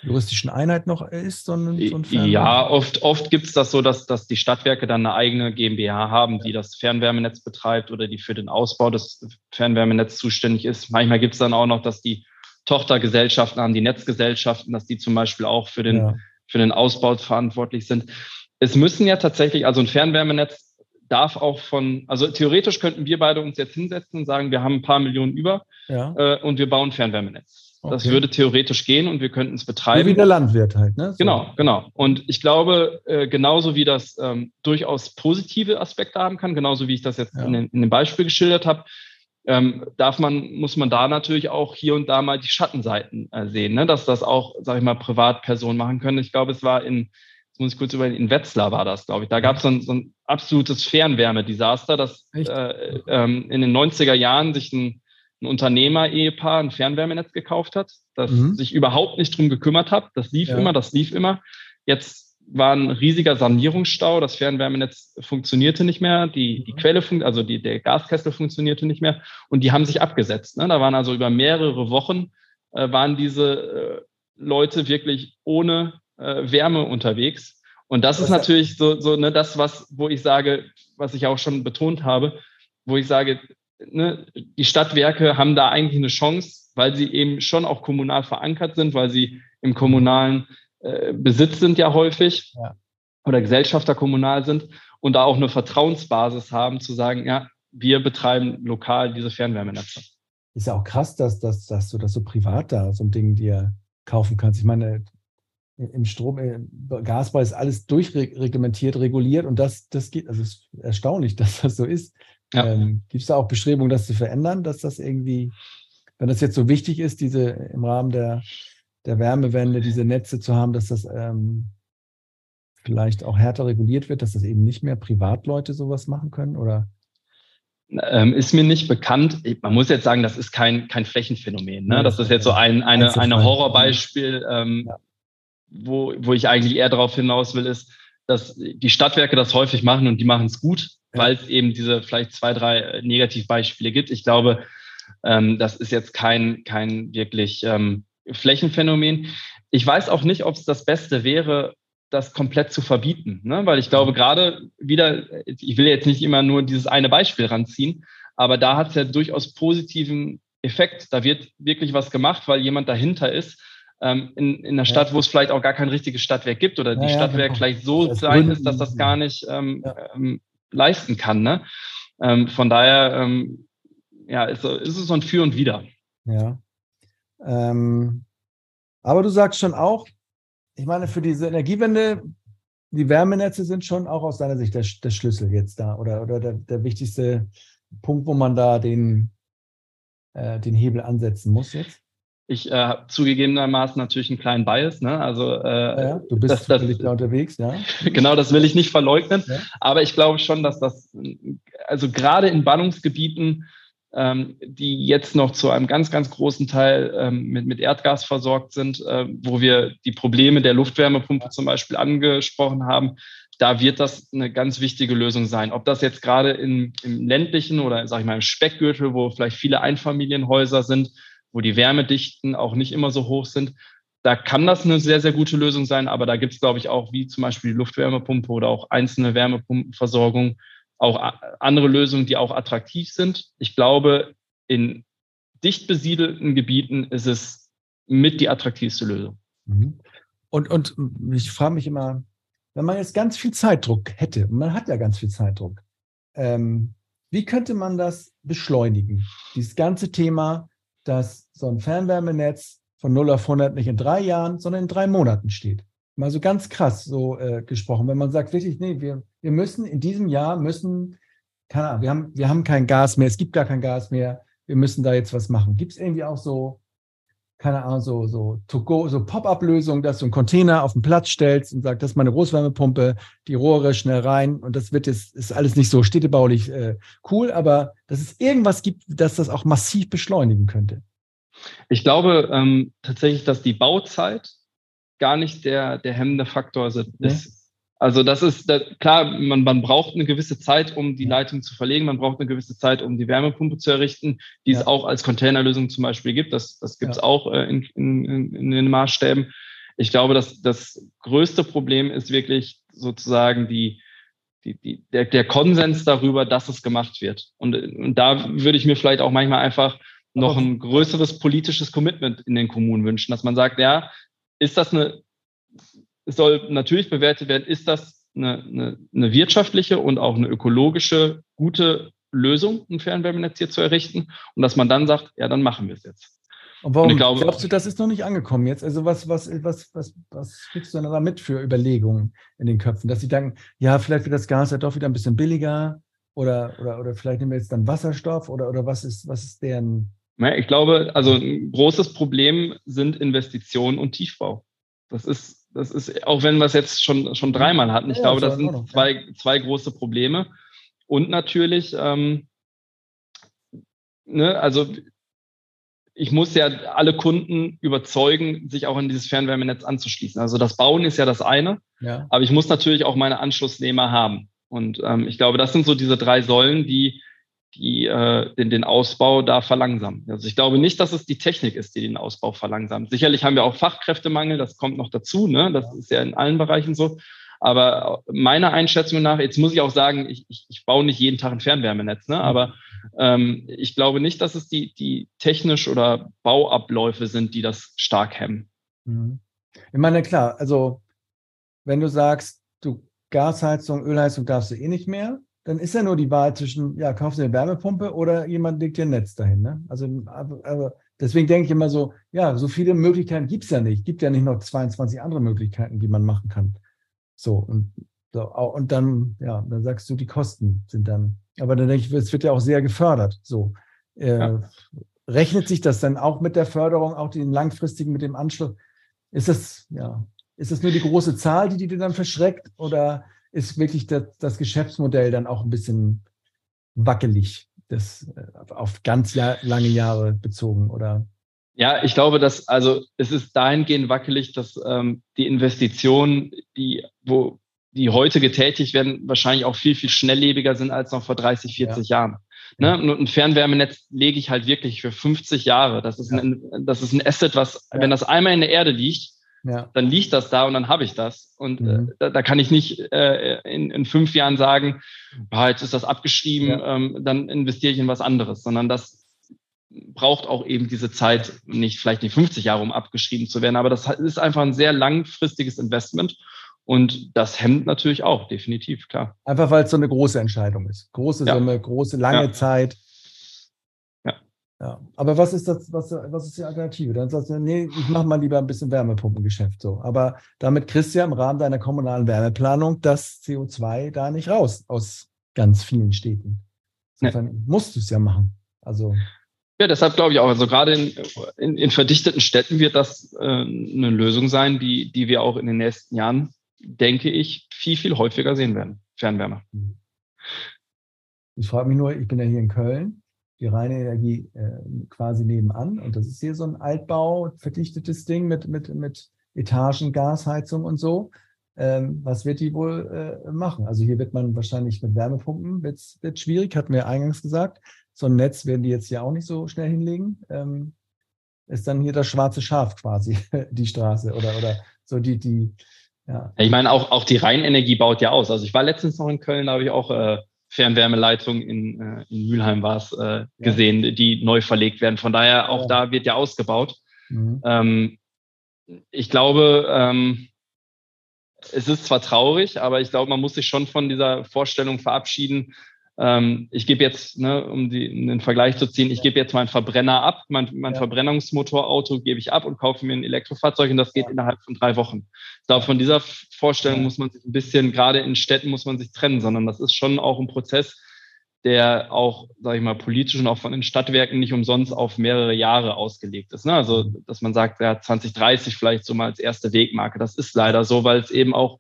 juristischen Einheit noch ist? So ein, so ein ja, oft, oft gibt es das so, dass, dass die Stadtwerke dann eine eigene GmbH haben, die das Fernwärmenetz betreibt oder die für den Ausbau des Fernwärmenetzes zuständig ist. Manchmal gibt es dann auch noch, dass die Tochtergesellschaften haben, die Netzgesellschaften, dass die zum Beispiel auch für den, ja. für den Ausbau verantwortlich sind. Es müssen ja tatsächlich, also ein Fernwärmenetz darf auch von, also theoretisch könnten wir beide uns jetzt hinsetzen und sagen, wir haben ein paar Millionen über ja. äh, und wir bauen Fernwärmenetz. Okay. Das würde theoretisch gehen und wir könnten es betreiben. Wie der Landwirt halt, ne? So. Genau, genau. Und ich glaube, äh, genauso wie das ähm, durchaus positive Aspekte haben kann, genauso wie ich das jetzt ja. in, in, dem Beispiel geschildert habe, ähm, darf man, muss man da natürlich auch hier und da mal die Schattenseiten äh, sehen, ne? dass das auch, sage ich mal, Privatpersonen machen können. Ich glaube, es war in, jetzt muss ich kurz über in Wetzlar war das, glaube ich. Da gab es so, so ein, absolutes Fernwärmedesaster, dass äh, ähm, in den 90er Jahren sich ein ein Unternehmer-Ehepaar ein Fernwärmenetz gekauft hat, das mhm. sich überhaupt nicht drum gekümmert hat. Das lief ja. immer, das lief immer. Jetzt war ein riesiger Sanierungsstau, das Fernwärmenetz funktionierte nicht mehr, die, die mhm. Quelle, also die, der Gaskessel funktionierte nicht mehr und die haben sich abgesetzt. Ne? Da waren also über mehrere Wochen, äh, waren diese äh, Leute wirklich ohne äh, Wärme unterwegs. Und das ist natürlich so, so ne, das, was, wo ich sage, was ich auch schon betont habe, wo ich sage, ne, die Stadtwerke haben da eigentlich eine Chance, weil sie eben schon auch kommunal verankert sind, weil sie im kommunalen äh, Besitz sind ja häufig ja. oder Gesellschafter kommunal sind und da auch eine Vertrauensbasis haben, zu sagen, ja, wir betreiben lokal diese Fernwärmenetze. Ist ja auch krass, dass, dass, dass du das so privat da so ein Ding dir kaufen kannst. Ich meine, im Strom, im äh, Gaspreis alles durchreglementiert, reguliert und das, das geht, also es ist erstaunlich, <laughs> dass das so ist. Ja. Ähm, Gibt es da auch Bestrebungen, das zu verändern, dass das irgendwie, wenn das jetzt so wichtig ist, diese im Rahmen der, der Wärmewende, diese Netze zu haben, dass das ähm, vielleicht auch härter reguliert wird, dass das eben nicht mehr Privatleute sowas machen können? Oder? Ähm, ist mir nicht bekannt. Man muss jetzt sagen, das ist kein, kein Flächenphänomen. Ne? das ist jetzt so ein eine, eine Horrorbeispiel, ähm, ja. Wo, wo ich eigentlich eher darauf hinaus will, ist, dass die Stadtwerke das häufig machen und die machen es gut weil es eben diese vielleicht zwei, drei äh, Negativbeispiele gibt. Ich glaube, ähm, das ist jetzt kein, kein wirklich ähm, Flächenphänomen. Ich weiß auch nicht, ob es das Beste wäre, das komplett zu verbieten, ne? weil ich glaube gerade wieder, ich will jetzt nicht immer nur dieses eine Beispiel ranziehen, aber da hat es ja durchaus positiven Effekt. Da wird wirklich was gemacht, weil jemand dahinter ist. Ähm, in, in einer Stadt, ja. wo es vielleicht auch gar kein richtiges Stadtwerk gibt oder die ja, Stadtwerk genau. vielleicht so das klein ist, dass das gar nicht ähm, ähm, leisten kann. Ne? Ähm, von daher ähm, ja, ist, ist, es so ein Für und Wider. Ja. Ähm, aber du sagst schon auch, ich meine, für diese Energiewende, die Wärmenetze sind schon auch aus deiner Sicht der, der Schlüssel jetzt da oder, oder der, der wichtigste Punkt, wo man da den, äh, den Hebel ansetzen muss jetzt? Ich äh, habe zugegebenermaßen natürlich einen kleinen Bias. Ne? Also, äh, ja, du bist das, das, da unterwegs, ja. <laughs> genau, das will ich nicht verleugnen. Ja. Aber ich glaube schon, dass das, also gerade in Ballungsgebieten, ähm, die jetzt noch zu einem ganz, ganz großen Teil ähm, mit, mit Erdgas versorgt sind, äh, wo wir die Probleme der Luftwärmepumpe zum Beispiel angesprochen haben, da wird das eine ganz wichtige Lösung sein. Ob das jetzt gerade im, im ländlichen oder, sag ich mal, im Speckgürtel, wo vielleicht viele Einfamilienhäuser sind, wo die Wärmedichten auch nicht immer so hoch sind. Da kann das eine sehr, sehr gute Lösung sein, aber da gibt es, glaube ich, auch wie zum Beispiel die Luftwärmepumpe oder auch einzelne Wärmepumpenversorgung, auch andere Lösungen, die auch attraktiv sind. Ich glaube, in dicht besiedelten Gebieten ist es mit die attraktivste Lösung. Mhm. Und, und ich frage mich immer, wenn man jetzt ganz viel Zeitdruck hätte, und man hat ja ganz viel Zeitdruck, ähm, wie könnte man das beschleunigen? Dieses ganze Thema, dass so ein Fernwärmenetz von 0 auf 100 nicht in drei Jahren, sondern in drei Monaten steht. Mal so ganz krass so äh, gesprochen. Wenn man sagt, wirklich, nee, wir, wir müssen in diesem Jahr müssen, keine Ahnung, wir haben, wir haben kein Gas mehr, es gibt gar kein Gas mehr, wir müssen da jetzt was machen. Gibt es irgendwie auch so keine Ahnung, so, so, to so Pop-up-Lösung, dass du einen Container auf den Platz stellst und sagst, das ist meine Großwärmepumpe, die Rohre schnell rein und das wird jetzt, ist alles nicht so städtebaulich äh, cool, aber dass es irgendwas gibt, das das auch massiv beschleunigen könnte. Ich glaube ähm, tatsächlich, dass die Bauzeit gar nicht der, der hemmende Faktor ist. Nee. Also das ist das, klar, man, man braucht eine gewisse Zeit, um die Leitung zu verlegen. Man braucht eine gewisse Zeit, um die Wärmepumpe zu errichten, die ja. es auch als Containerlösung zum Beispiel gibt. Das, das gibt es ja. auch äh, in, in, in den Maßstäben. Ich glaube, dass das größte Problem ist wirklich sozusagen die, die, die, der, der Konsens darüber, dass es gemacht wird. Und, und da würde ich mir vielleicht auch manchmal einfach noch ein größeres politisches Commitment in den Kommunen wünschen, dass man sagt, ja, ist das eine es soll natürlich bewertet werden, ist das eine, eine, eine wirtschaftliche und auch eine ökologische gute Lösung, ein Fernwärmenetz hier zu errichten und dass man dann sagt, ja, dann machen wir es jetzt. Und warum und glaube, glaubst du, das ist noch nicht angekommen jetzt? Also was, was, was, was, was kriegst du denn da mit für Überlegungen in den Köpfen? Dass sie denken, ja, vielleicht wird das Gas ja doch wieder ein bisschen billiger oder, oder, oder vielleicht nehmen wir jetzt dann Wasserstoff oder, oder was ist, was ist deren? Ich glaube, also ein großes Problem sind Investitionen und Tiefbau. Das ist das ist, auch wenn wir es jetzt schon, schon dreimal hatten, ich ja, glaube, das sind zwei, zwei große Probleme. Und natürlich, ähm, ne, also ich muss ja alle Kunden überzeugen, sich auch in dieses Fernwärmenetz anzuschließen. Also das Bauen ist ja das eine, ja. aber ich muss natürlich auch meine Anschlussnehmer haben. Und ähm, ich glaube, das sind so diese drei Säulen, die die äh, den, den Ausbau da verlangsamen. Also ich glaube nicht, dass es die Technik ist, die den Ausbau verlangsamt. Sicherlich haben wir auch Fachkräftemangel, das kommt noch dazu, ne? das ist ja in allen Bereichen so. Aber meiner Einschätzung nach, jetzt muss ich auch sagen, ich, ich, ich baue nicht jeden Tag ein Fernwärmenetz, ne? aber ähm, ich glaube nicht, dass es die, die technisch oder Bauabläufe sind, die das stark hemmen. Mhm. Ich meine, klar, also wenn du sagst, du Gasheizung, Ölheizung darfst du eh nicht mehr, dann ist ja nur die Wahl zwischen, ja, kaufst du eine Wärmepumpe oder jemand legt dir ein Netz dahin. Ne? Also, aber deswegen denke ich immer so, ja, so viele Möglichkeiten gibt es ja nicht. Gibt ja nicht noch 22 andere Möglichkeiten, die man machen kann. So, und, so, und dann, ja, dann sagst du, die Kosten sind dann, aber dann denke ich, es wird ja auch sehr gefördert. So. Äh, ja. Rechnet sich das dann auch mit der Förderung, auch den langfristigen, mit dem Anschluss? Ist das, ja, ist das nur die große Zahl, die, die dir dann verschreckt? Oder ist wirklich das, das Geschäftsmodell dann auch ein bisschen wackelig, das äh, auf ganz Jahr, lange Jahre bezogen, oder? Ja, ich glaube, dass, also es ist dahingehend wackelig, dass ähm, die Investitionen, die, wo, die heute getätigt werden, wahrscheinlich auch viel, viel schnelllebiger sind als noch vor 30, 40 ja. Jahren. Ne? Ja. Und ein Fernwärmenetz lege ich halt wirklich für 50 Jahre. Das ist, ja. ein, das ist ein Asset, was, wenn das einmal in der Erde liegt, ja. dann liegt das da und dann habe ich das. Und äh, mhm. da, da, kann ich nicht äh, in, in fünf Jahren sagen, ah, jetzt ist das abgeschrieben, ja. ähm, dann investiere ich in was anderes, sondern das braucht auch eben diese Zeit, nicht vielleicht nicht 50 Jahre, um abgeschrieben zu werden, aber das ist einfach ein sehr langfristiges Investment. Und das hemmt natürlich auch, definitiv, klar. Einfach weil es so eine große Entscheidung ist. Große Summe, große, lange Zeit. Ja, aber was ist das, was, was ist die Alternative? Dann sagst du, nee, ich mache mal lieber ein bisschen Wärmepumpengeschäft so. Aber damit kriegst du ja im Rahmen deiner kommunalen Wärmeplanung das CO2 da nicht raus aus ganz vielen Städten. Insofern nee. musst du es ja machen. Also. Ja, deshalb glaube ich auch. Also gerade in, in, in verdichteten Städten wird das äh, eine Lösung sein, die, die wir auch in den nächsten Jahren, denke ich, viel, viel häufiger sehen werden. Fernwärme. Ich frage mich nur, ich bin ja hier in Köln die reine Energie äh, quasi nebenan. Und das ist hier so ein Altbau, verdichtetes Ding mit, mit, mit Etagen, Gasheizung und so. Ähm, was wird die wohl äh, machen? Also hier wird man wahrscheinlich mit Wärmepumpen, wird wird schwierig, hatten wir eingangs gesagt. So ein Netz werden die jetzt hier auch nicht so schnell hinlegen. Ähm, ist dann hier das schwarze Schaf quasi, <laughs> die Straße oder, oder so die, die, ja. Ich meine, auch, auch die Rheinenergie baut ja aus. Also ich war letztens noch in Köln, da habe ich auch äh, Fernwärmeleitung in, äh, in Mülheim war es, äh, gesehen, ja. die neu verlegt werden. Von daher auch ja. da wird ja ausgebaut. Mhm. Ähm, ich glaube, ähm, es ist zwar traurig, aber ich glaube, man muss sich schon von dieser Vorstellung verabschieden, ähm, ich gebe jetzt, ne, um, die, um den Vergleich zu ziehen, ich gebe jetzt meinen Verbrenner ab, mein, mein ja. Verbrennungsmotorauto gebe ich ab und kaufe mir ein Elektrofahrzeug und das geht ja. innerhalb von drei Wochen. Glaube, von dieser Vorstellung muss man sich ein bisschen, gerade in Städten muss man sich trennen, sondern das ist schon auch ein Prozess, der auch, sage ich mal, politisch und auch von den Stadtwerken nicht umsonst auf mehrere Jahre ausgelegt ist. Ne? Also, dass man sagt, ja, 2030 vielleicht so mal als erste Wegmarke. Das ist leider so, weil es eben auch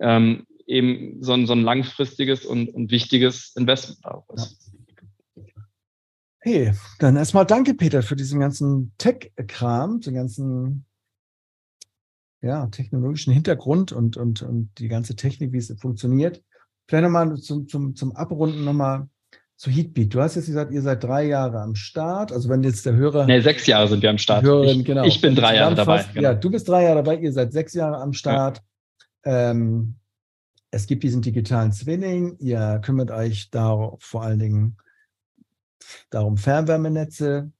ähm, eben so ein, so ein langfristiges und, und wichtiges Investment auch ist. Hey, dann erstmal danke, Peter, für diesen ganzen Tech-Kram, den ganzen ja, technologischen Hintergrund und, und, und die ganze Technik, wie es funktioniert. Vielleicht nochmal zum, zum, zum Abrunden nochmal zu Heatbeat. Du hast jetzt gesagt, ihr seid drei Jahre am Start. Also wenn jetzt der Hörer. Nee, sechs Jahre sind wir am Start. Hörerin, genau. Ich bin drei Jahre dabei. Genau. Ja, du bist drei Jahre dabei, ihr seid sechs Jahre am Start. Ja. Ähm, es gibt diesen digitalen Zwilling. Ihr kümmert euch da vor allen Dingen darum, Fernwärmenetze,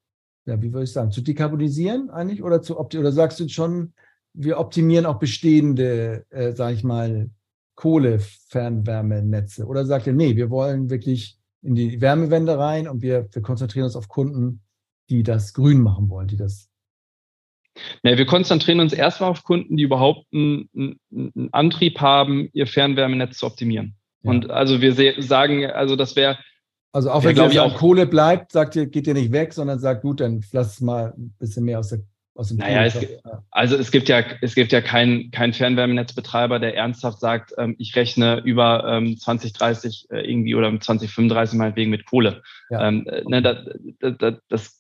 ja, wie würde ich sagen, zu dekarbonisieren eigentlich oder zu oder sagst du schon, wir optimieren auch bestehende, äh, sage ich mal, Kohlefernwärmenetze? Oder sagt ihr, nee, wir wollen wirklich in die Wärmewende rein und wir, wir konzentrieren uns auf Kunden, die das grün machen wollen, die das Nee, wir konzentrieren uns erstmal auf Kunden, die überhaupt einen, einen Antrieb haben, ihr Fernwärmenetz zu optimieren. Ja. Und also wir sagen, also das wäre. Also auch wenn glaube ich auch Kohle bleibt, sagt ihr, geht ihr nicht weg, sondern sagt, gut, dann lass es mal ein bisschen mehr aus der aus dem naja, es, also es gibt ja, es gibt ja keinen kein Fernwärmenetzbetreiber, der ernsthaft sagt, ähm, ich rechne über ähm, 2030 äh, irgendwie oder 2035 meinetwegen mit Kohle. Ja. Ähm, äh, ne, das, das, das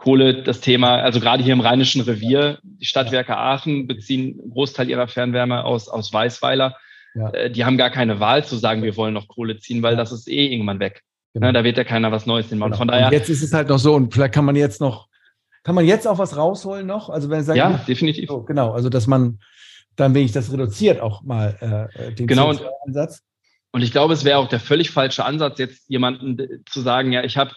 Kohle das Thema, also gerade hier im Rheinischen Revier, die Stadtwerke Aachen beziehen einen Großteil ihrer Fernwärme aus, aus Weißweiler. Ja. Äh, die haben gar keine Wahl zu sagen, wir wollen noch Kohle ziehen, weil das ist eh irgendwann weg. Genau. Ne, da wird ja keiner was Neues hinmachen. Genau. Von daher. Und jetzt ist es halt noch so und vielleicht kann man jetzt noch, kann man jetzt auch was rausholen noch? Also wenn sagt, ja, definitiv. So, genau, also dass man dann wenig das reduziert auch mal äh, den genau. Ansatz. Und ich glaube, es wäre auch der völlig falsche Ansatz, jetzt jemanden zu sagen, ja, ich habe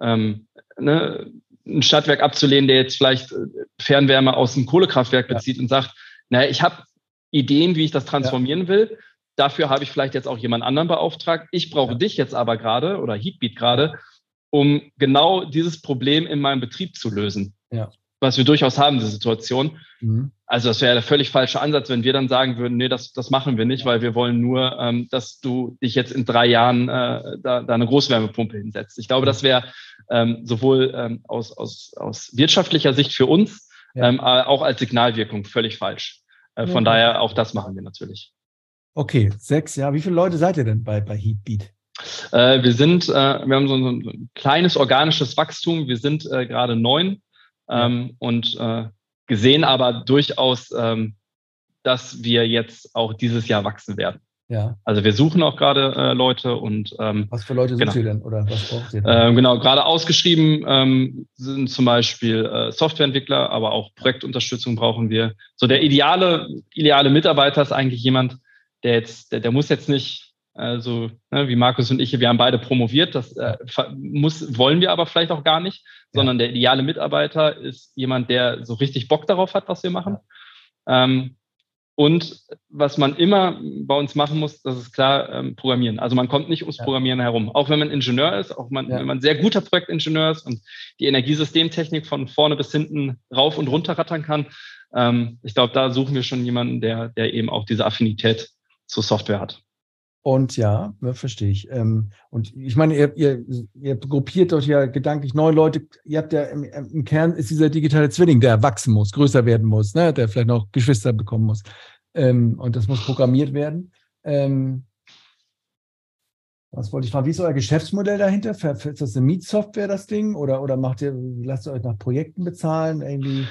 ähm, ne, ein Stadtwerk abzulehnen, der jetzt vielleicht äh, Fernwärme aus einem Kohlekraftwerk bezieht ja. und sagt, naja, ich habe Ideen, wie ich das transformieren ja. will. Dafür habe ich vielleicht jetzt auch jemand anderen beauftragt. Ich brauche ja. dich jetzt aber gerade oder Heatbeat gerade, um genau dieses Problem in meinem Betrieb zu lösen. Ja. Was wir durchaus haben, diese Situation. Mhm. Also das wäre der völlig falsche Ansatz, wenn wir dann sagen würden, nee, das, das machen wir nicht, weil wir wollen nur, ähm, dass du dich jetzt in drei Jahren äh, da, da eine Großwärmepumpe hinsetzt. Ich glaube, das wäre ähm, sowohl ähm, aus, aus, aus wirtschaftlicher Sicht für uns, ja. ähm, auch als Signalwirkung völlig falsch. Äh, von ja. daher auch das machen wir natürlich. Okay, sechs, ja. Wie viele Leute seid ihr denn bei, bei Heatbeat? Äh, wir sind, äh, wir haben so ein, so ein, kleines organisches Wachstum. Wir sind äh, gerade neun ähm, und äh, gesehen aber durchaus, ähm, dass wir jetzt auch dieses Jahr wachsen werden. Ja. Also wir suchen auch gerade äh, Leute und ähm, was für Leute genau. sucht ihr denn oder was braucht ihr? Denn? Äh, genau, gerade ausgeschrieben ähm, sind zum Beispiel äh, Softwareentwickler, aber auch Projektunterstützung brauchen wir. So der ideale ideale Mitarbeiter ist eigentlich jemand, der jetzt der, der muss jetzt nicht äh, so ne, wie Markus und ich, wir haben beide promoviert. Das äh, muss wollen wir aber vielleicht auch gar nicht, sondern der ideale Mitarbeiter ist jemand, der so richtig Bock darauf hat, was wir machen. Ja. Ähm, und was man immer bei uns machen muss, das ist klar, ähm, Programmieren. Also man kommt nicht ums ja. Programmieren herum. Auch wenn man Ingenieur ist, auch man, ja. wenn man sehr guter Projektingenieur ist und die Energiesystemtechnik von vorne bis hinten rauf und runter rattern kann. Ähm, ich glaube, da suchen wir schon jemanden, der, der eben auch diese Affinität zur Software hat. Und ja, verstehe ich. Ähm, und ich meine, ihr, ihr, ihr gruppiert euch ja gedanklich neue Leute. Ihr habt ja im, im, Kern ist dieser digitale Zwilling, der wachsen muss, größer werden muss, ne? der vielleicht noch Geschwister bekommen muss. Ähm, und das muss programmiert werden. Ähm, was wollte ich fragen? Wie ist euer Geschäftsmodell dahinter? Ist das eine Mietsoftware, das Ding? Oder, oder macht ihr, lasst ihr euch nach Projekten bezahlen? Irgendwie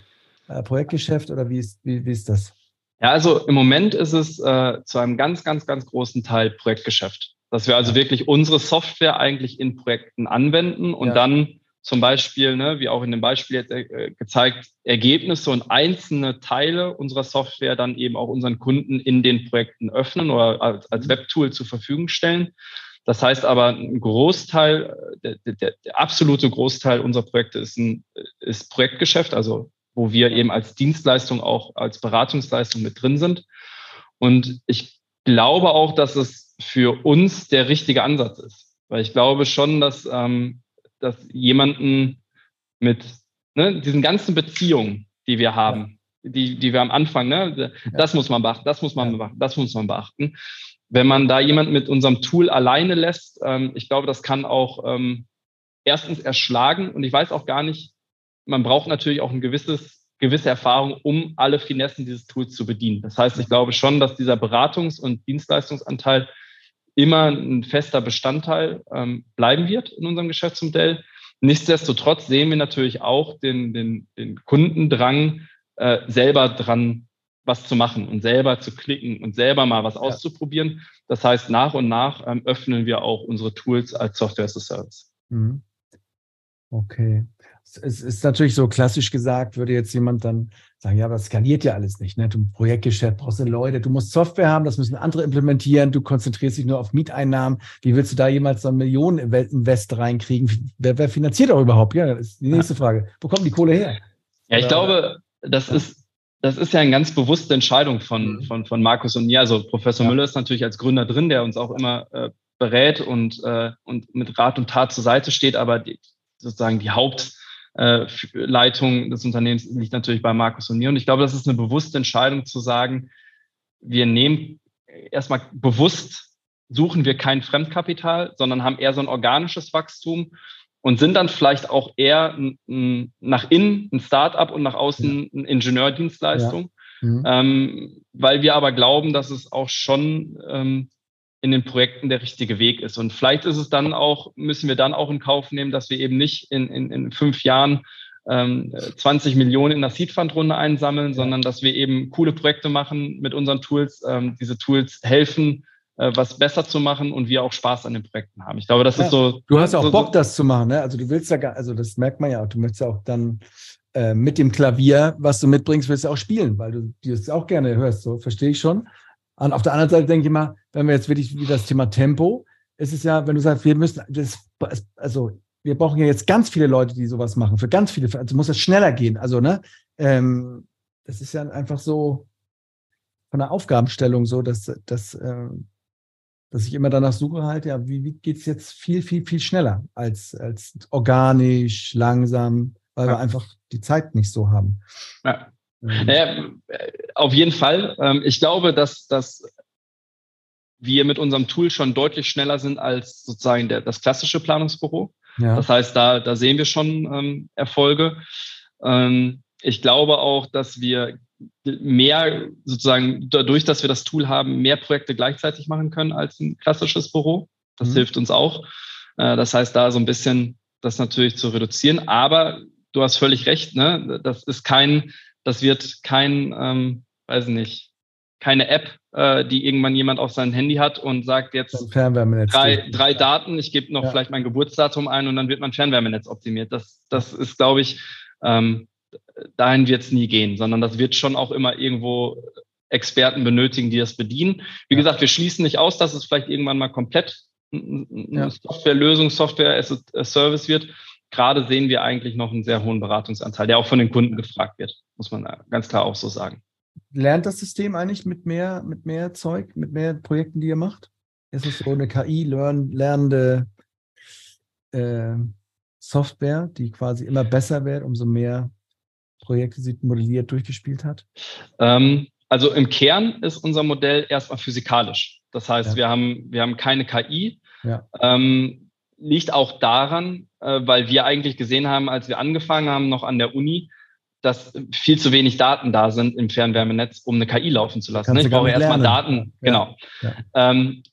äh, Projektgeschäft oder wie ist, wie, wie ist das? Ja, also im Moment ist es äh, zu einem ganz, ganz, ganz großen Teil Projektgeschäft. Dass wir also wirklich unsere Software eigentlich in Projekten anwenden und ja. dann zum Beispiel, ne, wie auch in dem Beispiel jetzt äh, gezeigt, Ergebnisse und einzelne Teile unserer Software dann eben auch unseren Kunden in den Projekten öffnen oder als, als mhm. Webtool zur Verfügung stellen. Das heißt aber, ein Großteil, der, der, der absolute Großteil unserer Projekte ist, ein, ist Projektgeschäft, also wo wir eben als Dienstleistung auch als Beratungsleistung mit drin sind. Und ich glaube auch, dass es für uns der richtige Ansatz ist. Weil ich glaube schon, dass, ähm, dass jemanden mit ne, diesen ganzen Beziehungen, die wir haben, die, die wir am Anfang, ne, das muss man beachten, das muss man beachten, das muss man beachten. Wenn man da jemanden mit unserem Tool alleine lässt, ähm, ich glaube, das kann auch ähm, erstens erschlagen und ich weiß auch gar nicht, man braucht natürlich auch ein gewisses, gewisse Erfahrung, um alle Finessen dieses Tools zu bedienen. Das heißt, ich glaube schon, dass dieser Beratungs- und Dienstleistungsanteil immer ein fester Bestandteil ähm, bleiben wird in unserem Geschäftsmodell. Nichtsdestotrotz sehen wir natürlich auch den, den, den Kundendrang, äh, selber dran was zu machen und selber zu klicken und selber mal was ja. auszuprobieren. Das heißt, nach und nach ähm, öffnen wir auch unsere Tools als Software as a Service. Mhm. Okay. Es ist natürlich so klassisch gesagt, würde jetzt jemand dann sagen, ja, aber das skaliert ja alles nicht. Ne? Du Projektgeschäft brauchst du Leute, du musst Software haben, das müssen andere implementieren, du konzentrierst dich nur auf Mieteinnahmen. Wie willst du da jemals so eine Millionen-Invest reinkriegen? Wer, wer, finanziert auch überhaupt? Ja, das ist die nächste Frage. Wo kommt die Kohle her? Ja, ich glaube, das ist, das ist ja eine ganz bewusste Entscheidung von, mhm. von, von Markus und mir. Also Professor ja. Müller ist natürlich als Gründer drin, der uns auch immer äh, berät und, äh, und mit Rat und Tat zur Seite steht, aber die, sozusagen die Hauptleitung äh, des Unternehmens liegt natürlich bei Markus und mir. Und ich glaube, das ist eine bewusste Entscheidung zu sagen, wir nehmen erstmal bewusst, suchen wir kein Fremdkapital, sondern haben eher so ein organisches Wachstum und sind dann vielleicht auch eher nach innen ein Startup und nach außen eine Ingenieurdienstleistung. Ja. Mhm. Ähm, weil wir aber glauben, dass es auch schon ähm, in den Projekten der richtige Weg ist. Und vielleicht ist es dann auch, müssen wir dann auch in Kauf nehmen, dass wir eben nicht in, in, in fünf Jahren ähm, 20 Millionen in der Seed Fund Runde einsammeln, sondern dass wir eben coole Projekte machen mit unseren Tools. Ähm, diese Tools helfen, äh, was besser zu machen und wir auch Spaß an den Projekten haben. Ich glaube, das ja. ist so. Du hast auch so, Bock, das zu machen, ne? Also du willst ja gar, also das merkt man ja auch, du möchtest ja auch dann äh, mit dem Klavier, was du mitbringst, willst du auch spielen, weil du das auch gerne hörst. So verstehe ich schon. Und auf der anderen Seite denke ich mal, wenn wir jetzt wirklich wie das Thema Tempo, ist es ja, wenn du sagst, wir müssen, das, also wir brauchen ja jetzt ganz viele Leute, die sowas machen, für ganz viele, also muss das schneller gehen. Also, ne, ähm, das ist ja einfach so von der Aufgabenstellung so, dass, dass, äh, dass ich immer danach suche halt, ja, wie, wie geht es jetzt viel, viel, viel schneller als, als organisch, langsam, weil ja. wir einfach die Zeit nicht so haben. Ja. Mhm. Naja, auf jeden Fall. Ähm, ich glaube, dass, dass wir mit unserem Tool schon deutlich schneller sind als sozusagen der, das klassische Planungsbüro. Ja. Das heißt, da, da sehen wir schon ähm, Erfolge. Ähm, ich glaube auch, dass wir mehr sozusagen dadurch, dass wir das Tool haben, mehr Projekte gleichzeitig machen können als ein klassisches Büro. Das mhm. hilft uns auch. Äh, das heißt, da so ein bisschen das natürlich zu reduzieren. Aber du hast völlig recht, ne? Das ist kein, das wird kein, ähm, weiß nicht, keine App, äh, die irgendwann jemand auf sein Handy hat und sagt jetzt drei, drei Daten, ich gebe noch ja. vielleicht mein Geburtsdatum ein und dann wird mein Fernwärmenetz optimiert. Das, das ist, glaube ich, ähm, dahin wird es nie gehen, sondern das wird schon auch immer irgendwo Experten benötigen, die das bedienen. Wie ja. gesagt, wir schließen nicht aus, dass es vielleicht irgendwann mal komplett eine ja. Softwarelösung, Software as a Service wird gerade sehen wir eigentlich noch einen sehr hohen Beratungsanteil, der auch von den Kunden gefragt wird, muss man ganz klar auch so sagen. Lernt das System eigentlich mit mehr, mit mehr Zeug, mit mehr Projekten, die ihr macht? Ist es so eine KI lernende äh, Software, die quasi immer besser wird, umso mehr Projekte sie modelliert durchgespielt hat? Ähm, also im Kern ist unser Modell erstmal physikalisch. Das heißt, ja. wir, haben, wir haben keine KI. Ja. Ähm, liegt auch daran, äh, weil wir eigentlich gesehen haben, als wir angefangen haben, noch an der Uni, dass viel zu wenig Daten da sind im Fernwärmenetz, um eine KI laufen zu lassen. Ich brauche erstmal Daten. Ja. Genau. Ja. Ähm,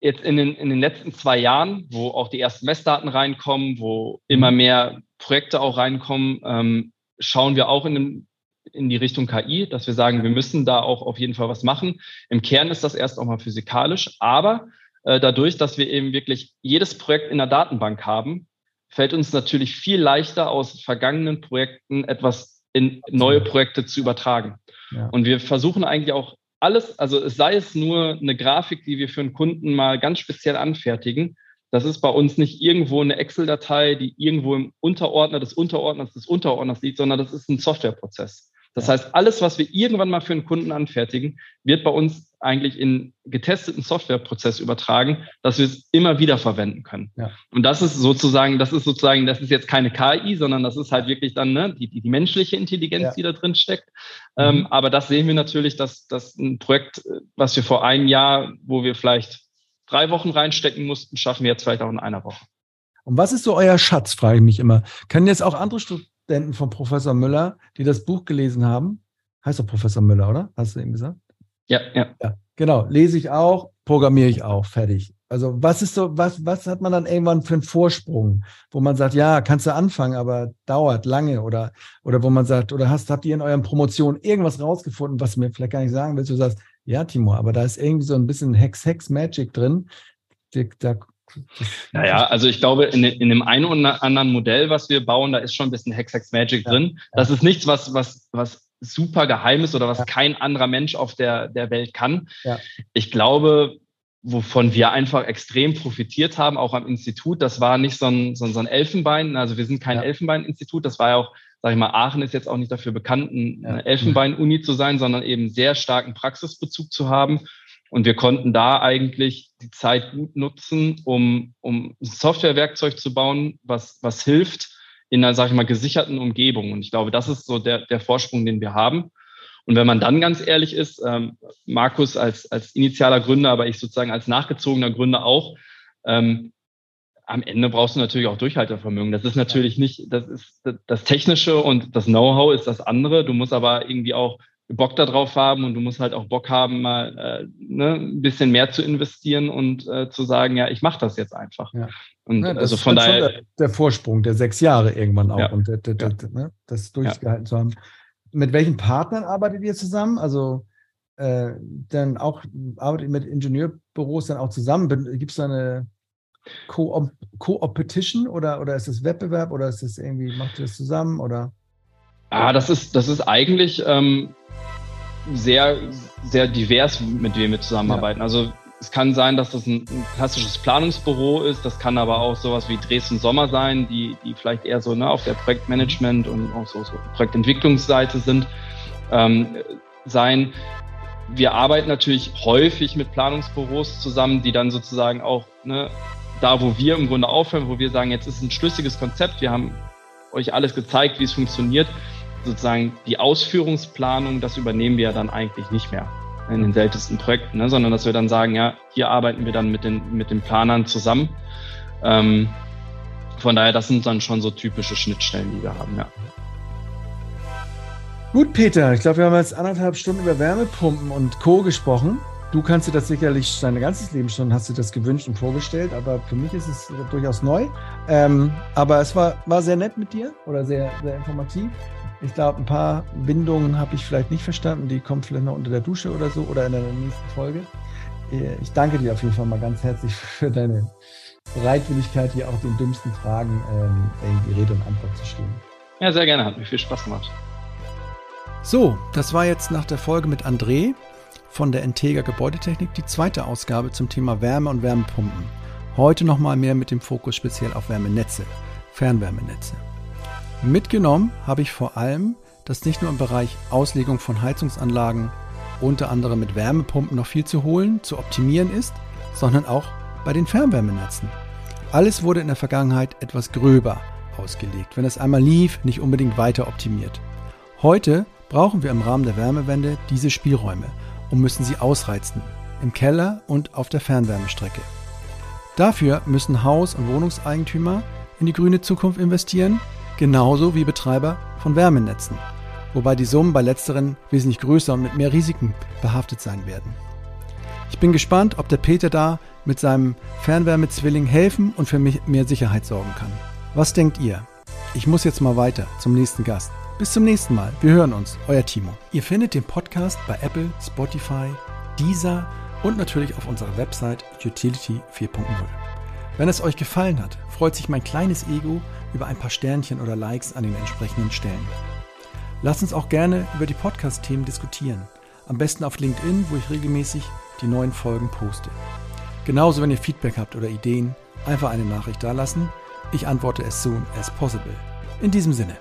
jetzt in den, in den letzten zwei Jahren, wo auch die ersten Messdaten reinkommen, wo immer mhm. mehr Projekte auch reinkommen, ähm, schauen wir auch in, den, in die Richtung KI, dass wir sagen, wir müssen da auch auf jeden Fall was machen. Im Kern ist das erst auch mal physikalisch, aber äh, dadurch, dass wir eben wirklich jedes Projekt in der Datenbank haben, fällt uns natürlich viel leichter aus vergangenen Projekten etwas in neue Projekte zu übertragen. Ja. Und wir versuchen eigentlich auch alles, also es sei es nur eine Grafik, die wir für einen Kunden mal ganz speziell anfertigen. Das ist bei uns nicht irgendwo eine Excel-Datei, die irgendwo im Unterordner des Unterordners des Unterordners liegt, sondern das ist ein Softwareprozess. Das heißt, alles, was wir irgendwann mal für einen Kunden anfertigen, wird bei uns eigentlich in getesteten Softwareprozess übertragen, dass wir es immer wieder verwenden können. Ja. Und das ist sozusagen, das ist sozusagen, das ist jetzt keine KI, sondern das ist halt wirklich dann ne, die, die, die menschliche Intelligenz, ja. die da drin steckt. Mhm. Ähm, aber das sehen wir natürlich, dass, dass ein Projekt, was wir vor einem Jahr, wo wir vielleicht drei Wochen reinstecken mussten, schaffen wir jetzt vielleicht auch in einer Woche. Und was ist so euer Schatz, frage ich mich immer. Können jetzt auch andere Studenten von Professor Müller, die das Buch gelesen haben, heißt doch Professor Müller, oder? Hast du eben gesagt? Ja, ja. ja genau. Lese ich auch, programmiere ich auch, fertig. Also was ist so, was, was hat man dann irgendwann für einen Vorsprung, wo man sagt, ja, kannst du anfangen, aber dauert lange oder, oder wo man sagt, oder hast, habt ihr in euren Promotionen irgendwas rausgefunden, was du mir vielleicht gar nicht sagen willst, du sagst, ja, Timo, aber da ist irgendwie so ein bisschen Hex, Hex Magic drin. Da, naja, also ich glaube, in, in dem einen oder anderen Modell, was wir bauen, da ist schon ein bisschen Hex, Hex Magic ja, drin. Das ist nichts, was, was, was super geheim ist oder was ja. kein anderer Mensch auf der, der Welt kann. Ja. Ich glaube, wovon wir einfach extrem profitiert haben, auch am Institut, das war nicht so ein, so ein Elfenbein, also wir sind kein. Elfenbein-Institut, das war ja auch, sag ich mal, Aachen ist jetzt auch nicht dafür bekannt, eine Elfenbein-Uni zu sein, sondern eben sehr starken Praxisbezug zu haben. Und wir konnten da eigentlich die Zeit gut nutzen, um, um ein Softwarewerkzeug zu bauen, was, was hilft, in einer, sage ich mal, gesicherten Umgebung. Und ich glaube, das ist so der, der Vorsprung, den wir haben. Und wenn man dann ganz ehrlich ist, ähm, Markus als, als initialer Gründer, aber ich sozusagen als nachgezogener Gründer auch, ähm, am Ende brauchst du natürlich auch Durchhaltevermögen. Das ist natürlich nicht, das ist das Technische und das Know-how ist das andere. Du musst aber irgendwie auch Bock darauf haben und du musst halt auch Bock haben, mal äh, ne, ein bisschen mehr zu investieren und äh, zu sagen, ja, ich mache das jetzt einfach. Ja. Und ja, also von daher. Der, der, Vorsprung der sechs Jahre irgendwann auch ja. und der, der, ne, das durchgehalten zu haben. Mit welchen Partnern arbeitet ihr zusammen? Also äh, dann auch arbeitet ihr mit Ingenieurbüros dann auch zusammen? Gibt es da eine Co-Opetition oder, oder ist es Wettbewerb oder ist es irgendwie, macht ihr das zusammen oder? Ah, das ist, das ist eigentlich ähm, sehr, sehr divers, mit wem wir zusammenarbeiten. Ja. Also es kann sein, dass das ein, ein, klassisches Planungsbüro ist. Das kann aber auch sowas wie Dresden Sommer sein, die, die vielleicht eher so ne, auf der Projektmanagement und auch so, so Projektentwicklungsseite sind, ähm, sein. Wir arbeiten natürlich häufig mit Planungsbüros zusammen, die dann sozusagen auch ne, da, wo wir im Grunde aufhören, wo wir sagen, jetzt ist ein schlüssiges Konzept, wir haben euch alles gezeigt, wie es funktioniert. Sozusagen die Ausführungsplanung, das übernehmen wir ja dann eigentlich nicht mehr in den seltensten Projekten, ne? sondern dass wir dann sagen, ja, hier arbeiten wir dann mit den, mit den Planern zusammen. Ähm, von daher, das sind dann schon so typische Schnittstellen, die wir haben, ja. Gut, Peter, ich glaube, wir haben jetzt anderthalb Stunden über Wärmepumpen und Co. gesprochen. Du kannst dir das sicherlich dein ganzes Leben schon, hast du das gewünscht und vorgestellt, aber für mich ist es durchaus neu. Ähm, aber es war, war sehr nett mit dir oder sehr, sehr informativ. Ich glaube, ein paar Bindungen habe ich vielleicht nicht verstanden. Die kommen vielleicht noch unter der Dusche oder so oder in der nächsten Folge. Äh, ich danke dir auf jeden Fall mal ganz herzlich <laughs> für deine Bereitwilligkeit, hier auch den dümmsten Fragen ähm, die Rede und Antwort zu stehen. Ja, sehr gerne. Hat mir viel Spaß gemacht. So, das war jetzt nach der Folge mit André von der Integra Gebäudetechnik die zweite Ausgabe zum Thema Wärme und Wärmepumpen. Heute nochmal mehr mit dem Fokus speziell auf Wärmenetze, Fernwärmenetze. Mitgenommen habe ich vor allem, dass nicht nur im Bereich Auslegung von Heizungsanlagen unter anderem mit Wärmepumpen noch viel zu holen, zu optimieren ist, sondern auch bei den Fernwärmenetzen. Alles wurde in der Vergangenheit etwas gröber ausgelegt, wenn es einmal lief, nicht unbedingt weiter optimiert. Heute brauchen wir im Rahmen der Wärmewende diese Spielräume und müssen sie ausreizen, im Keller und auf der Fernwärmestrecke. Dafür müssen Haus- und Wohnungseigentümer in die grüne Zukunft investieren genauso wie Betreiber von Wärmenetzen, wobei die Summen bei letzteren wesentlich größer und mit mehr Risiken behaftet sein werden. Ich bin gespannt, ob der Peter da mit seinem Fernwärmezwilling helfen und für mich mehr Sicherheit sorgen kann. Was denkt ihr? Ich muss jetzt mal weiter zum nächsten Gast. Bis zum nächsten Mal. Wir hören uns. Euer Timo. Ihr findet den Podcast bei Apple, Spotify, Deezer und natürlich auf unserer Website Utility 4.0. Wenn es euch gefallen hat, freut sich mein kleines Ego über ein paar Sternchen oder Likes an den entsprechenden Stellen. Lasst uns auch gerne über die Podcast-Themen diskutieren. Am besten auf LinkedIn, wo ich regelmäßig die neuen Folgen poste. Genauso, wenn ihr Feedback habt oder Ideen, einfach eine Nachricht dalassen. Ich antworte as soon as possible. In diesem Sinne.